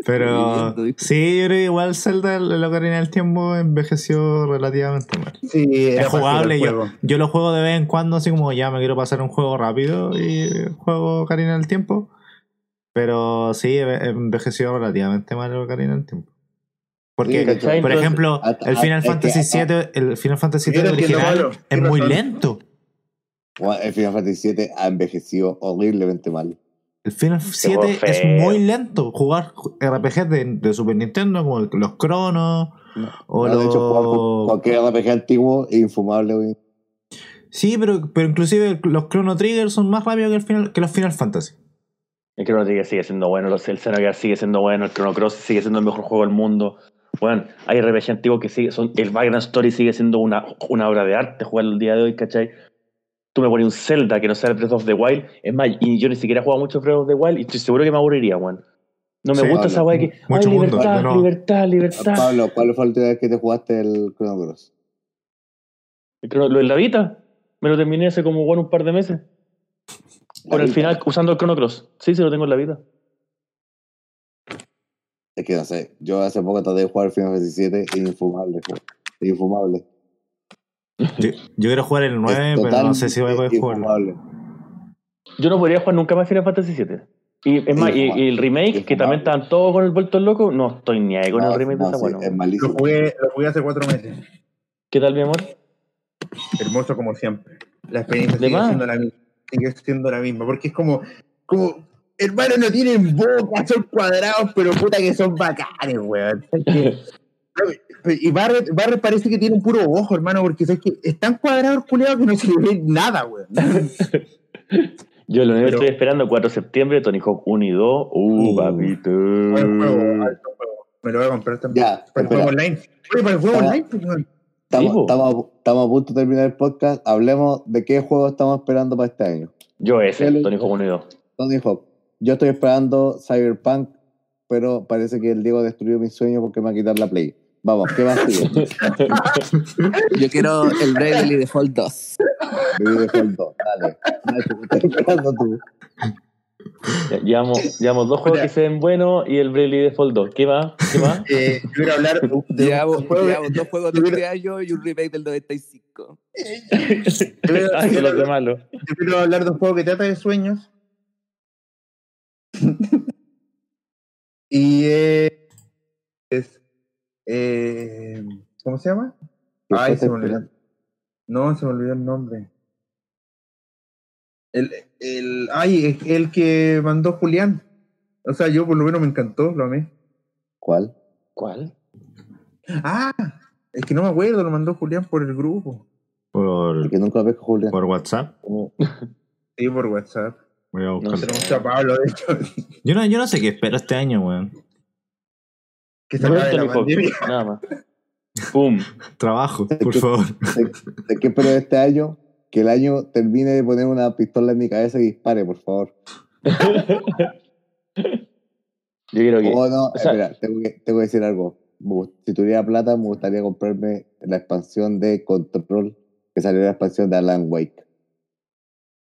Pero sí, yo creo que igual Zelda, el Ocarina del Tiempo, envejeció relativamente mal. Sí, Es jugable, yo, yo lo juego de vez en cuando, así como ya me quiero pasar un juego rápido y juego Ocarina del Tiempo. Pero sí, enve- envejeció relativamente mal el Ocarina del Tiempo. Porque, por ejemplo, el Final Fantasy VII, el Final Fantasy VII original es muy razón. lento. Bueno, El Final Fantasy VII ha envejecido horriblemente mal. El Final juego 7 es feo. muy lento. Jugar RPG de, de Super Nintendo, como el- los Cronos. O No, de hecho, jugar cualquier RPG antiguo es infumable. güey. Sí, pero, pero inclusive los Chrono Trigger son más rápidos que, el final, que los Final Fantasy. El Chrono Trigger sigue siendo bueno, los- el Xenogears sigue siendo bueno, el Chrono Cross sigue siendo el mejor juego del mundo. Bueno, hay RPG antiguos que sigue, son, el Vagrant Story sigue siendo una, una obra de arte jugarlo el día de hoy, ¿cachai? Tú me pones un Zelda que no sea el Breath of the Wild, es más, y yo ni siquiera he jugado mucho Breath of the Wild y estoy seguro que me aburriría, weón. No me Sí, gusta esa weá que, ay, mucho mundo, libertad, no. libertad, libertad. Pablo, ¿cuál fue la última vez que te jugaste el Chrono Cross? El Chrono- Lo de la Vita, me lo terminé hace como bueno, un par de meses. Con el final usando el Chrono Cross. Sí, sí, lo tengo en la vida. Es que no sé, yo hace poco traté de jugar Final Fantasy VII y infumable. güey. Infumable. Yo, yo quiero jugar el 9, Es pero no sé si voy a poder jugarlo. Yo no podría jugar nunca más Final Fantasy VII. Y es más, y, y el remake, que también estaban todos con el vuelto loco, no estoy ni ahí con No, el remake no, de esa sí, bueno. es Lo jugué, lo jugué hace cuatro meses. ¿Qué tal, mi amor? Hermoso como siempre. La experiencia ¿De sigue más? siendo la misma. Sigue siendo la misma. Porque es como, como, hermano, no tienen boca, son cuadrados, pero puta que son bacanes, weón. Y Barret, Barret parece que tiene un puro ojo, hermano, porque es que es tan cuadrado culeado que no se le ve nada, weón. Yo lo único estoy esperando 4 de septiembre, Tony Hawk 1 y 2. Uh, Uh. papito. Buen juego, alto juego. Me lo voy a comprar también. Ya, para el juego online. Oye, para el juego online, pues. Estamos, estamos, estamos a punto de terminar el podcast. Hablemos de qué juego estamos esperando para este año. Yo ese. Tony Hawk 1 y 2. Tony Hawk. Yo estoy esperando Cyberpunk, pero parece que el Diego destruyó mi sueño porque me va a quitar la Play. Vamos, ¿qué más sigue? Yo quiero el Bravely Default 2. Baby Default 2, dale. Nacho, ¿qué estás esperando tú? Ya- Llevamos, llevamos dos juegos que se ven buenos y el Bravely Default 2. ¿Qué más? ¿Qué más? Eh, yo quiero hablar de un Llevamos, un juego. llevamos dos juegos de este año y un remake del 95. yo quiero- Ay, los quiero- de malo. Yo quiero hablar de un juego que trata de sueños. y eh, es. Eh, ¿Cómo se llama? ¿Qué Ay, se me olvidó. No, se me olvidó el nombre. El, el, ay, el que mandó Julián. O sea, yo por lo menos me encantó, lo amé. ¿Cuál? ¿Cuál? Ah, es que no me acuerdo, lo mandó Julián por el grupo. Por, El que nunca ves con Julián. por WhatsApp. Sí, por WhatsApp. Voy a buscarlo. Tenemos a Pablo, de hecho, Yo, no, yo no sé qué espero este año, weón. Que se acabe la pandemia. nada más. Pum. Trabajo, por favor. ¿De qué espero de este año? Que el año termine de poner una pistola en mi cabeza y dispare, por favor. Yo quiero que. Oh, no, o sea- espera, tengo que, tengo que decir algo. Si tuviera plata, me gustaría comprarme la expansión de Control, que salió la expansión de Alan Wake.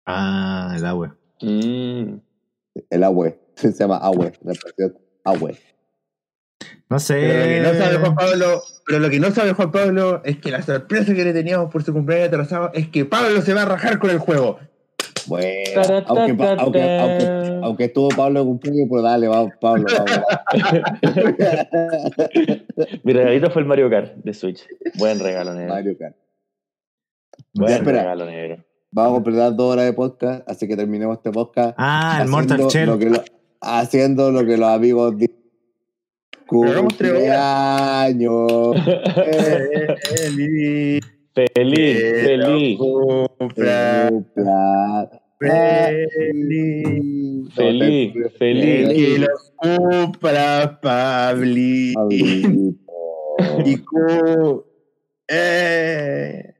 Ah, el agua. Mm. El Awe, se llama Awe, la expansión Awe. No sé. Pero lo, que no sabe Juan Pablo, pero lo que no sabe Juan Pablo es que la sorpresa que le teníamos por su cumpleaños atrasado es que Pablo se va a rajar con el juego. Bueno, aunque, aunque, aunque, aunque estuvo Pablo de cumpleaños, pues dale, vamos, Pablo, vamos. Mi regalito fue el Mario Kart de Switch. Buen regalo, negro. Mario Kart. Buen Ya, espera. regalo, negro. Vamos a completar dos horas de podcast, así que terminemos este podcast. Ah, el haciendo Mortal lo Shell. que lo- haciendo lo que los amigos dicen. Cumpleaños. Feliz. Feliz, feliz. Cumpla, feliz. Feliz, feliz. Que los cumpla Pabli. Pablito. Y eh.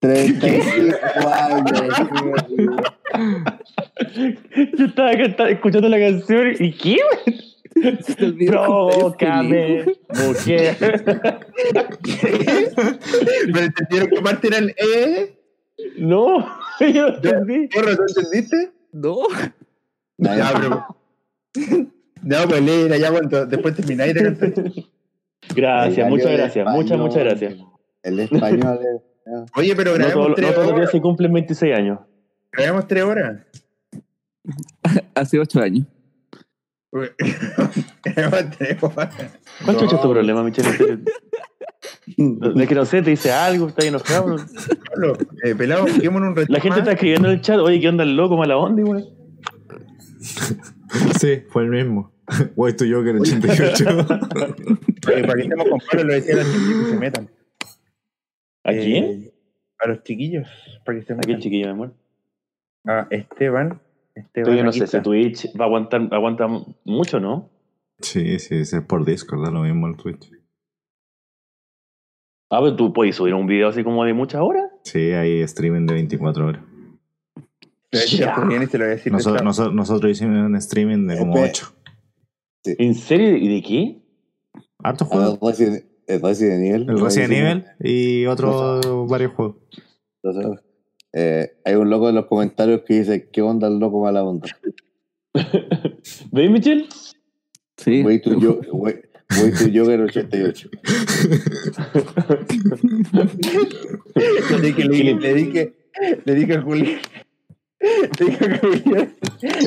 35 años. Yo estaba canta- escuchando la canción y ¿qué? Se te. Provócame, mujer. ¿Me entendieron que parte era el eh? No, yo no entendí. ¿Porro, ¿no entendiste? No, Ya, pero- No, pues léela ya cuando después termináis de cantar. Gracias, muchas gracias, del muchas, muchas español, gracias. El español es- Oye, pero No, grabamos todo- no tres todos los días horas. se cumplen 26 años. Grabamos tres horas. Hace ocho años. ¿Cuál No. es tu problema, Michelle? De que no sé, te dice algo, está enojado. Pablo, eh, pelado, un ratito La gente más. está escribiendo en el chat, oye, ¿qué onda el loco, mala onda, güey? Sí, fue el mismo. Way to Joker 88. Eh, para que estemos con Pablo, lo decía a la gente que se metan. ¿A Eh, quién? A los chiquillos, para que se ¿A metan. quién chiquillo, mi amor? A Esteban. Pero yo no sé, si está. Twitch va a aguantar, aguanta mucho, ¿no? sí, sí, es por Discord, da lo mismo el Twitch. Ah, pero tú puedes subir un video así como de muchas horas. Sí, hay streaming de 24 horas. Ya. Lo voy a decir. Noso- nosotros hicimos un streaming de como Epe. 8. ¿En serio? ¿Y de qué? ¿Hartos Ah, juegos? Resident, el Resident Evil. El Resident. Evil y otros varios juegos. Eh, hay un loco en los comentarios que dice, ¿qué onda el loco mala onda? ¿Veis, Michelle? Sí. Way to, yo, way, way to Joker 88. Le dije, le dije, le dije, le dije a Julián. Le dije a Julián.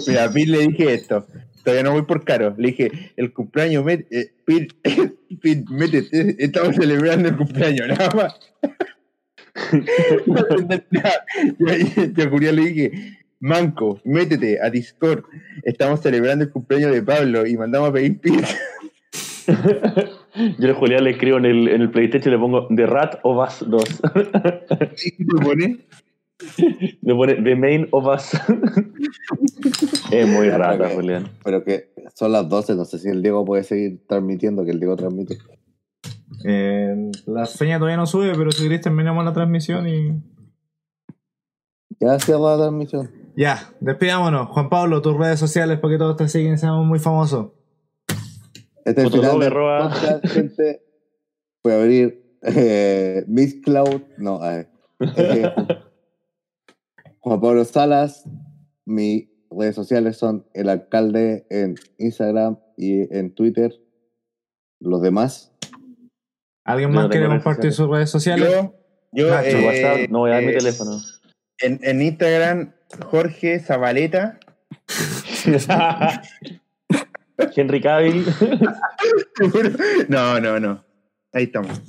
Mira, a Pete le dije esto. Todavía no voy por caro. Le dije, el cumpleaños, met, eh, Pete, Pete, métete. Estamos celebrando el cumpleaños, nada más. Yo- a Julián le dije, Manco, métete a Discord. Estamos celebrando el cumpleaños de Pablo y mandamos a pedir pizza. Yo a Julián le escribo en el, en el PlayStation y le pongo The Rat of Us 2. ¿Y qué te pone? le pone The Main of Us. es muy rata. Julián. Pero que son las 12, no sé si el Diego puede seguir transmitiendo, que el Diego transmite. Eh, la seña todavía no sube, pero si queréis terminamos la transmisión y. Ya cierra la transmisión. Ya, despidámonos. Juan Pablo, tus redes sociales para que todos te siguen seamos muy famosos. Este es el final del podcast, gente. Voy a abrir eh, Miss Cloud. No, a ver. Eh, Juan Pablo Salas. Mis redes sociales son el alcalde en Instagram y en Twitter. Los demás. ¿Alguien más quiere compartir sus redes sociales? Yo, yo Nacho, Su eh, WhatsApp, no voy a dar mi eh, teléfono. En, en Instagram, Jorge Zabaleta. Henry Cavill. No, no, no. Ahí estamos.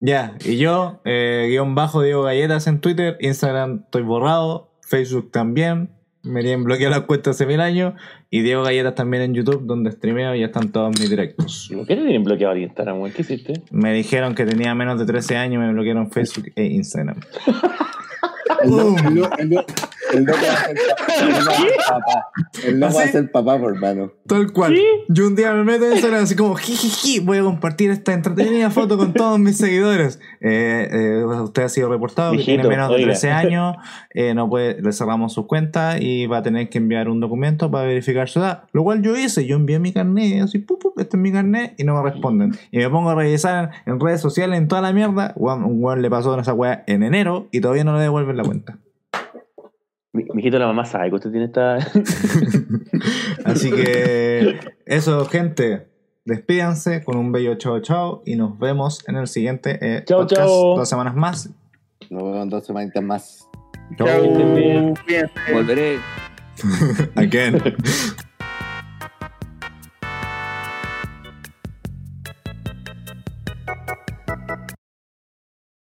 Ya, y yo, eh, guion bajo Diego Galletas en Twitter, Instagram estoy borrado, Facebook también, me tienen bloqueado las cuentas hace mil años, y Diego Galletas también en YouTube, donde streameo y ya están todos mis directos. ¿Por qué te tienen bloqueado el Instagram, güey? ¿Qué hiciste? Me dijeron que tenía menos de 13 años, me bloquearon Facebook e Instagram. El el el loco va a ser papá. El loco va a ¿Ah, sí? ser papá, por hermano. Tal cual. Yo un día me meto en Instagram así como, jijiji, voy a compartir esta entretenida foto con todos mis seguidores. Eh, eh, usted ha sido reportado que tiene menos de oiga. 13 años, eh, no puede, le cerramos su cuenta y va a tener que enviar un documento para verificar su edad. Lo cual yo hice, yo envié mi carnet, así, pup, pup, este es mi carnet, y no me responden. Y me pongo a revisar en redes sociales, en toda la mierda. Un weón le pasó esa weá en enero y todavía no le devuelven la cuenta. Mi, mijito, la mamá sabe que usted tiene esta. Así que eso, gente. Despídanse con un bello chao chao y nos vemos en el siguiente eh, Chao, podcast. chao. Dos semanas más. Nos vemos en dos semanitas más. Chao. Volveré. Again.